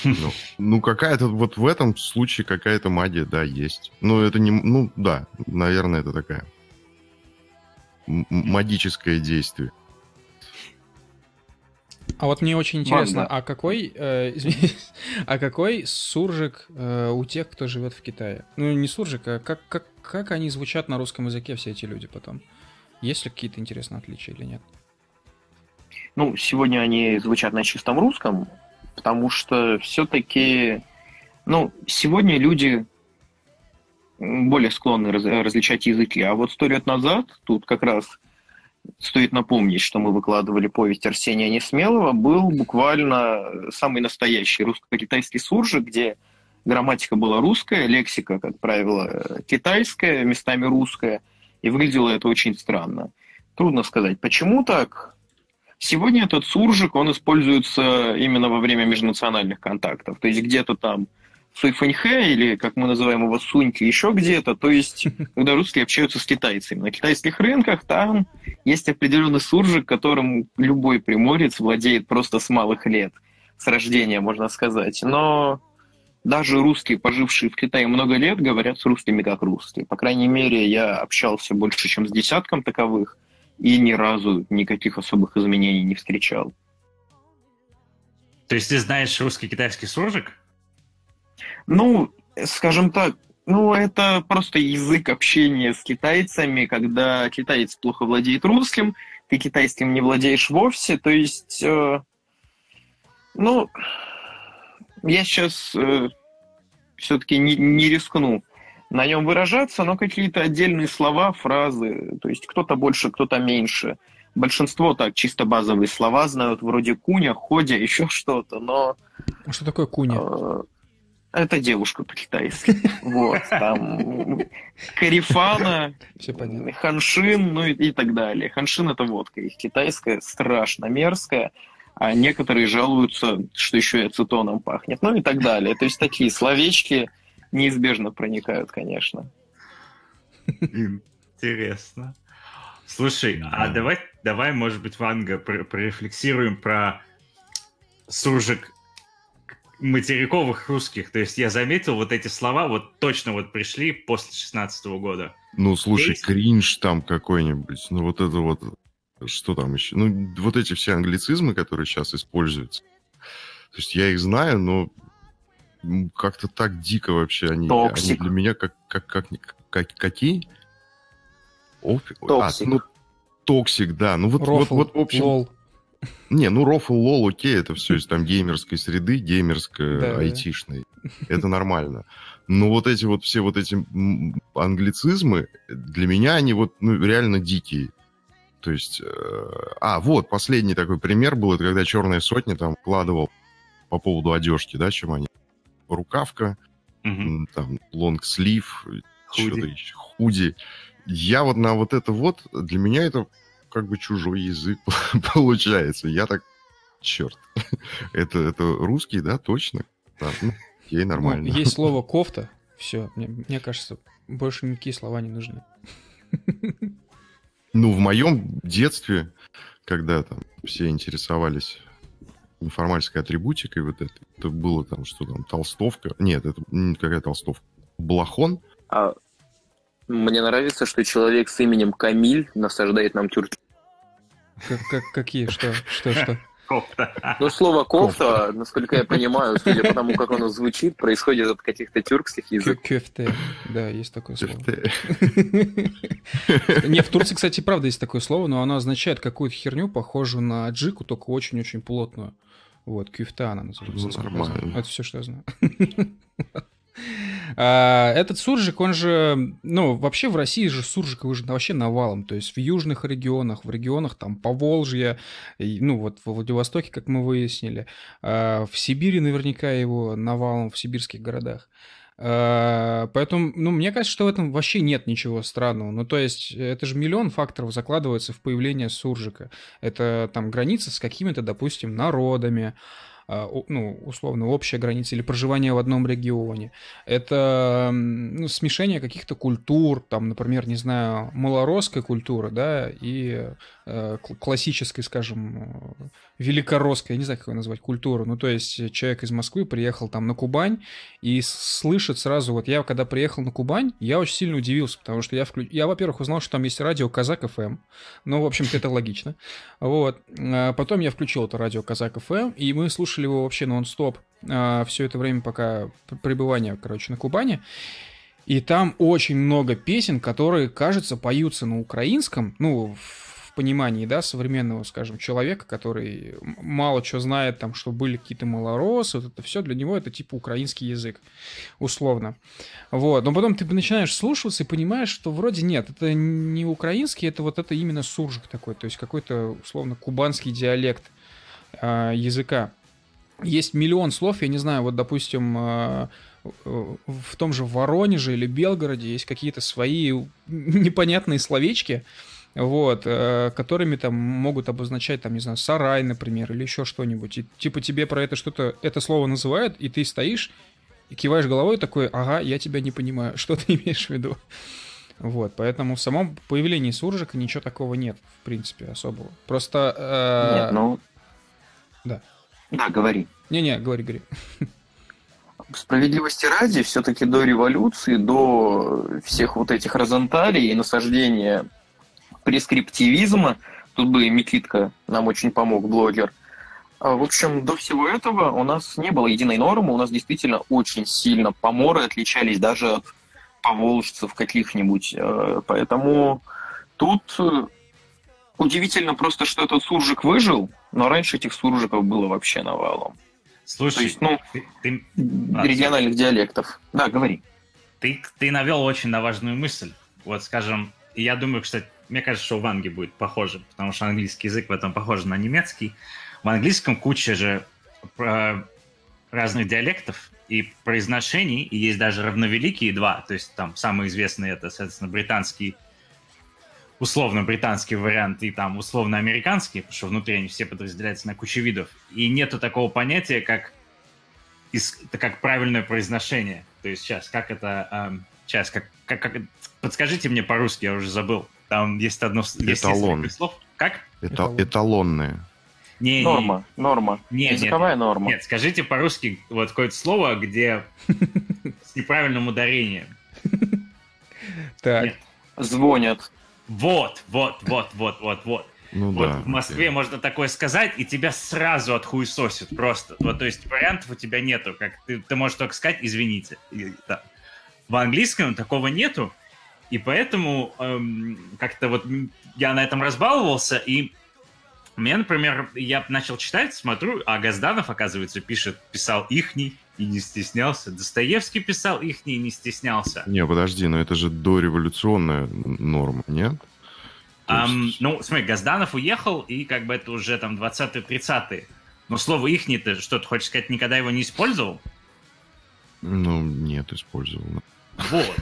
Ну, ну, какая-то вот в этом случае какая-то магия, да, есть. Ну, это не... Ну, да, наверное, это такая магическое действие. А вот мне очень интересно, Манда. а какой, э, а какой суржик э, у тех, кто живет в Китае? Ну, не суржик, а как, как, как они звучат на русском языке, все эти люди потом? Есть ли какие-то интересные отличия или нет? Ну, сегодня они звучат на чистом русском, потому что все-таки, ну, сегодня люди более склонны раз, различать языки. А вот сто лет назад, тут как раз стоит напомнить, что мы выкладывали повесть Арсения Несмелого, был буквально самый настоящий русско-китайский суржик, где грамматика была русская, лексика, как правило, китайская, местами русская, и выглядело это очень странно. Трудно сказать, почему так. Сегодня этот суржик, он используется именно во время межнациональных контактов. То есть где-то там Суйфэньхэ, или, как мы называем его, Суньки, еще где-то. То есть, когда русские общаются с китайцами. На китайских рынках там есть определенный суржик, которым любой приморец владеет просто с малых лет. С рождения, можно сказать. Но даже русские, пожившие в Китае много лет, говорят с русскими как русские. По крайней мере, я общался больше, чем с десятком таковых, и ни разу никаких особых изменений не встречал. То есть ты знаешь русский китайский суржик? Ну, скажем так, ну, это просто язык общения с китайцами, когда китаец плохо владеет русским, ты китайским не владеешь вовсе, то есть, э, ну, я сейчас э, все-таки не, не рискну на нем выражаться, но какие-то отдельные слова, фразы, то есть кто-то больше, кто-то меньше. Большинство так чисто базовые слова знают, вроде куня, ходя, еще что-то, но... А что такое куня? Э, это девушка по-китайски. Вот, там Карифана, Ханшин, ну и, и так далее. Ханшин это водка, их китайская, страшно мерзкая, а некоторые жалуются, что еще и ацетоном пахнет, ну и так далее. То есть такие словечки неизбежно проникают, конечно. Интересно. Слушай, а давай, давай, может быть, Ванга, прорефлексируем про суржик материковых русских. То есть я заметил вот эти слова, вот точно вот пришли после 16 года. Ну, слушай, Есть? кринж там какой-нибудь, ну вот это вот, что там еще? Ну, вот эти все англицизмы, которые сейчас используются. То есть я их знаю, но как-то так дико вообще они, они для меня как, как, как, как какие? Офи... А, ну, toxic, да. Ну вот, Rofl, вот, вот, в общем... LOL. Не, ну rofl, LOL, окей, это все из там геймерской среды, геймерской, да, айтишной. Это нормально. Но вот эти вот все вот эти англицизмы, для меня они вот ну, реально дикие. То есть, э, а, вот, последний такой пример был, это когда «Черная сотня» там вкладывал по поводу одежки, да, чем они. Рукавка, угу. там, лонгслив, что-то еще, худи. Я вот на вот это вот, для меня это как бы чужой язык получается. Я так, черт, это, это русский, да, точно? Да, ну, ей ну, нормально. Ну, есть слово кофта, все, мне, мне кажется, больше никакие слова не нужны. Ну, в моем детстве, когда там все интересовались информальской атрибутикой, вот это, это было там, что там, толстовка. Нет, это какая толстовка. Блахон. А мне нравится, что человек с именем Камиль насаждает нам тюрьму. Как, как, какие? Что? Что? Что? Кофта. Ну, слово кофта, кофта, насколько я понимаю, судя по тому, как оно звучит, происходит от каких-то тюркских языков. Кёфте, да, есть такое слово. Не, в Турции, кстати, правда есть такое слово, но оно означает какую-то херню, похожую на джику, только очень-очень плотную. Вот, кюфта она называется. Ну, нормально. Это все, что я знаю. А, этот суржик, он же, ну, вообще в России же суржик уже вообще навалом, то есть в южных регионах, в регионах там Поволжья, ну, вот в Владивостоке, как мы выяснили, а, в Сибири наверняка его навалом, в сибирских городах. А, поэтому, ну, мне кажется, что в этом вообще нет ничего странного. Ну, то есть, это же миллион факторов закладывается в появление суржика. Это там граница с какими-то, допустим, народами, ну, условно, общая граница или проживание в одном регионе. Это ну, смешение каких-то культур, там, например, не знаю, малоросской культуры, да, и э, классической, скажем, великоросской, я не знаю, как ее назвать, культуру. Ну, то есть человек из Москвы приехал там на Кубань и слышит сразу, вот я когда приехал на Кубань, я очень сильно удивился, потому что я, вклю... я во-первых, узнал, что там есть радио Казак ФМ, ну, в общем-то, это логично. Вот. А потом я включил это радио Казак ФМ, и мы слушали его вообще нон-стоп а, все это время, пока пребывания, короче, на Кубани. И там очень много песен, которые, кажется, поются на украинском, ну, понимании, да, современного, скажем, человека, который мало что знает, там, что были какие-то малоросы, вот это все, для него это типа украинский язык, условно. Вот, но потом ты начинаешь слушаться и понимаешь, что вроде нет, это не украинский, это вот это именно суржик такой, то есть какой-то, условно, кубанский диалект э, языка. Есть миллион слов, я не знаю, вот, допустим, э, в том же Воронеже или Белгороде есть какие-то свои непонятные словечки, вот, э, которыми там могут обозначать, там, не знаю, сарай, например, или еще что-нибудь. И типа тебе про это что-то, это слово называют, и ты стоишь и киваешь головой такой, ага, я тебя не понимаю, что ты имеешь в виду. Вот, поэтому в самом появлении суржика ничего такого нет, в принципе, особого. Просто... Э... Нет, ну... Да. Да, говори. Не-не, говори, говори. Справедливости ради, все-таки до революции, до всех вот этих розенталей и насаждения прескриптивизма. Тут бы Микитка нам очень помог, блогер. А, в общем, до всего этого у нас не было единой нормы, у нас действительно очень сильно поморы отличались даже от поволжцев каких-нибудь. Э, поэтому тут э, удивительно просто, что этот суржик выжил, но раньше этих суржиков было вообще навалом. Слушай, То есть, ну, ты, ты... региональных диалектов. Да, говори. Ты, ты навел очень на важную мысль. Вот, скажем, я думаю, кстати, мне кажется, что у Ванги будет похоже, потому что английский язык в этом похож на немецкий. В английском куча же э, разных диалектов и произношений, и есть даже равновеликие два, то есть там самый известный это, соответственно, британский, условно британский вариант и там условно американский, потому что внутри они все подразделяются на кучу видов. И нету такого понятия, как, это как правильное произношение. То есть сейчас, как это... Эм, сейчас, как, как, как... Подскажите мне по-русски, я уже забыл. Там есть одно есть Эталон. слов. Как? Это, эталонные. Не, норма, не, норма. Нет, Языковая нет, норма. Нет, скажите по-русски вот какое-то слово, где с неправильным ударением. Так. Звонят. Вот, вот, вот, вот, вот, вот. Ну, вот да, в Москве окей. можно такое сказать, и тебя сразу отхуесосят просто. Вот, то есть вариантов у тебя нету. Как ты, ты можешь только сказать «извините». И, да. В английском такого нету, и поэтому эм, как-то вот я на этом разбаловался, и мне, например, я начал читать, смотрю, а Газданов, оказывается, пишет, писал ихний и не стеснялся. Достоевский писал ихний и не стеснялся. Не, подожди, но это же дореволюционная норма, нет? Um, ну, смотри, Газданов уехал, и как бы это уже там 20-30-е. Но слово их не ты что ты хочешь сказать, никогда его не использовал? Ну, нет, использовал. Вот.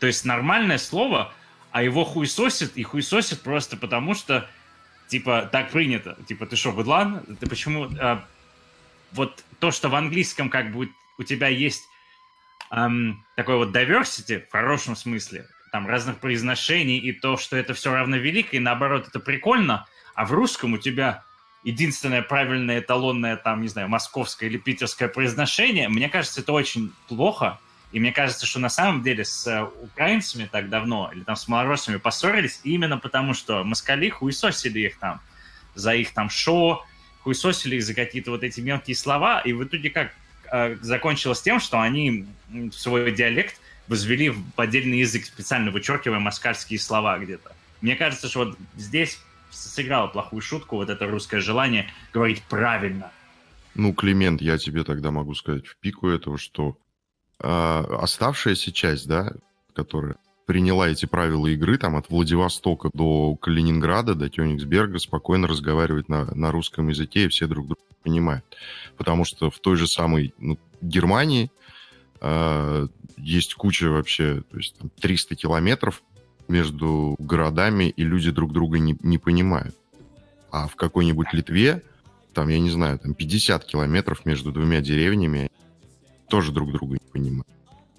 То есть нормальное слово, а его хуесосит, и хуесосит просто потому, что, типа, так принято. Типа, ты что, быдлан? Ты почему... А, вот то, что в английском как бы у тебя есть эм, такой вот diversity, в хорошем смысле, там разных произношений, и то, что это все равно велико, и наоборот, это прикольно, а в русском у тебя единственное правильное эталонное, там, не знаю, московское или питерское произношение, мне кажется, это очень плохо, и мне кажется, что на самом деле с э, украинцами так давно, или там с малороссами поссорились именно потому, что москали хуесосили их там за их там шоу, хуесосили за какие-то вот эти мелкие слова, и в итоге как э, закончилось тем, что они свой диалект возвели в отдельный язык, специально вычеркивая москальские слова где-то. Мне кажется, что вот здесь сыграло плохую шутку вот это русское желание говорить правильно. Ну, Климент, я тебе тогда могу сказать в пику этого, что э, оставшаяся часть, да, которая приняла эти правила игры, там, от Владивостока до Калининграда, до Кёнигсберга, спокойно разговаривать на, на русском языке, и все друг друга понимают. Потому что в той же самой ну, Германии э, есть куча вообще, то есть там 300 километров между городами, и люди друг друга не, не понимают. А в какой-нибудь Литве, там, я не знаю, там 50 километров между двумя деревнями, тоже друг друга не понимают.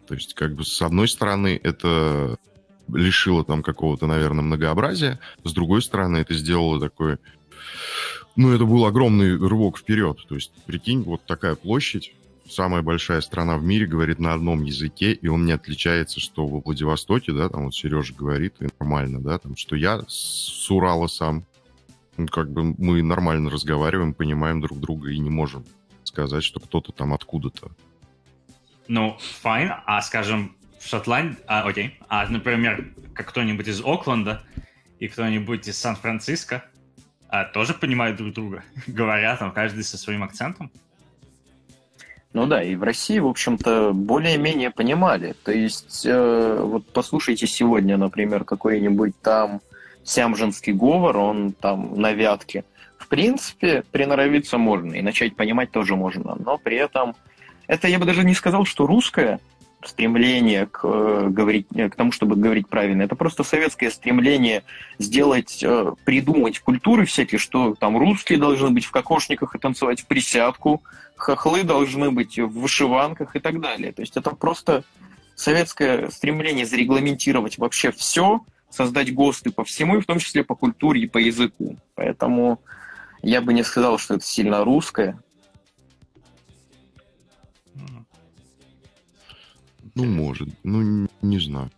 То есть, как бы, с одной стороны, это лишило там какого-то, наверное, многообразия, с другой стороны, это сделало такой... Ну, это был огромный рывок вперед. То есть, прикинь, вот такая площадь, самая большая страна в мире говорит на одном языке, и он не отличается, что во Владивостоке, да, там вот Сережа говорит, и нормально, да, там, что я с Урала сам, ну, как бы мы нормально разговариваем, понимаем друг друга и не можем сказать, что кто-то там откуда-то. Ну, файн, а скажем, в Шотландии, а, окей, а, например, как кто-нибудь из Окленда и кто-нибудь из Сан-Франциско а, тоже понимают друг друга, говорят там каждый со своим акцентом. Ну да, и в России, в общем-то, более-менее понимали. То есть, э, вот послушайте сегодня, например, какой-нибудь там сямжинский говор, он там на вятке. В принципе, приноровиться можно, и начать понимать тоже можно, но при этом это я бы даже не сказал, что русское стремление к, э, говорить, э, к тому, чтобы говорить правильно. Это просто советское стремление сделать, э, придумать культуры всякие, что там русские должны быть в кокошниках и танцевать в присядку, хохлы должны быть в вышиванках и так далее. То есть это просто советское стремление зарегламентировать вообще все, создать ГОСТы по всему, и в том числе по культуре и по языку. Поэтому я бы не сказал, что это сильно русское. Ну, может. Ну, не знаю.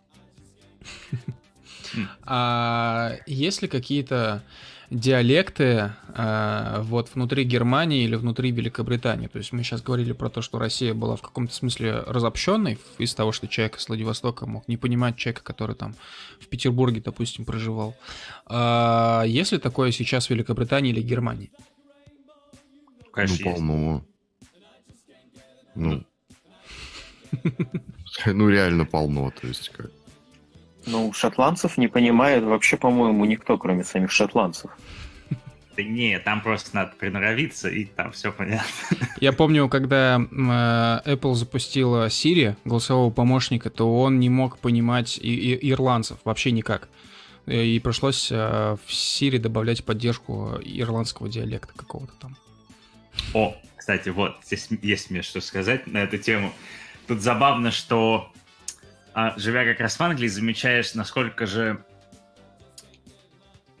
А есть ли какие-то диалекты э, вот внутри Германии или внутри Великобритании. То есть мы сейчас говорили про то, что Россия была в каком-то смысле разобщенной из того, что человек из Владивостока мог не понимать человека, который там в Петербурге, допустим, проживал. А есть ли такое сейчас в Великобритании или Германии? Конечно, ну, полно. Ну, Ну, реально полно, то есть как. Ну, шотландцев не понимает вообще, по-моему, никто, кроме самих шотландцев. Да не, там просто надо приноровиться, и там все понятно. Я помню, когда э, Apple запустила Siri, голосового помощника, то он не мог понимать и, и, ирландцев вообще никак. И пришлось э, в Siri добавлять поддержку ирландского диалекта какого-то там. О, кстати, вот, здесь есть мне что сказать на эту тему. Тут забавно, что а, живя как раз в Англии, замечаешь, насколько же...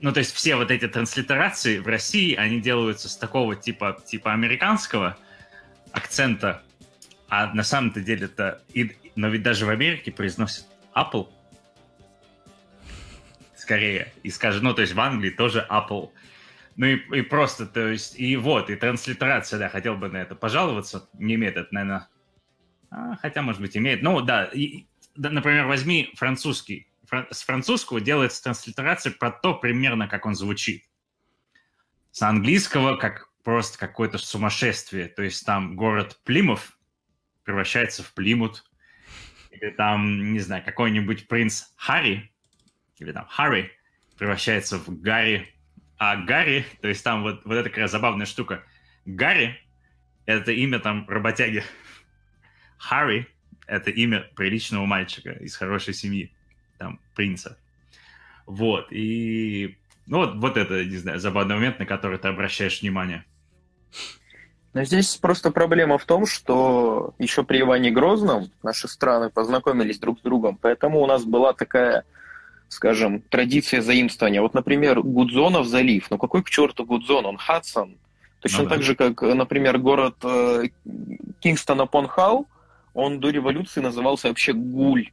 Ну, то есть все вот эти транслитерации в России, они делаются с такого типа, типа американского акцента, а на самом-то деле это... Но ведь даже в Америке произносят Apple скорее. И скажем, ну, то есть в Англии тоже Apple. Ну и, и просто, то есть, и вот, и транслитерация, да, хотел бы на это пожаловаться. Не имеет это, наверное, а, хотя, может быть, имеет. Ну, да, и, да, например, возьми французский. Фран- с французского делается транслитерация про то примерно, как он звучит. С английского как просто какое-то сумасшествие. То есть там город Плимов превращается в Плимут. Или там, не знаю, какой-нибудь принц Харри, или там Харри, превращается в Гарри. А Гарри, то есть там вот, вот эта такая забавная штука. Гарри — это имя там работяги. Харри — это имя приличного мальчика из хорошей семьи, там, принца. Вот, и ну вот, вот это, не знаю, забавный момент, на который ты обращаешь внимание. Но здесь просто проблема в том, что еще при Иване Грозном наши страны познакомились друг с другом, поэтому у нас была такая, скажем, традиция заимствования. Вот, например, Гудзонов залив. Ну какой к черту Гудзон? Он Хадсон. Точно ну, да. так же, как, например, город э, Кингстон апон Халл, он до революции назывался вообще Гуль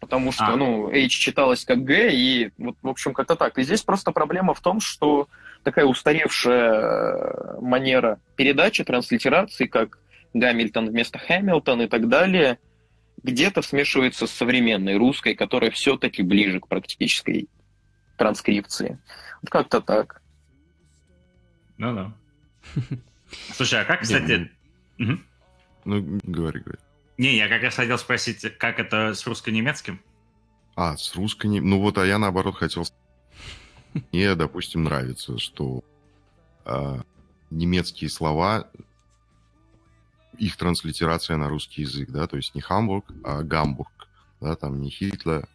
потому что, а. ну, H читалось как Г, и вот, в общем, как-то так. И здесь просто проблема в том, что такая устаревшая э, манера передачи, транслитерации, как Гамильтон вместо Хэмилтон и так далее, где-то смешивается с современной русской, которая все-таки ближе к практической транскрипции. Вот как-то так. Ну да. Слушай, а как, кстати... Ну, говори, говори. Не, я как раз хотел спросить, как это с русско-немецким? А, с русско Ну вот, а я наоборот хотел... Мне, допустим, нравится, что а, немецкие слова, их транслитерация на русский язык, да, то есть не Хамбург, а Гамбург, да, там не Хитлер,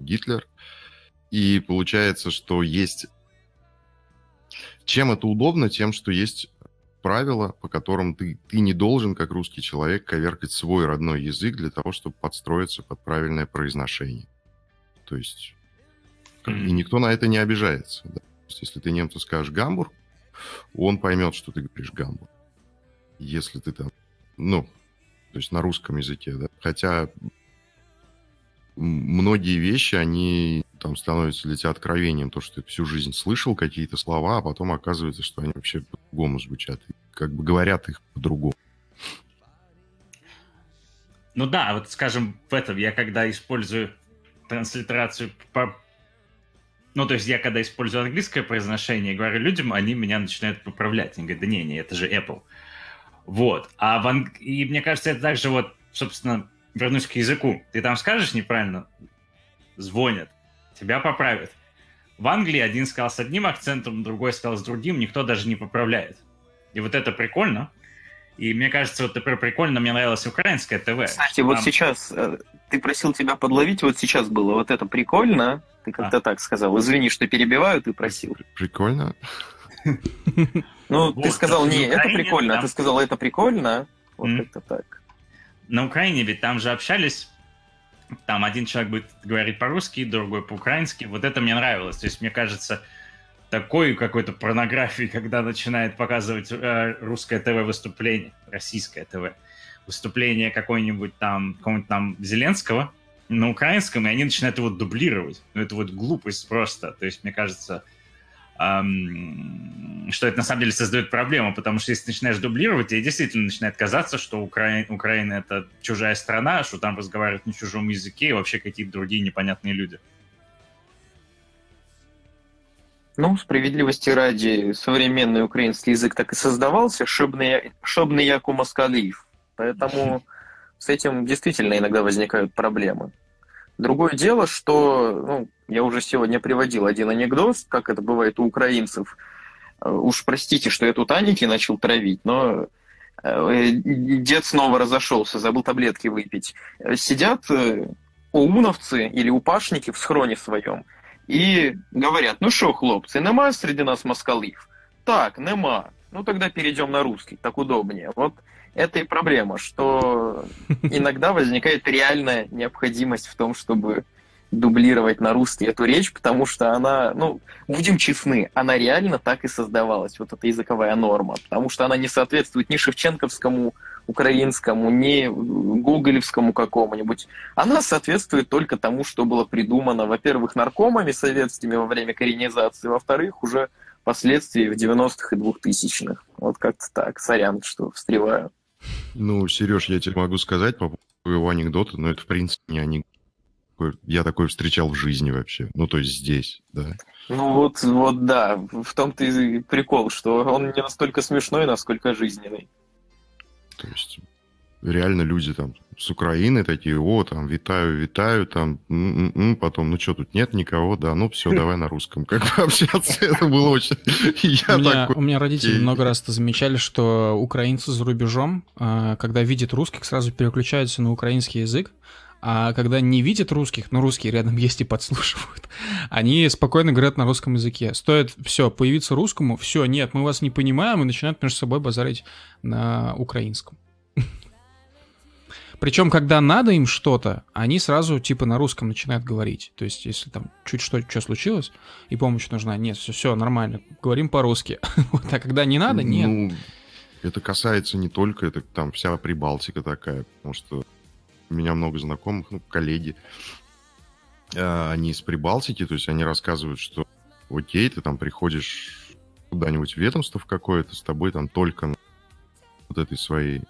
Гитлер. И получается, что есть... Чем это удобно? Тем, что есть правила, по которым ты, ты не должен, как русский человек, коверкать свой родной язык для того, чтобы подстроиться под правильное произношение. То есть, mm-hmm. и никто на это не обижается. Да? То есть, если ты немцу скажешь Гамбург, он поймет, что ты говоришь Гамбург. Если ты там, ну, то есть на русском языке, да. Хотя многие вещи, они там становятся для тебя откровением, то, что ты всю жизнь слышал какие-то слова, а потом оказывается, что они вообще по-другому звучат, и как бы говорят их по-другому. Ну да, вот скажем, в этом я когда использую транслитерацию по... Ну, то есть я когда использую английское произношение говорю людям, они меня начинают поправлять. Они говорят, да не, не, это же Apple. Вот. А в анг... И мне кажется, это также вот, собственно, вернусь к языку. Ты там скажешь неправильно, звонят, тебя поправят. В Англии один сказал с одним акцентом, другой сказал с другим, никто даже не поправляет. И вот это прикольно. И мне кажется, вот теперь прикольно, мне нравилось украинское ТВ. Кстати, Там... вот сейчас, э, ты просил тебя подловить, вот сейчас было вот это прикольно, ты как-то а. так сказал. Извини, что перебиваю, ты просил. Прикольно? Ну, ты сказал, не, это прикольно, а ты сказал, это прикольно. Вот как-то так. На Украине ведь там же общались там один человек будет говорить по-русски, другой по-украински. Вот это мне нравилось. То есть, мне кажется, такой какой-то порнографии, когда начинает показывать э, русское ТВ выступление, российское ТВ, выступление какой-нибудь там, какого-нибудь там Зеленского на украинском, и они начинают его дублировать. Ну, это вот глупость просто. То есть, мне кажется, что это на самом деле создает проблему, потому что если ты начинаешь дублировать, тебе действительно начинает казаться, что Украина, Украина это чужая страна, что там разговаривают на чужом языке и вообще какие-то другие непонятные люди. Ну, справедливости ради, современный украинский язык так и создавался, шобный, шобный яку москалиев. Поэтому с этим действительно иногда возникают проблемы. Другое дело, что ну, я уже сегодня приводил один анекдот, как это бывает у украинцев. Э, уж простите, что я тут Аники начал травить, но э, дед снова разошелся, забыл таблетки выпить. Сидят э, оуновцы или упашники в схроне своем и говорят, ну что, хлопцы, нема среди нас москалив? Так, нема. Ну тогда перейдем на русский, так удобнее. Вот это и проблема, что иногда возникает реальная необходимость в том, чтобы дублировать на русский эту речь, потому что она, ну, будем честны, она реально так и создавалась, вот эта языковая норма, потому что она не соответствует ни шевченковскому украинскому, ни гоголевскому какому-нибудь. Она соответствует только тому, что было придумано, во-первых, наркомами советскими во время коренизации, во-вторых, уже впоследствии в 90-х и 2000-х. Вот как-то так. Сорян, что встреваю. Ну, Сереж, я тебе могу сказать по поводу его анекдота, но это, в принципе, не анекдот. Я такой встречал в жизни вообще. Ну, то есть здесь, да. Ну, вот, вот да. В том-то и прикол, что он не настолько смешной, насколько жизненный. То есть реально люди там с Украины такие, о, там, витаю, витаю, там, м-м-м", потом, ну что, тут нет никого, да, ну все, давай на русском. Как бы общаться, это было очень... у, меня, у меня родители много раз замечали, что украинцы за рубежом, а, когда видят русских, сразу переключаются на украинский язык, а когда не видят русских, ну, русские рядом есть и подслушивают, они спокойно говорят на русском языке. Стоит все, появиться русскому, все, нет, мы вас не понимаем, и начинают между собой базарить на украинском. Причем, когда надо им что-то, они сразу типа на русском начинают говорить. То есть, если там чуть что, что случилось, и помощь нужна, нет, все, все нормально, говорим по-русски. вот, а когда не надо, нет. Ну, это касается не только, это там вся Прибалтика такая, потому что у меня много знакомых, ну, коллеги, э, они из Прибалтики, то есть они рассказывают, что окей, ты там приходишь куда-нибудь в ведомство в какое-то, с тобой там только вот этой своей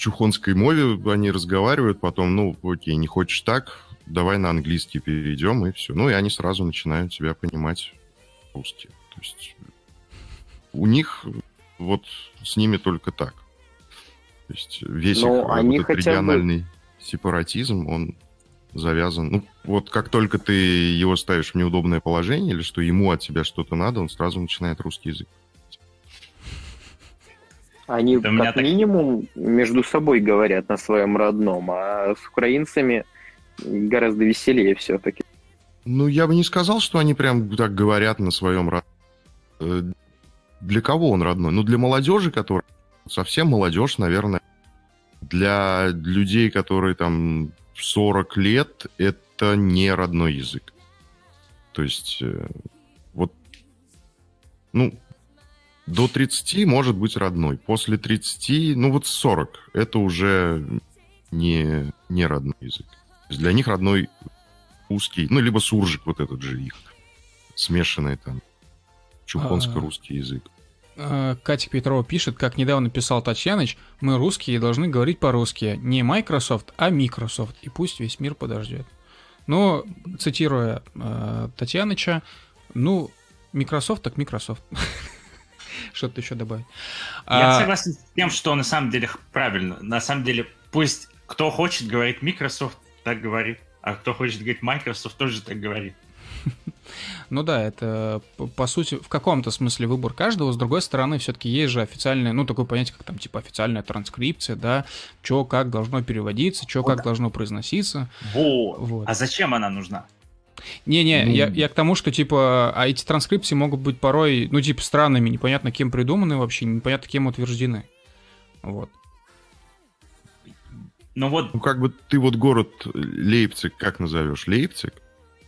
чухонской мове они разговаривают, потом, ну, окей, не хочешь так, давай на английский перейдем, и все. Ну, и они сразу начинают тебя понимать русский. То есть у них вот с ними только так. То есть весь Но их они вот этот региональный бы... сепаратизм, он завязан. Ну, вот как только ты его ставишь в неудобное положение, или что ему от тебя что-то надо, он сразу начинает русский язык. Они Это как так... минимум между собой говорят на своем родном, а с украинцами гораздо веселее все-таки. Ну, я бы не сказал, что они прям так говорят на своем родном. Э, для кого он родной? Ну, для молодежи, которая совсем молодежь, наверное. Для людей, которые там 40 лет, это не родной язык. То есть, э, вот, ну, до 30 может быть родной. После 30, ну вот 40, это уже не, не родной язык. для них родной узкий, ну, либо суржик вот этот же их, смешанный там чухонско-русский язык. А, Катя Петрова пишет, как недавно писал Татьяныч, мы русские должны говорить по-русски. Не Microsoft, а Microsoft. И пусть весь мир подождет. Но, цитируя э, Татьяныча, ну, Microsoft так Microsoft. Что-то еще добавить. Я а... согласен с тем, что на самом деле правильно. На самом деле, пусть кто хочет говорить Microsoft, так говорит. А кто хочет говорить Microsoft, тоже так говорит. Ну да, это по сути в каком-то смысле выбор каждого. С другой стороны, все-таки есть же официальное, ну такое понятие, как там типа официальная транскрипция, да, что как должно переводиться, что вот. как должно произноситься. Вот. вот. А зачем она нужна? Не-не, ну... я, я к тому, что, типа, а эти транскрипции могут быть порой, ну, типа, странными, непонятно кем придуманы вообще, непонятно кем утверждены. Вот. Ну вот... Ну, как бы ты вот город Лейпциг как назовешь? Лейпциг?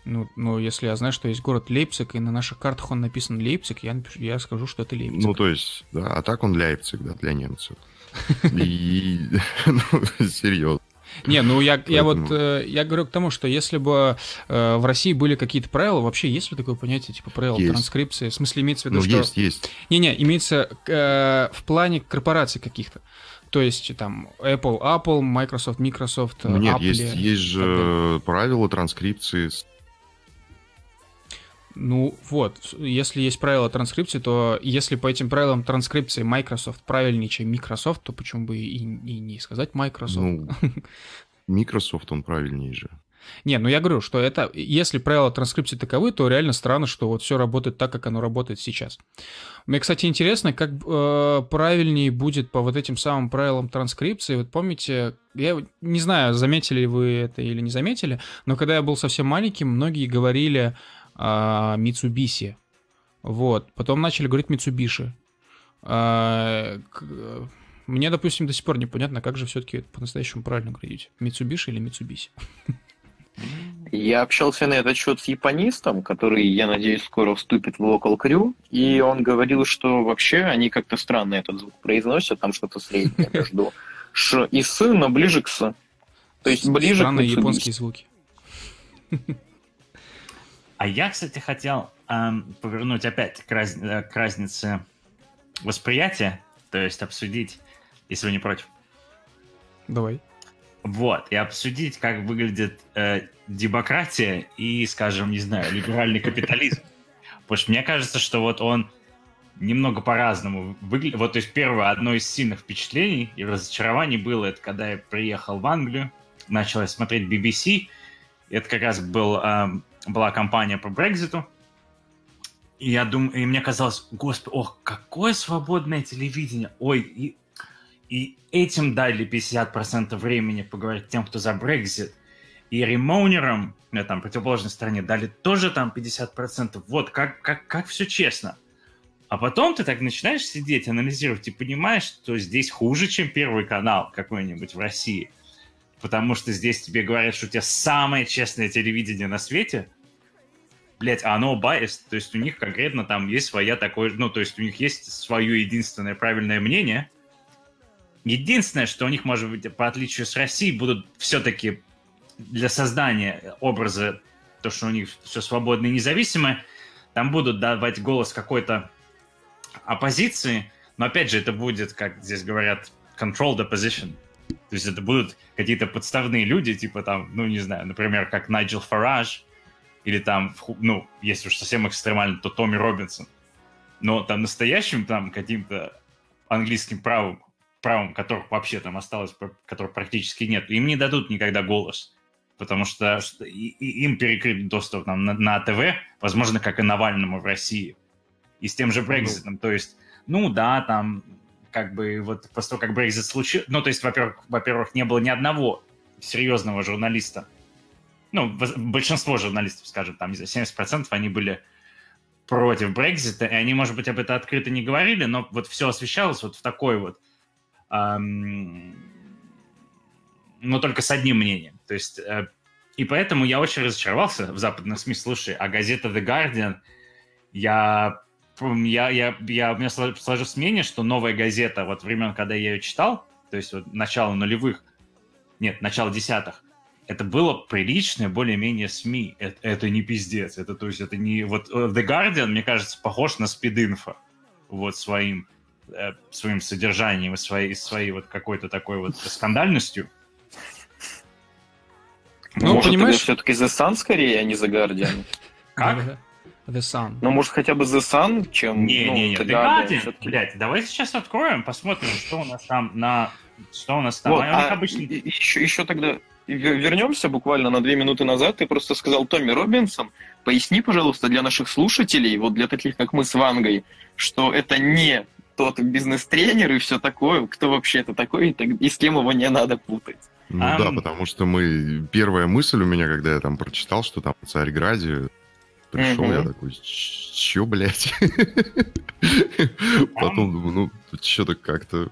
Ну, ну, если я знаю, что есть город Лейпциг, и на наших картах он написан Лейпциг, я, напишу, я скажу, что это Лейпциг. Ну, то есть, да, а так он Лейпциг, да, для немцев. И, ну, серьезно. Не, ну я, Поэтому... я вот э, я говорю к тому, что если бы э, в России были какие-то правила, вообще есть ли такое понятие типа правила есть. транскрипции? В смысле имеется в виду, ну, что... есть, есть. Не-не, имеется э, в плане корпораций каких-то. То есть там Apple, Apple, Microsoft, Microsoft, ну, Нет, Apple, есть, есть же правила транскрипции ну вот, если есть правила транскрипции, то если по этим правилам транскрипции Microsoft правильнее, чем Microsoft, то почему бы и, и не сказать Microsoft? Ну, Microsoft, он правильнее же. Не, ну я говорю, что это, если правила транскрипции таковы, то реально странно, что вот все работает так, как оно работает сейчас. Мне, кстати, интересно, как э, правильнее будет по вот этим самым правилам транскрипции. Вот помните, я не знаю, заметили вы это или не заметили, но когда я был совсем маленьким, многие говорили а, Mitsubishi. Вот. Потом начали говорить Mitsubishi. А, мне, допустим, до сих пор непонятно, как же все-таки по-настоящему правильно говорить. Mitsubishi или Mitsubishi? Я общался на этот счет с японистом, который, я надеюсь, скоро вступит в Local Crew, и он говорил, что вообще они как-то странно этот звук произносят, там что-то среднее между ш и с, но ближе к с. То есть ближе Странные к японские звуки. А я, кстати, хотел эм, повернуть опять к, раз, э, к разнице восприятия, то есть обсудить, если вы не против. Давай. Вот, и обсудить, как выглядит э, демократия и, скажем, не знаю, либеральный капитализм. Потому что мне кажется, что вот он немного по-разному выглядит. Вот, то есть, первое, одно из сильных впечатлений и разочарований было, это когда я приехал в Англию, начал смотреть BBC, это как раз был, э, была кампания по Брекзиту, и я думаю, и мне казалось, господи, ох, какое свободное телевидение, ой, и, и этим дали 50% времени поговорить тем, кто за Брекзит, и ремоунерам на там, противоположной стороне дали тоже там 50%. Вот, как, как, как все честно. А потом ты так начинаешь сидеть, анализировать и понимаешь, что здесь хуже, чем Первый канал какой-нибудь в России. Потому что здесь тебе говорят, что у тебя самое честное телевидение на свете. Блять, а оно biased, то есть у них конкретно там есть своя такое, ну, то есть у них есть свое единственное правильное мнение. Единственное, что у них, может быть, по отличию с Россией, будут все-таки для создания образа, то, что у них все свободно и независимое, там будут давать голос какой-то оппозиции, но опять же это будет, как здесь говорят, controlled opposition. То есть это будут какие-то подставные люди, типа там, ну не знаю, например, как Найджел Фараж, или там, ну, если уж совсем экстремально, то Томми Робинсон. Но там настоящим там каким-то английским правом, правом, которых вообще там осталось, которых практически нет, им не дадут никогда голос. Потому что, им перекрыт доступ там, на, на ТВ, возможно, как и Навальному в России. И с тем же Брекзитом. Ну. То есть, ну да, там как бы вот после того, как Брекзит случился... Ну, то есть, во-первых, во-первых, не было ни одного серьезного журналиста. Ну, большинство журналистов, скажем, там, не знаю, 70% они были против Брекзита, и они, может быть, об этом открыто не говорили, но вот все освещалось вот в такой вот... Эм, но только с одним мнением. То есть... Э, и поэтому я очень разочаровался в западных СМИ. Слушай, а газета The Guardian, я я, я, я, у меня сложилось мнение, что новая газета, вот времен, когда я ее читал, то есть вот начало нулевых, нет, начало десятых, это было приличное, более-менее СМИ. Это, это не пиздец. Это, то есть, это не... Вот э, The Guardian, мне кажется, похож на спид-инфо. Вот своим, э, своим содержанием и своей, своей вот какой-то такой вот скандальностью. Ну, Может, понимаешь... это все-таки The Sun скорее, а не The Guardian? Как? The Sun. Ну, может, хотя бы The Sun, чем... Не, ну, не, не, The Guardian, блядь, давай сейчас откроем, посмотрим, что у нас там на... Что у нас там? Вот, а, а обычно... еще, еще тогда вернемся буквально на две минуты назад. Ты просто сказал Томми Робинсон. Поясни, пожалуйста, для наших слушателей, вот для таких, как мы с Вангой, что это не тот бизнес-тренер и все такое, кто вообще это такой, и, и с кем его не надо путать. Ну а... да, потому что мы... Первая мысль у меня, когда я там прочитал, что там в Царьграде Пришел я такой, чё, блядь? Потом думаю, ну, тут что-то как-то...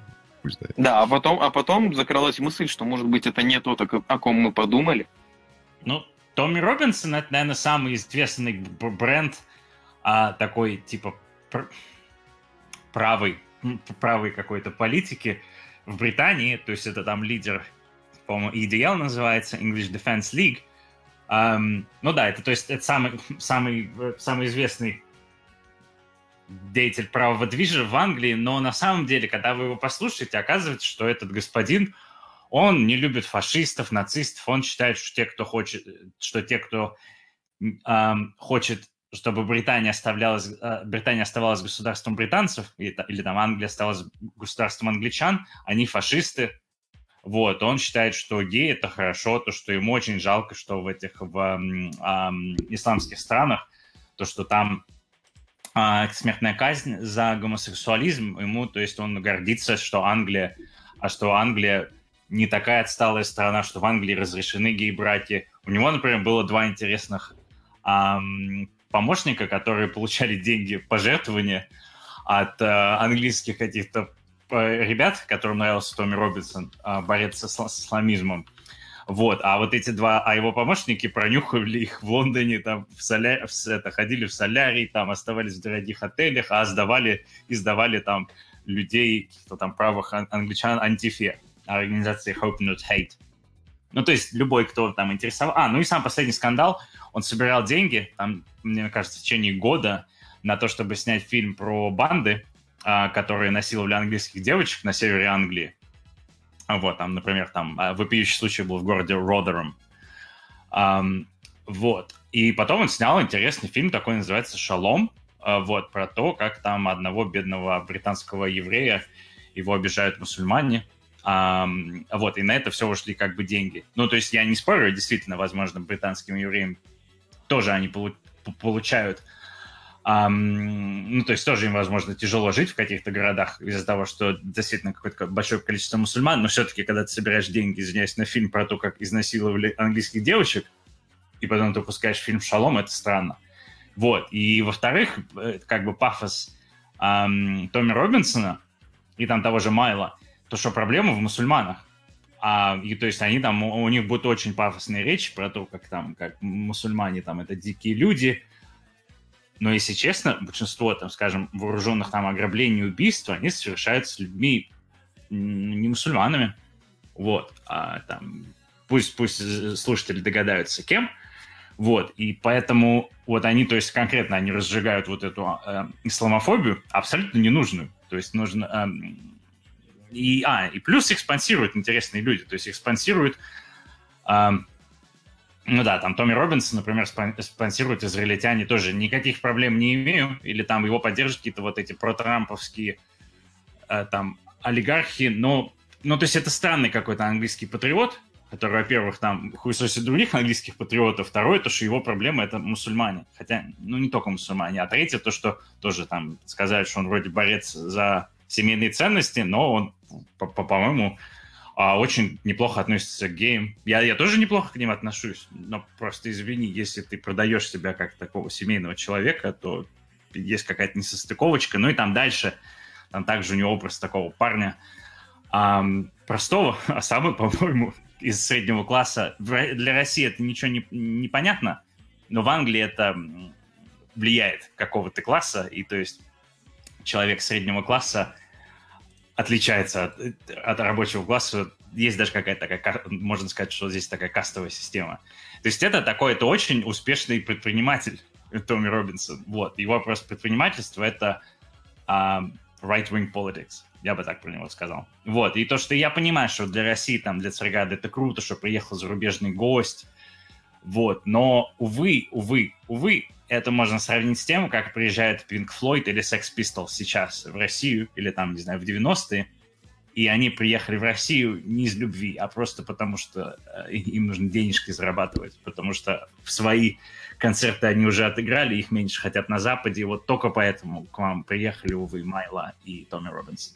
Да, а потом, а потом закралась мысль, что, может быть, это не то, о ком мы подумали. Ну, Томми Робинсон, это, наверное, самый известный бренд а, такой, типа, пр- правый, правой какой-то политики в Британии. То есть это там лидер, по-моему, EDL называется, English Defense League. Um, ну да, это то есть это самый, самый, самый известный деятель правого движа в Англии, но на самом деле, когда вы его послушаете, оказывается, что этот господин, он не любит фашистов, нацистов, он считает, что те, кто хочет, что те, кто эм, хочет, чтобы Британия оставлялась, э, Британия оставалась государством британцев, или, или там Англия оставалась государством англичан, они фашисты, вот, он считает, что гей это хорошо, то, что ему очень жалко, что в этих в, э, исламских странах, то, что там э, смертная казнь за гомосексуализм, ему, то есть он гордится, что Англия, а что Англия не такая отсталая страна, что в Англии разрешены гей-браки. У него, например, было два интересных эм, помощника, которые получали деньги пожертвования от э, английских каких-то ребят, которым нравился Томми Робинсон, а, борец с, исламизмом. Вот, а вот эти два, а его помощники пронюхали их в Лондоне, там, в соля... в, это, ходили в солярий, там, оставались в дорогих отелях, а сдавали, издавали там людей, кто там правых англичан, антифе, организации Hope Not Hate. Ну, то есть любой, кто там интересовал. А, ну и сам последний скандал, он собирал деньги, там, мне кажется, в течение года на то, чтобы снять фильм про банды, которые насиловали английских девочек на севере Англии. Вот, там, например, там а, вопиющий случай был в городе Родером. Вот. И потом он снял интересный фильм, такой называется «Шалом». вот, про то, как там одного бедного британского еврея его обижают мусульмане, а, вот, и на это все ушли как бы деньги. Ну, то есть я не спорю, действительно, возможно, британским евреям тоже они полу- получают Um, ну, то есть тоже им, возможно, тяжело жить в каких-то городах из-за того, что действительно какое-то большое количество мусульман, но все-таки, когда ты собираешь деньги, извиняюсь, на фильм про то, как изнасиловали английских девочек, и потом ты выпускаешь фильм «Шалом», это странно. Вот. И, во-вторых, э, как бы пафос эм, Томми Робинсона и там того же Майла, то, что проблема в мусульманах. А, и, то есть они там, у, у них будут очень пафосные речи про то, как там, как мусульмане там это дикие люди, но, если честно, большинство, там, скажем, вооруженных там ограблений и убийств, они совершаются людьми не мусульманами. Вот. А, там, пусть, пусть слушатели догадаются, кем. Вот. И поэтому вот они, то есть конкретно они разжигают вот эту э, исламофобию, абсолютно ненужную. То есть нужно... Э, и, а, и плюс их интересные люди. То есть их э, ну да, там Томми Робинсон, например, спонсирует израильтяне, тоже никаких проблем не имею. Или там его поддерживают какие-то вот эти протрамповские э, там олигархи. Но, ну, то есть это странный какой-то английский патриот, который, во-первых, там хуесосит других английских патриотов. Второе, то, что его проблема — это мусульмане. Хотя, ну, не только мусульмане. А третье, то, что тоже там сказали, что он вроде борец за семейные ценности, но он, по-моему, а, очень неплохо относится к геям. Я, я тоже неплохо к ним отношусь, но просто извини, если ты продаешь себя как такого семейного человека, то есть какая-то несостыковочка. Ну и там дальше, там также у него образ такого парня а, простого, а самый, по-моему, из среднего класса. Для России это ничего не, не понятно, но в Англии это влияет какого-то класса, и то есть человек среднего класса отличается от, от рабочего класса. Есть даже какая-то такая, можно сказать, что здесь такая кастовая система. То есть это такой, это очень успешный предприниматель Томми Робинсон. Вот. Его вопрос предпринимательства — это uh, right-wing politics. Я бы так про него сказал. Вот. И то, что я понимаю, что для России, там, для Царграда это круто, что приехал зарубежный гость. Вот. Но, увы, увы, увы, это можно сравнить с тем, как приезжает Pink Floyd или Sex Pistols сейчас в Россию, или там, не знаю, в 90-е, и они приехали в Россию не из любви, а просто потому, что э, им нужно денежки зарабатывать, потому что в свои концерты они уже отыграли, их меньше хотят на Западе, и вот только поэтому к вам приехали, увы, Майла и Томми Робинсон.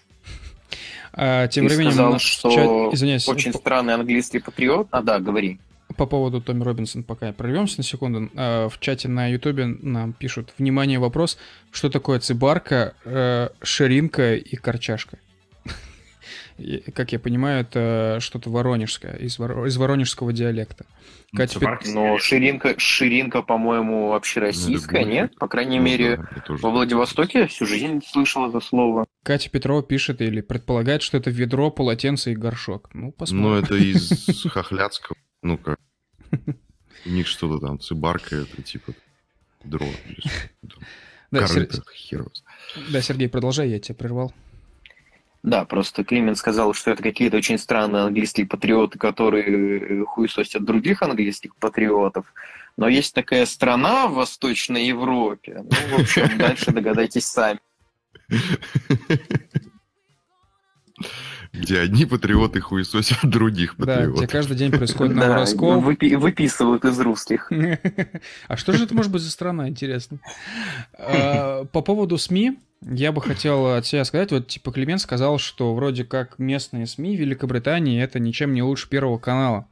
А, тем Ты временем сказал, что чат... Извиняюсь. очень странный английский патриот. А, да, говори по поводу Томми Робинсон, пока прервемся на секунду. А, в чате на Ютубе нам пишут, внимание, вопрос, что такое цибарка, э, ширинка и корчашка? Как я понимаю, это что-то воронежское, из, из воронежского диалекта. Ну, Катя Пет... Но ширинка, ширинка, по-моему, вообще ну, российская, нет? По крайней ну, мере, да, во Владивостоке всю жизнь слышал это слово. Катя Петрова пишет или предполагает, что это ведро, полотенце и горшок. Ну, посмотрим. Ну, это из хохлядского ну как? У них что-то там, цибарка, это типа дрова. Да, да, Сергей, продолжай, я тебя прервал. Да, просто Климент сказал, что это какие-то очень странные английские патриоты, которые хуесосят других английских патриотов. Но есть такая страна в Восточной Европе. Ну, в общем, дальше догадайтесь сами. Где одни патриоты хуесосят других патриотов. Да, где каждый день происходит на Росков. выписывают из русских. А что же это может быть за страна, интересно? А, по поводу СМИ, я бы хотел от себя сказать, вот типа Климент сказал, что вроде как местные СМИ Великобритании это ничем не лучше Первого канала.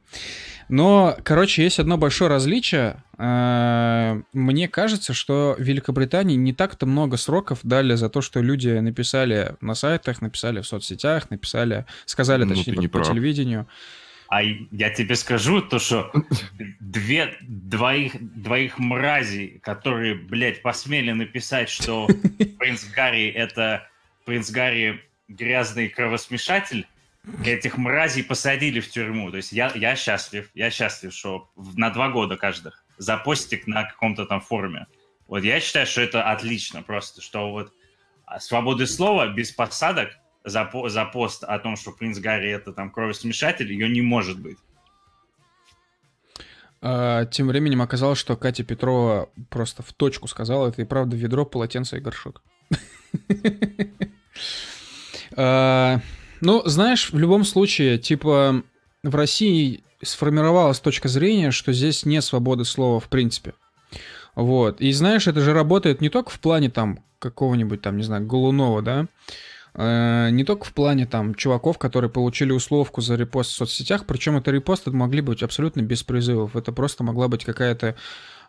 Но, короче, есть одно большое различие. Э, мне кажется, что в Великобритании не так-то много сроков дали за то, что люди написали на сайтах, написали в соцсетях, написали, сказали, ну, точнее, по, по телевидению. А я тебе скажу то, что две, двоих, двоих мразей, которые, блядь, посмели написать, что принц Гарри — это принц Гарри грязный кровосмешатель, этих мразей посадили в тюрьму. То есть я, я счастлив, я счастлив, что на два года каждых за постик на каком-то там форуме. Вот я считаю, что это отлично просто, что вот свободы слова без посадок за, за пост о том, что принц Гарри это там кровосмешатель, ее не может быть. А, тем временем оказалось, что Катя Петрова просто в точку сказала, это и правда ведро, полотенце и горшок. Ну, знаешь, в любом случае, типа, в России сформировалась точка зрения, что здесь нет свободы слова в принципе. Вот. И знаешь, это же работает не только в плане там какого-нибудь там, не знаю, Голунова, да, э, не только в плане там чуваков, которые получили условку за репост в соцсетях, причем это репосты могли быть абсолютно без призывов. Это просто могла быть какая-то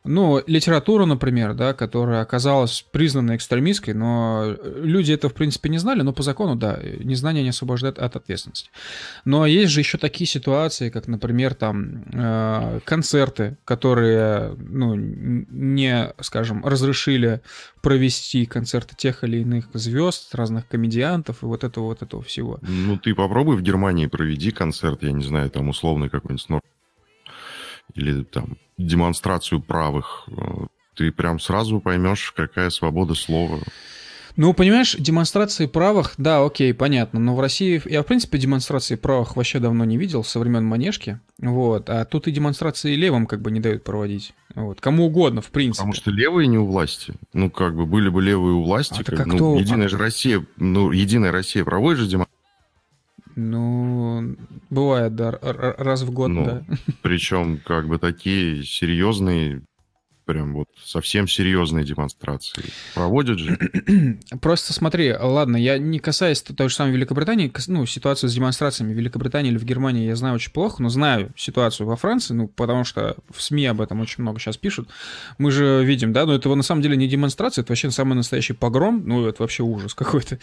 ну, литература, например, да, которая оказалась признана экстремистской, но люди это, в принципе, не знали, но по закону, да, незнание не освобождает от ответственности. Но есть же еще такие ситуации, как, например, там, э, концерты, которые, ну, не, скажем, разрешили провести концерты тех или иных звезд, разных комедиантов и вот этого вот этого всего. Ну, ты попробуй в Германии проведи концерт, я не знаю, там условный какой-нибудь или там демонстрацию правых, э, ты прям сразу поймешь, какая свобода слова. Ну, понимаешь, демонстрации правых, да, окей, понятно, но в России, я, в принципе, демонстрации правых вообще давно не видел, со времен Манежки, вот, а тут и демонстрации левым как бы не дают проводить, вот, кому угодно, в принципе. Потому что левые не у власти, ну, как бы были бы левые у власти, а как, как ну, кто... Единая же Россия, ну, Единая Россия проводит же демонстрации, ну, бывает, да, раз в год, ну, да. Причем как бы такие серьезные прям вот совсем серьезные демонстрации. Проводят же. Просто смотри, ладно, я не касаясь той же самой Великобритании, ну, ситуацию с демонстрациями в Великобритании или в Германии я знаю очень плохо, но знаю ситуацию во Франции, ну, потому что в СМИ об этом очень много сейчас пишут. Мы же видим, да, но это на самом деле не демонстрация, это вообще самый настоящий погром, ну, это вообще ужас какой-то.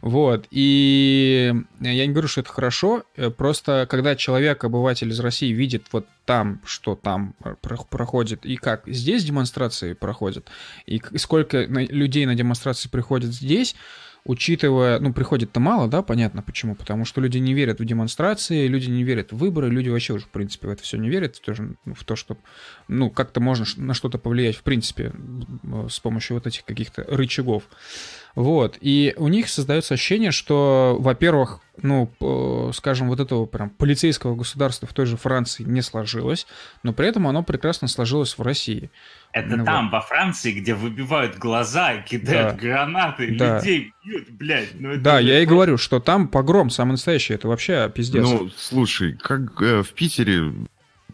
Вот, и я не говорю, что это хорошо, э, просто когда человек, обыватель из России видит вот там, что там проходит, и как здесь демонстрации проходят, и сколько людей на демонстрации приходят здесь, учитывая, ну, приходит-то мало, да, понятно почему, потому что люди не верят в демонстрации, люди не верят в выборы, люди вообще уже, в принципе, в это все не верят, тоже в то, что, ну, как-то можно на что-то повлиять, в принципе, с помощью вот этих каких-то рычагов. Вот. И у них создается ощущение, что, во-первых, ну, скажем, вот этого прям полицейского государства в той же Франции не сложилось, но при этом оно прекрасно сложилось в России. Это ну, там, вот. во Франции, где выбивают глаза, кидают да. гранаты, да. людей бьют, блядь. Ну, это да, я и говорю, что там погром самый настоящий, это вообще пиздец. Ну, слушай, как э, в Питере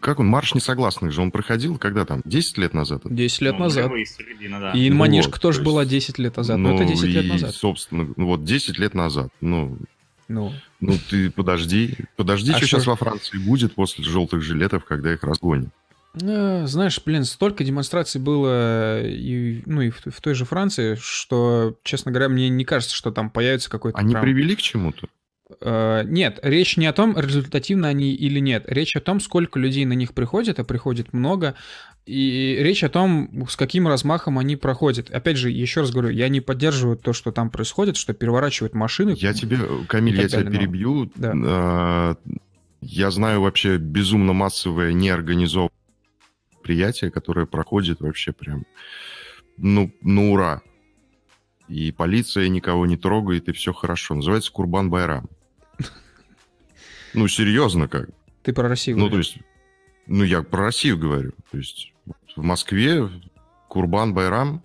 как он, марш несогласных же он проходил, когда там, 10 лет назад? 10 лет ну, назад. Середина, да. И Манежка вот, тоже то есть, была 10 лет назад, ну, но это 10 и, лет назад. собственно, ну, вот 10 лет назад, ну... Ну, ну ты подожди, подожди, а что, что сейчас во Франции будет после желтых жилетов, когда их разгонят. Ну, знаешь, блин, столько демонстраций было и, ну, и в, в той же Франции, что, честно говоря, мне не кажется, что там появится какой-то... Они прям... привели к чему-то? Э, нет, речь не о том, результативно они или нет. Речь о том, сколько людей на них приходит, а приходит много. И речь о том, с каким размахом они проходят. Опять же, еще раз говорю, я не поддерживаю то, что там происходит, что переворачивают машины. Я тебе, Камиль, я тебя перебью. Да. А, я знаю вообще безумно массовое неорганизованное мероприятие, которое проходит вообще прям, ну, на ура. И полиция никого не трогает, и все хорошо. Называется Курбан Байрам. Ну, серьезно как. Ты про Россию Ну, то есть, ну, я про Россию говорю. То есть, в Москве Курбан Байрам,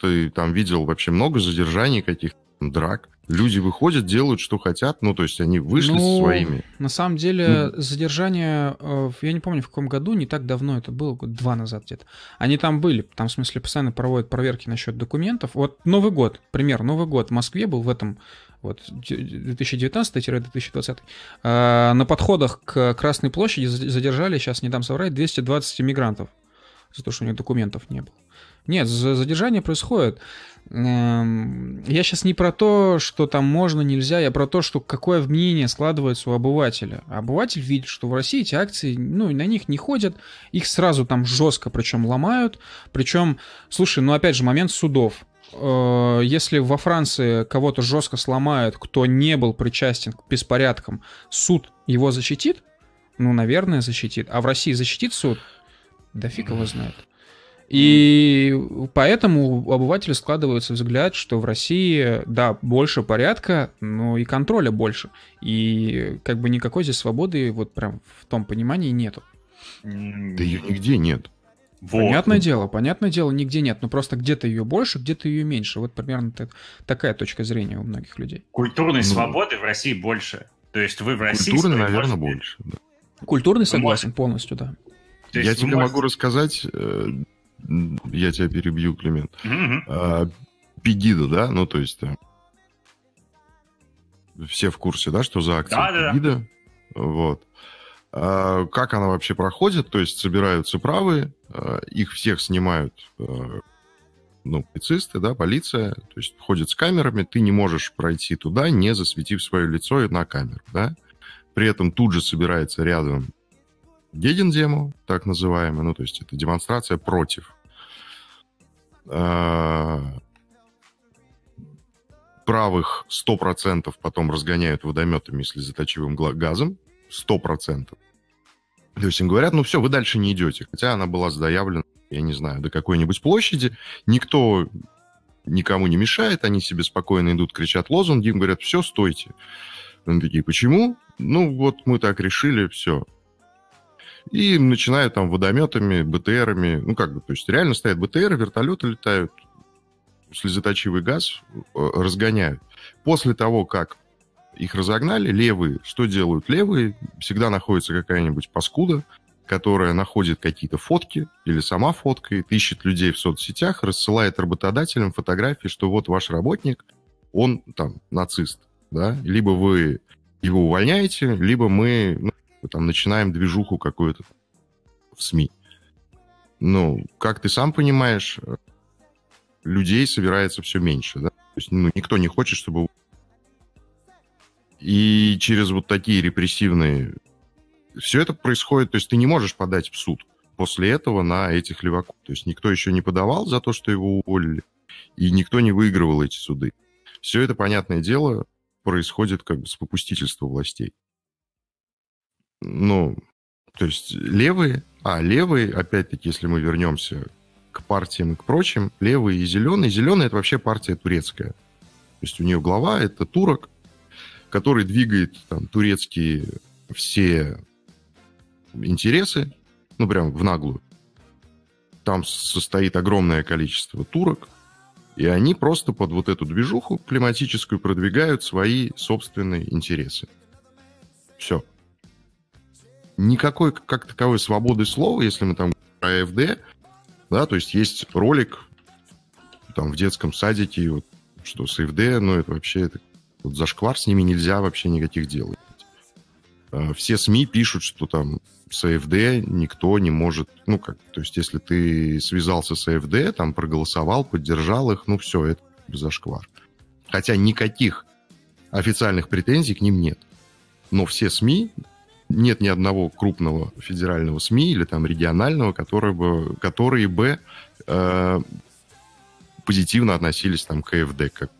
ты там видел вообще много задержаний каких-то, драк. Люди выходят, делают, что хотят, ну, то есть они вышли ну, со своими. На самом деле, ну, задержание, э, я не помню, в каком году, не так давно это было, год два назад где-то. Они там были, там, в смысле, постоянно проводят проверки насчет документов. Вот Новый год, пример, Новый год в Москве был в этом вот 2019-2020, э, на подходах к Красной площади задержали, сейчас не дам соврать, 220 иммигрантов за то, что у них документов не было. Нет, задержание происходит. Эм, я сейчас не про то, что там можно, нельзя, я про то, что какое мнение складывается у обывателя. Обыватель видит, что в России эти акции, ну, на них не ходят, их сразу там жестко причем ломают. Причем, слушай, ну, опять же, момент судов. Э, если во Франции кого-то жестко сломают, кто не был причастен к беспорядкам, суд его защитит? Ну, наверное, защитит. А в России защитит суд? Да фиг его знает. И поэтому у обывателя складывается взгляд, что в России, да, больше порядка, но и контроля больше. И как бы никакой здесь свободы вот прям в том понимании нету. Да ее нигде нет. Вот. Понятное дело, понятное дело, нигде нет, но просто где-то ее больше, где-то ее меньше. Вот примерно такая точка зрения у многих людей. Культурной ну, свободы в России больше. То есть вы в России... Культурной, наверное, можете... больше. Да. Культурный согласен полностью, да. Я тебе можете... могу рассказать, э, я тебя перебью, Климент. Угу. Пегида, да? Ну, то есть э, все в курсе, да, что за акция да, Пегида? Да, да. Вот. А, как она вообще проходит? То есть собираются правые, а, их всех снимают а, ну, полицисты, да, полиция, то есть ходят с камерами, ты не можешь пройти туда, не засветив свое лицо на камеру, да. При этом тут же собирается рядом Гедендему, так называемый, ну, то есть это демонстрация против. Правых 100% потом разгоняют водометами слезоточивым газом, 100%. То есть им говорят, ну все, вы дальше не идете. Хотя она была заявлена, я не знаю, до какой-нибудь площади. Никто никому не мешает, они себе спокойно идут, кричат лозунги, им говорят, все, стойте. Они такие, почему? Ну вот мы так решили, все. И начинают там водометами, БТРами, ну как бы, то есть реально стоят БТРы, вертолеты летают, слезоточивый газ э, разгоняют. После того, как их разогнали, левые, что делают левые? Всегда находится какая-нибудь паскуда, которая находит какие-то фотки или сама фоткает, ищет людей в соцсетях, рассылает работодателям фотографии, что вот ваш работник, он там нацист, да, либо вы его увольняете, либо мы ну, там начинаем движуху какую-то в СМИ. Ну, как ты сам понимаешь, людей собирается все меньше, да? То есть ну, никто не хочет, чтобы и через вот такие репрессивные... Все это происходит, то есть ты не можешь подать в суд после этого на этих леваков. То есть никто еще не подавал за то, что его уволили, и никто не выигрывал эти суды. Все это, понятное дело, происходит как бы с попустительства властей. Ну, то есть левые, а левые, опять-таки, если мы вернемся к партиям и к прочим, левые и зеленые. Зеленые это вообще партия турецкая. То есть у нее глава это турок, который двигает там, турецкие все интересы, ну, прям в наглую. Там состоит огромное количество турок, и они просто под вот эту движуху климатическую продвигают свои собственные интересы. Все. Никакой, как таковой, свободы слова, если мы там про АФД, да, то есть есть ролик там в детском садике, вот, что с АФД, ну, это вообще это вот зашквар, с ними нельзя вообще никаких дел. А, все СМИ пишут, что там с АФД никто не может, ну как, то есть если ты связался с АФД, там проголосовал, поддержал их, ну все, это зашквар. Хотя никаких официальных претензий к ним нет. Но все СМИ, нет ни одного крупного федерального СМИ или там регионального, который бы, которые бы э, позитивно относились там к АФД, как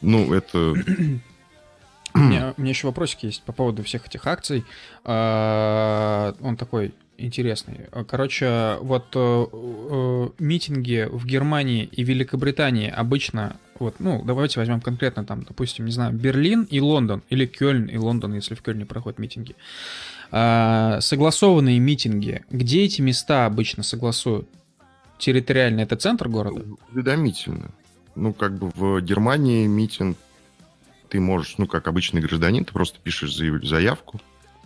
ну, это... У меня, у меня еще вопросик есть по поводу всех этих акций. А, он такой интересный. Короче, вот э, э, митинги в Германии и Великобритании обычно, вот, ну, давайте возьмем конкретно там, допустим, не знаю, Берлин и Лондон, или Кёльн и Лондон, если в Кёльне проходят митинги. А, согласованные митинги, где эти места обычно согласуют? Территориально это центр города? Уведомительно ну, как бы в Германии митинг ты можешь, ну, как обычный гражданин, ты просто пишешь заявку,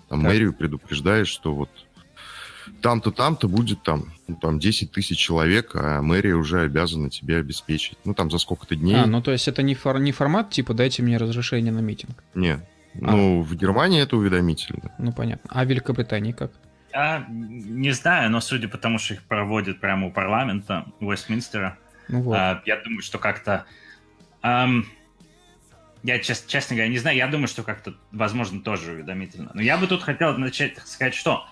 там так. мэрию предупреждаешь, что вот там-то, там-то будет там, ну, там 10 тысяч человек, а мэрия уже обязана тебе обеспечить. Ну, там за сколько-то дней. А, ну, то есть это не, фор- не формат, типа, дайте мне разрешение на митинг? Нет. А. Ну, в Германии это уведомительно. Ну, понятно. А в Великобритании как? Я не знаю, но судя по тому, что их проводят прямо у парламента Вестминстера, ну, вот. а, я думаю, что как-то... Эм, я, чест, честно говоря, не знаю, я думаю, что как-то, возможно, тоже уведомительно. Но я бы тут хотел начать сказать, что...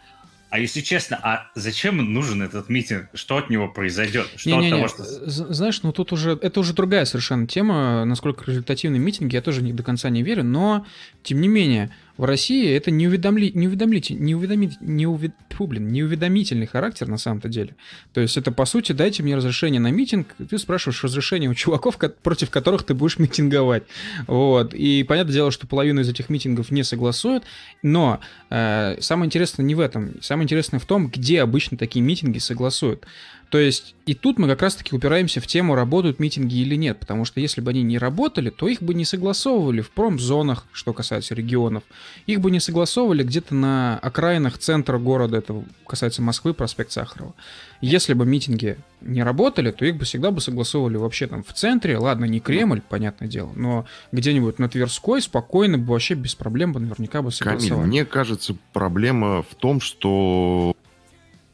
А если честно, а зачем нужен этот митинг? Что от него произойдет? Что не, не, не. Того, что... Знаешь, ну тут уже это уже другая совершенно тема. Насколько результативный митинг, я тоже не до конца не верю, но тем не менее, в России это не, уведомли, не, уведомите, не, уведомить, не, увед, фу, блин, не уведомительный характер на самом-то деле. То есть это, по сути, дайте мне разрешение на митинг, ты спрашиваешь разрешение у чуваков, против которых ты будешь митинговать. Вот. И понятное дело, что половину из этих митингов не согласуют, но э, самое интересное не в этом. Самое интересное в том, где обычно такие митинги согласуют. То есть и тут мы как раз-таки упираемся в тему, работают митинги или нет, потому что если бы они не работали, то их бы не согласовывали в промзонах, что касается регионов, их бы не согласовывали где-то на окраинах центра города, это касается Москвы, проспект Сахарова. Если бы митинги не работали, то их бы всегда бы согласовывали вообще там в центре, ладно, не Кремль, понятное дело, но где-нибудь на Тверской спокойно бы вообще без проблем бы наверняка бы согласовали. Камиль, мне кажется, проблема в том, что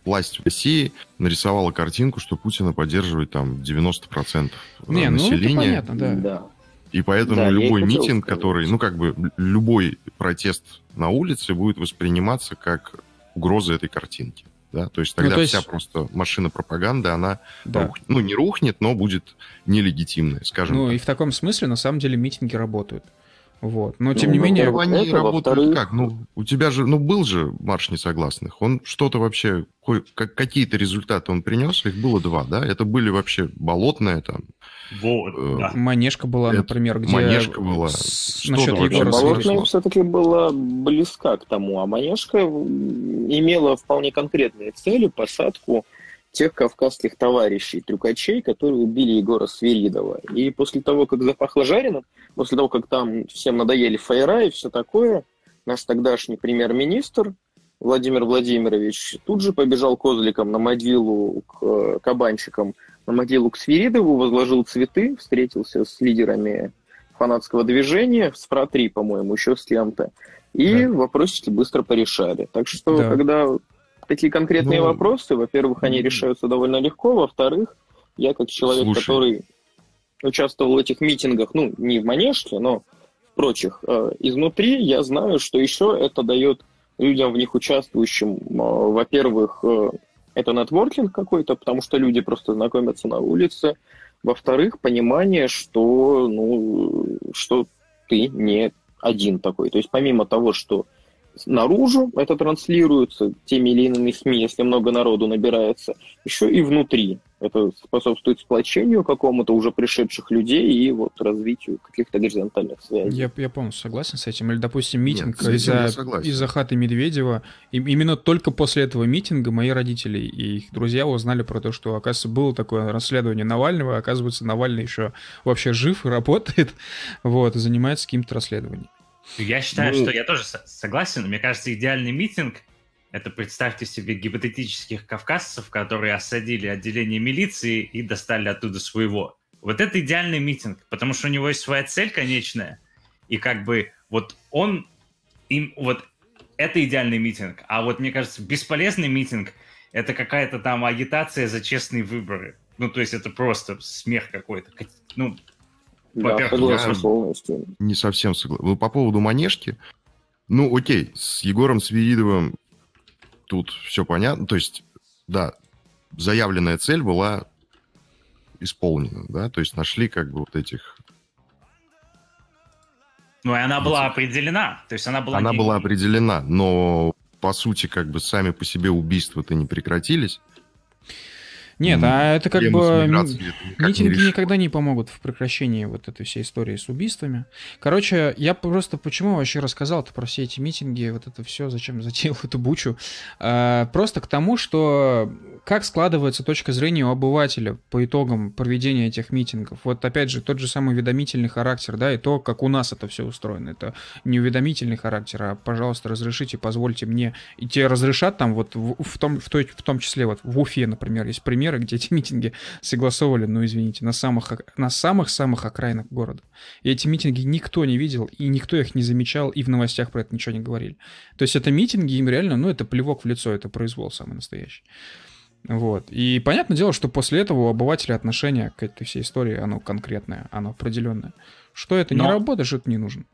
власть в России нарисовала картинку, что Путина поддерживает там 90% Не, населения. Ну, это понятно, да. да. И поэтому да, любой митинг, который, ну, как бы, любой протест на улице будет восприниматься как угроза этой картинки. Да? То есть ну, тогда ну, то есть... вся просто машина пропаганды, она, да. рух... ну, не рухнет, но будет нелегитимной, скажем Ну, так. и в таком смысле, на самом деле, митинги работают. Вот. Но, тем ну, не менее... Они это, работают как? Ну, у тебя же, ну, был же марш несогласных. Он что-то вообще, как, какие-то результаты он принес, их было два, да? Это были вообще болотные там. Вот, э, да. Манежка была, это, например, где... Манежка была. С... Насчет Егора Болотная все-таки была близка к тому, а Манежка имела вполне конкретные цели, посадку тех кавказских товарищей, трюкачей, которые убили Егора Свиридова. И после того, как запахло жареным, после того, как там всем надоели фаера и все такое, наш тогдашний премьер-министр Владимир Владимирович тут же побежал козликом на могилу к э, кабанчикам, на могилу к Свиридову, возложил цветы, встретился с лидерами фанатского движения, с ФРА-3, по-моему, еще с кем-то. И да. вопросики быстро порешали. Так что, да. когда такие конкретные ну, вопросы, во-первых, они решаются довольно легко, во-вторых, я как человек, слушай. который участвовал в этих митингах, ну, не в Манежке, но в прочих, э, изнутри я знаю, что еще это дает людям в них участвующим, э, во-первых, э, это нетворкинг какой-то, потому что люди просто знакомятся на улице, во-вторых, понимание, что, ну, что ты не один такой. То есть помимо того, что наружу это транслируется теми или иными СМИ, если много народу набирается, еще и внутри. Это способствует сплочению какому-то уже пришедших людей и вот развитию каких-то горизонтальных связей. Я, я полностью согласен с этим. Или, допустим, митинг из-за, из-за хаты Медведева. И именно только после этого митинга мои родители и их друзья узнали про то, что, оказывается, было такое расследование Навального, оказывается, Навальный еще вообще жив и работает, вот, и занимается каким-то расследованием. Я считаю, ну... что я тоже согласен. Мне кажется, идеальный митинг – это представьте себе гипотетических кавказцев, которые осадили отделение милиции и достали оттуда своего. Вот это идеальный митинг, потому что у него есть своя цель конечная, и как бы вот он им вот это идеальный митинг. А вот мне кажется, бесполезный митинг – это какая-то там агитация за честные выборы. Ну, то есть это просто смех какой-то. Ну, да, согласен полностью. Не совсем согласен. По поводу Манежки, ну, окей, с Егором Свиридовым тут все понятно. То есть, да, заявленная цель была исполнена, да, то есть нашли как бы вот этих... Ну, и она была определена, то есть она была... Она не... была определена, но по сути как бы сами по себе убийства-то не прекратились. Нет, а это как бы митинги не никогда не помогут в прекращении вот этой всей истории с убийствами. Короче, я просто почему вообще рассказал-то про все эти митинги, вот это все, зачем затеял эту бучу? А, просто к тому, что как складывается точка зрения у обывателя по итогам проведения этих митингов? Вот опять же, тот же самый уведомительный характер, да, и то, как у нас это все устроено. Это не уведомительный характер, а, пожалуйста, разрешите, позвольте мне. И тебе разрешат там вот в, в, том, в, той, в том числе вот в Уфе, например, есть примеры, где эти митинги согласовывали, ну, извините, на самых, на самых-самых окраинах города. И эти митинги никто не видел, и никто их не замечал, и в новостях про это ничего не говорили. То есть это митинги, им реально, ну, это плевок в лицо, это произвол самый настоящий. Вот. И понятное дело, что после этого у обывателя отношение к этой всей истории, оно конкретное, оно определенное. Что это Но... не работает, что это не нужно.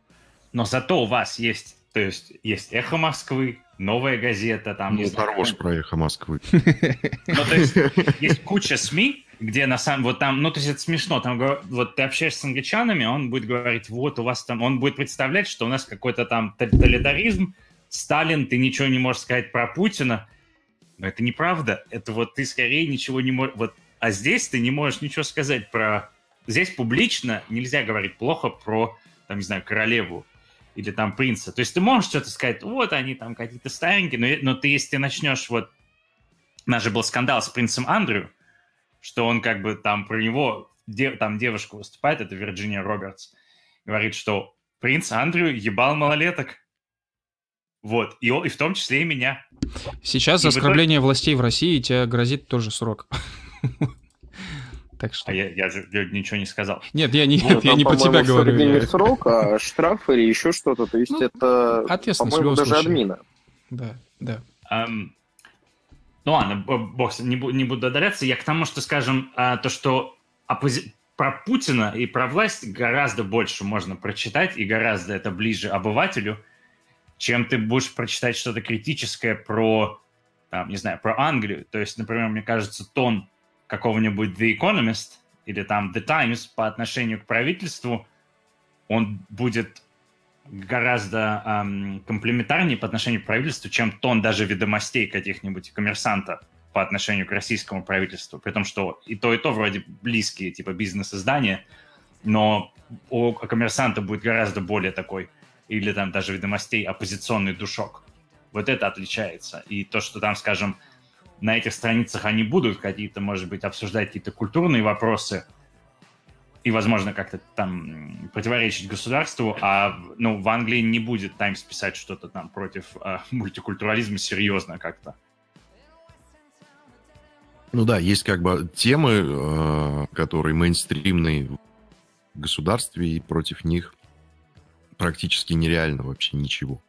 Но зато у вас есть, то есть есть «Эхо Москвы», «Новая газета», там... Ну, хорош про «Эхо Москвы». Ну, то есть есть куча СМИ, где на самом... Вот там, ну, то есть это смешно. Там, вот ты общаешься с англичанами, он будет говорить, вот у вас там... Он будет представлять, что у нас какой-то там тоталитаризм, Сталин, ты ничего не можешь сказать про Путина. Но это неправда. Это вот ты скорее ничего не можешь... Вот, а здесь ты не можешь ничего сказать про... Здесь публично нельзя говорить плохо про, там, не знаю, королеву или там принца. То есть ты можешь что-то сказать, вот они там какие-то старенькие, но, но ты, если ты начнешь вот... У нас же был скандал с принцем Андрю, что он как бы там про него, де, там девушка выступает, это Вирджиния Робертс, говорит, что принц Андрю ебал малолеток. Вот, и, и в том числе и меня. Сейчас и за оскорбление итоге... властей в России тебе грозит тоже срок. Так что... А я, я же ничего не сказал. Нет, я не, ну, я не про тебя говорю. Не срок, а штраф или еще что-то. То есть ну, это, по-моему, даже случае. админа. Да, да. Um, ну ладно, бог, не, не буду удаляться. Я к тому, что, скажем, а, то, что оппози... про Путина и про власть гораздо больше можно прочитать, и гораздо это ближе обывателю, чем ты будешь прочитать что-то критическое про, там, не знаю, про Англию. То есть, например, мне кажется, тон какого-нибудь The Economist или там The Times по отношению к правительству, он будет гораздо эм, комплементарнее по отношению к правительству, чем тон даже ведомостей каких-нибудь коммерсанта по отношению к российскому правительству. При том, что и то, и то вроде близкие, типа бизнес-издания, но у коммерсанта будет гораздо более такой, или там даже ведомостей, оппозиционный душок. Вот это отличается. И то, что там, скажем, на этих страницах они будут какие-то, может быть, обсуждать какие-то культурные вопросы и, возможно, как-то там противоречить государству, а ну, в Англии не будет Таймс писать что-то там против э, мультикультурализма серьезно как-то. Ну да, есть как бы темы, э, которые мейнстримные в государстве, и против них практически нереально вообще ничего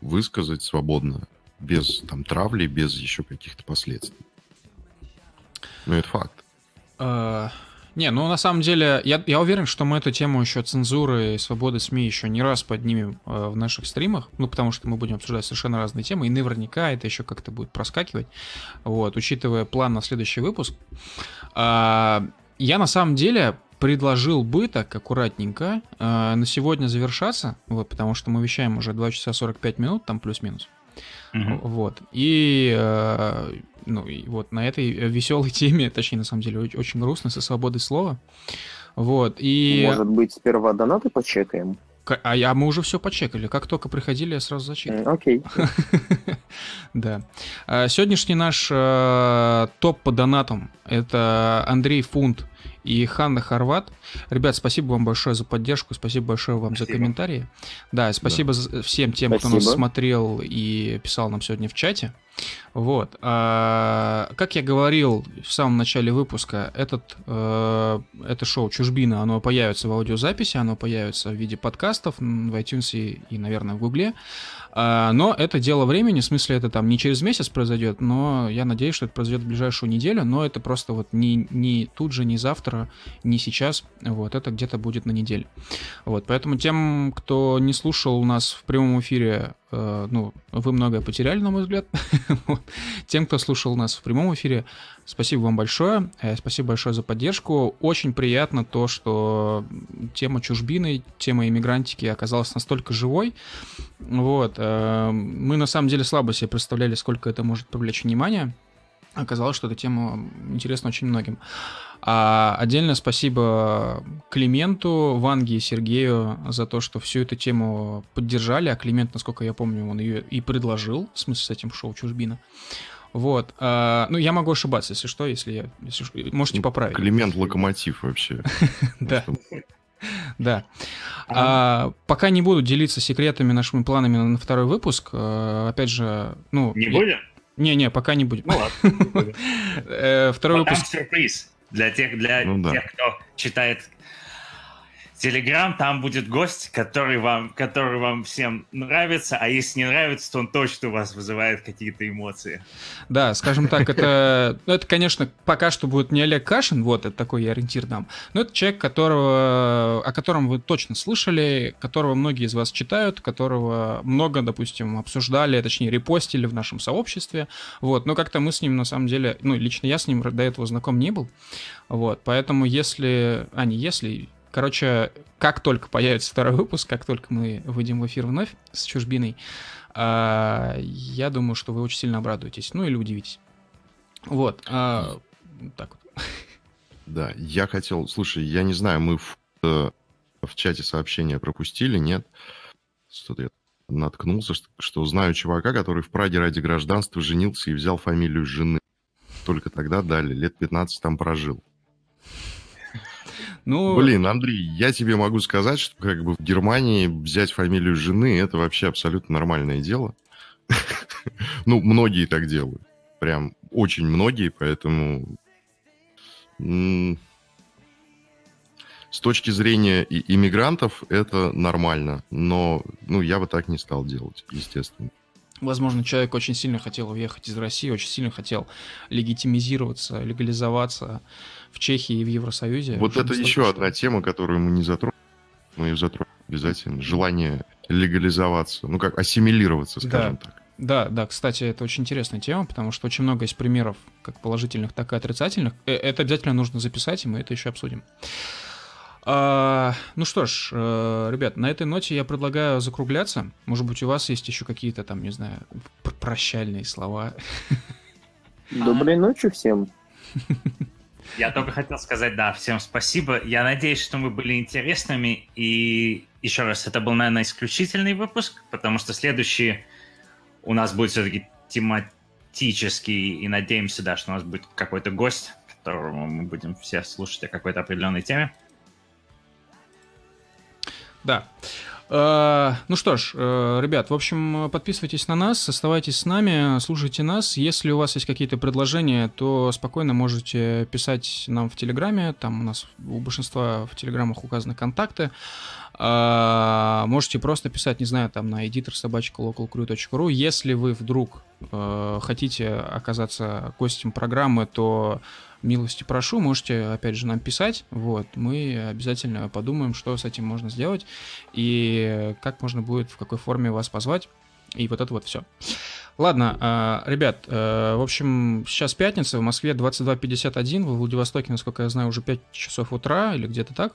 высказать свободно без там травли, без еще каких-то последствий. Ну, это факт. А, не, ну на самом деле, я, я уверен, что мы эту тему еще цензуры и свободы СМИ еще не раз поднимем э, в наших стримах, ну потому что мы будем обсуждать совершенно разные темы, и наверняка это еще как-то будет проскакивать, вот, учитывая план на следующий выпуск. Э, я на самом деле предложил бы так аккуратненько э, на сегодня завершаться, вот, потому что мы вещаем уже 2 часа 45 минут, там плюс-минус. Uh-huh. Вот. И, э, ну, и вот на этой веселой теме, точнее, на самом деле, очень грустно, со свободой слова. Вот. И... Может быть, сперва донаты почекаем? А, а мы уже все почекали. Как только приходили, я сразу зачекал. Окей. Да. А, сегодняшний наш э, топ по донатам — это Андрей Фунт и Ханна Хорват. Ребят, спасибо вам большое за поддержку, спасибо большое вам спасибо. за комментарии. Да, спасибо да. всем тем, спасибо. кто нас смотрел и писал нам сегодня в чате. Вот. А, как я говорил в самом начале выпуска, этот, э, это шоу «Чужбина», оно появится в аудиозаписи, оно появится в виде подкастов в iTunes и, и наверное, в Гугле. А, но это дело времени, в смысле это там не через месяц произойдет, но я надеюсь, что это произойдет в ближайшую неделю, но это просто вот не, не тут же, не завтра, не сейчас, вот, это где-то будет на неделе. Вот, поэтому тем, кто не слушал у нас в прямом эфире, ну, вы многое потеряли, на мой взгляд. Тем, кто слушал нас в прямом эфире, спасибо вам большое, э, спасибо большое за поддержку. Очень приятно то, что тема чужбины, тема иммигрантики оказалась настолько живой, вот. Э, мы на самом деле слабо себе представляли, сколько это может привлечь внимание. Оказалось, что эта тема интересна очень многим. А отдельно спасибо Клименту, Ванге и Сергею за то, что всю эту тему поддержали. А Климент, насколько я помню, он ее и предложил, в смысле с этим шоу «Чужбина». Вот. А, ну, я могу ошибаться, если что, если я... Если, можете ну, поправить. Климент локомотив вообще. Да. Да. А, пока не буду делиться секретами, нашими планами на второй выпуск. А, опять же, ну... Не будем? Не-не, пока не будем. Ну ладно. Э, второй выпуск... сюрприз для тех, для ну, тех, кто читает Телеграм, там будет гость, который вам, который вам всем нравится, а если не нравится, то он точно у вас вызывает какие-то эмоции. Да, скажем так, это, ну, это, конечно, пока что будет не Олег Кашин, вот, это такой ориентир нам, но это человек, которого, о котором вы точно слышали, которого многие из вас читают, которого много, допустим, обсуждали, точнее, репостили в нашем сообществе, вот, но как-то мы с ним, на самом деле, ну, лично я с ним до этого знаком не был, вот, поэтому если, а не если, Короче, как только появится второй выпуск, как только мы выйдем в эфир вновь с чужбиной, а, я думаю, что вы очень сильно обрадуетесь. Ну или удивитесь. Вот. А, так вот. Да, я хотел... Слушай, я не знаю, мы в, э, в чате сообщения пропустили, нет? Что-то я наткнулся, что, что знаю чувака, который в Праге ради гражданства женился и взял фамилию жены. Только тогда дали, лет 15 там прожил. Ну... Блин, Андрей, я тебе могу сказать, что как бы в Германии взять фамилию жены это вообще абсолютно нормальное дело. Ну, многие так делают. Прям очень многие, поэтому с точки зрения иммигрантов это нормально, но ну, я бы так не стал делать, естественно. Возможно, человек очень сильно хотел уехать из России, очень сильно хотел легитимизироваться, легализоваться в Чехии и в Евросоюзе. Вот это еще одна тема, которую мы не затронули. Мы ее затронем обязательно. Желание легализоваться, ну как ассимилироваться, скажем да. так. Да, да, кстати, это очень интересная тема, потому что очень много есть примеров, как положительных, так и отрицательных. Э, это обязательно нужно записать, и мы это еще обсудим. А, ну что ж, э, ребят, на этой ноте я предлагаю закругляться. Может быть, у вас есть еще какие-то там, не знаю, прощальные слова. Доброй ночи всем. Я только хотел сказать, да, всем спасибо. Я надеюсь, что мы были интересными. И еще раз, это был, наверное, исключительный выпуск, потому что следующий у нас будет все-таки тематический. И надеемся, да, что у нас будет какой-то гость, которого мы будем все слушать о какой-то определенной теме. Да. Э, ну что ж, э, ребят, в общем, подписывайтесь на нас, оставайтесь с нами, слушайте нас. Если у вас есть какие-то предложения, то спокойно можете писать нам в Телеграме. Там у нас у большинства в Телеграмах указаны контакты. Э, можете просто писать, не знаю, там на editor Если вы вдруг хотите оказаться гостем программы, то милости прошу, можете, опять же, нам писать, вот, мы обязательно подумаем, что с этим можно сделать, и как можно будет, в какой форме вас позвать, и вот это вот все. Ладно, а, ребят, э, в общем, сейчас пятница, в Москве 22.51, во Владивостоке, насколько я знаю, уже 5 часов утра или где-то так.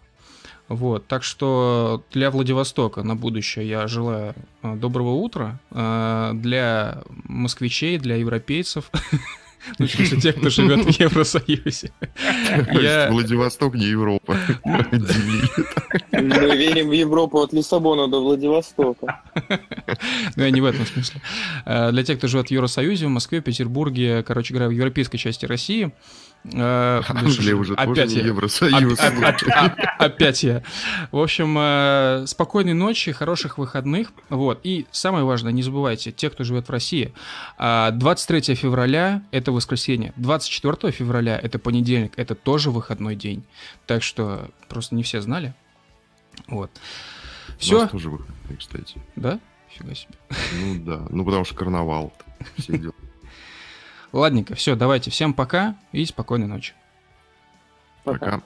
Вот, так что для Владивостока на будущее я желаю э, доброго утра. Для москвичей, для европейцев Ну, в смысле, тех, кто живет в Евросоюзе. Я... Владивосток не Европа. Мы верим в Европу от Лиссабона до Владивостока. Ну, я не в этом смысле. Э, для тех, кто живет в Евросоюзе, в Москве, Петербурге, короче говоря, в европейской части России, Англия уже опять тоже не Евросоюз. Опять я. В общем, э, спокойной ночи, хороших выходных. Вот. И самое важное, не забывайте, те, кто живет в России, 23 а, февраля — это воскресенье, 24 февраля — это понедельник, это тоже выходной день. Так что просто не все знали. Вот. Все. У нас тоже выходные, кстати. Да? Фига себе. Ну да, ну потому что карнавал, все дела. Ладненько, все, давайте. Всем пока и спокойной ночи. Пока. пока.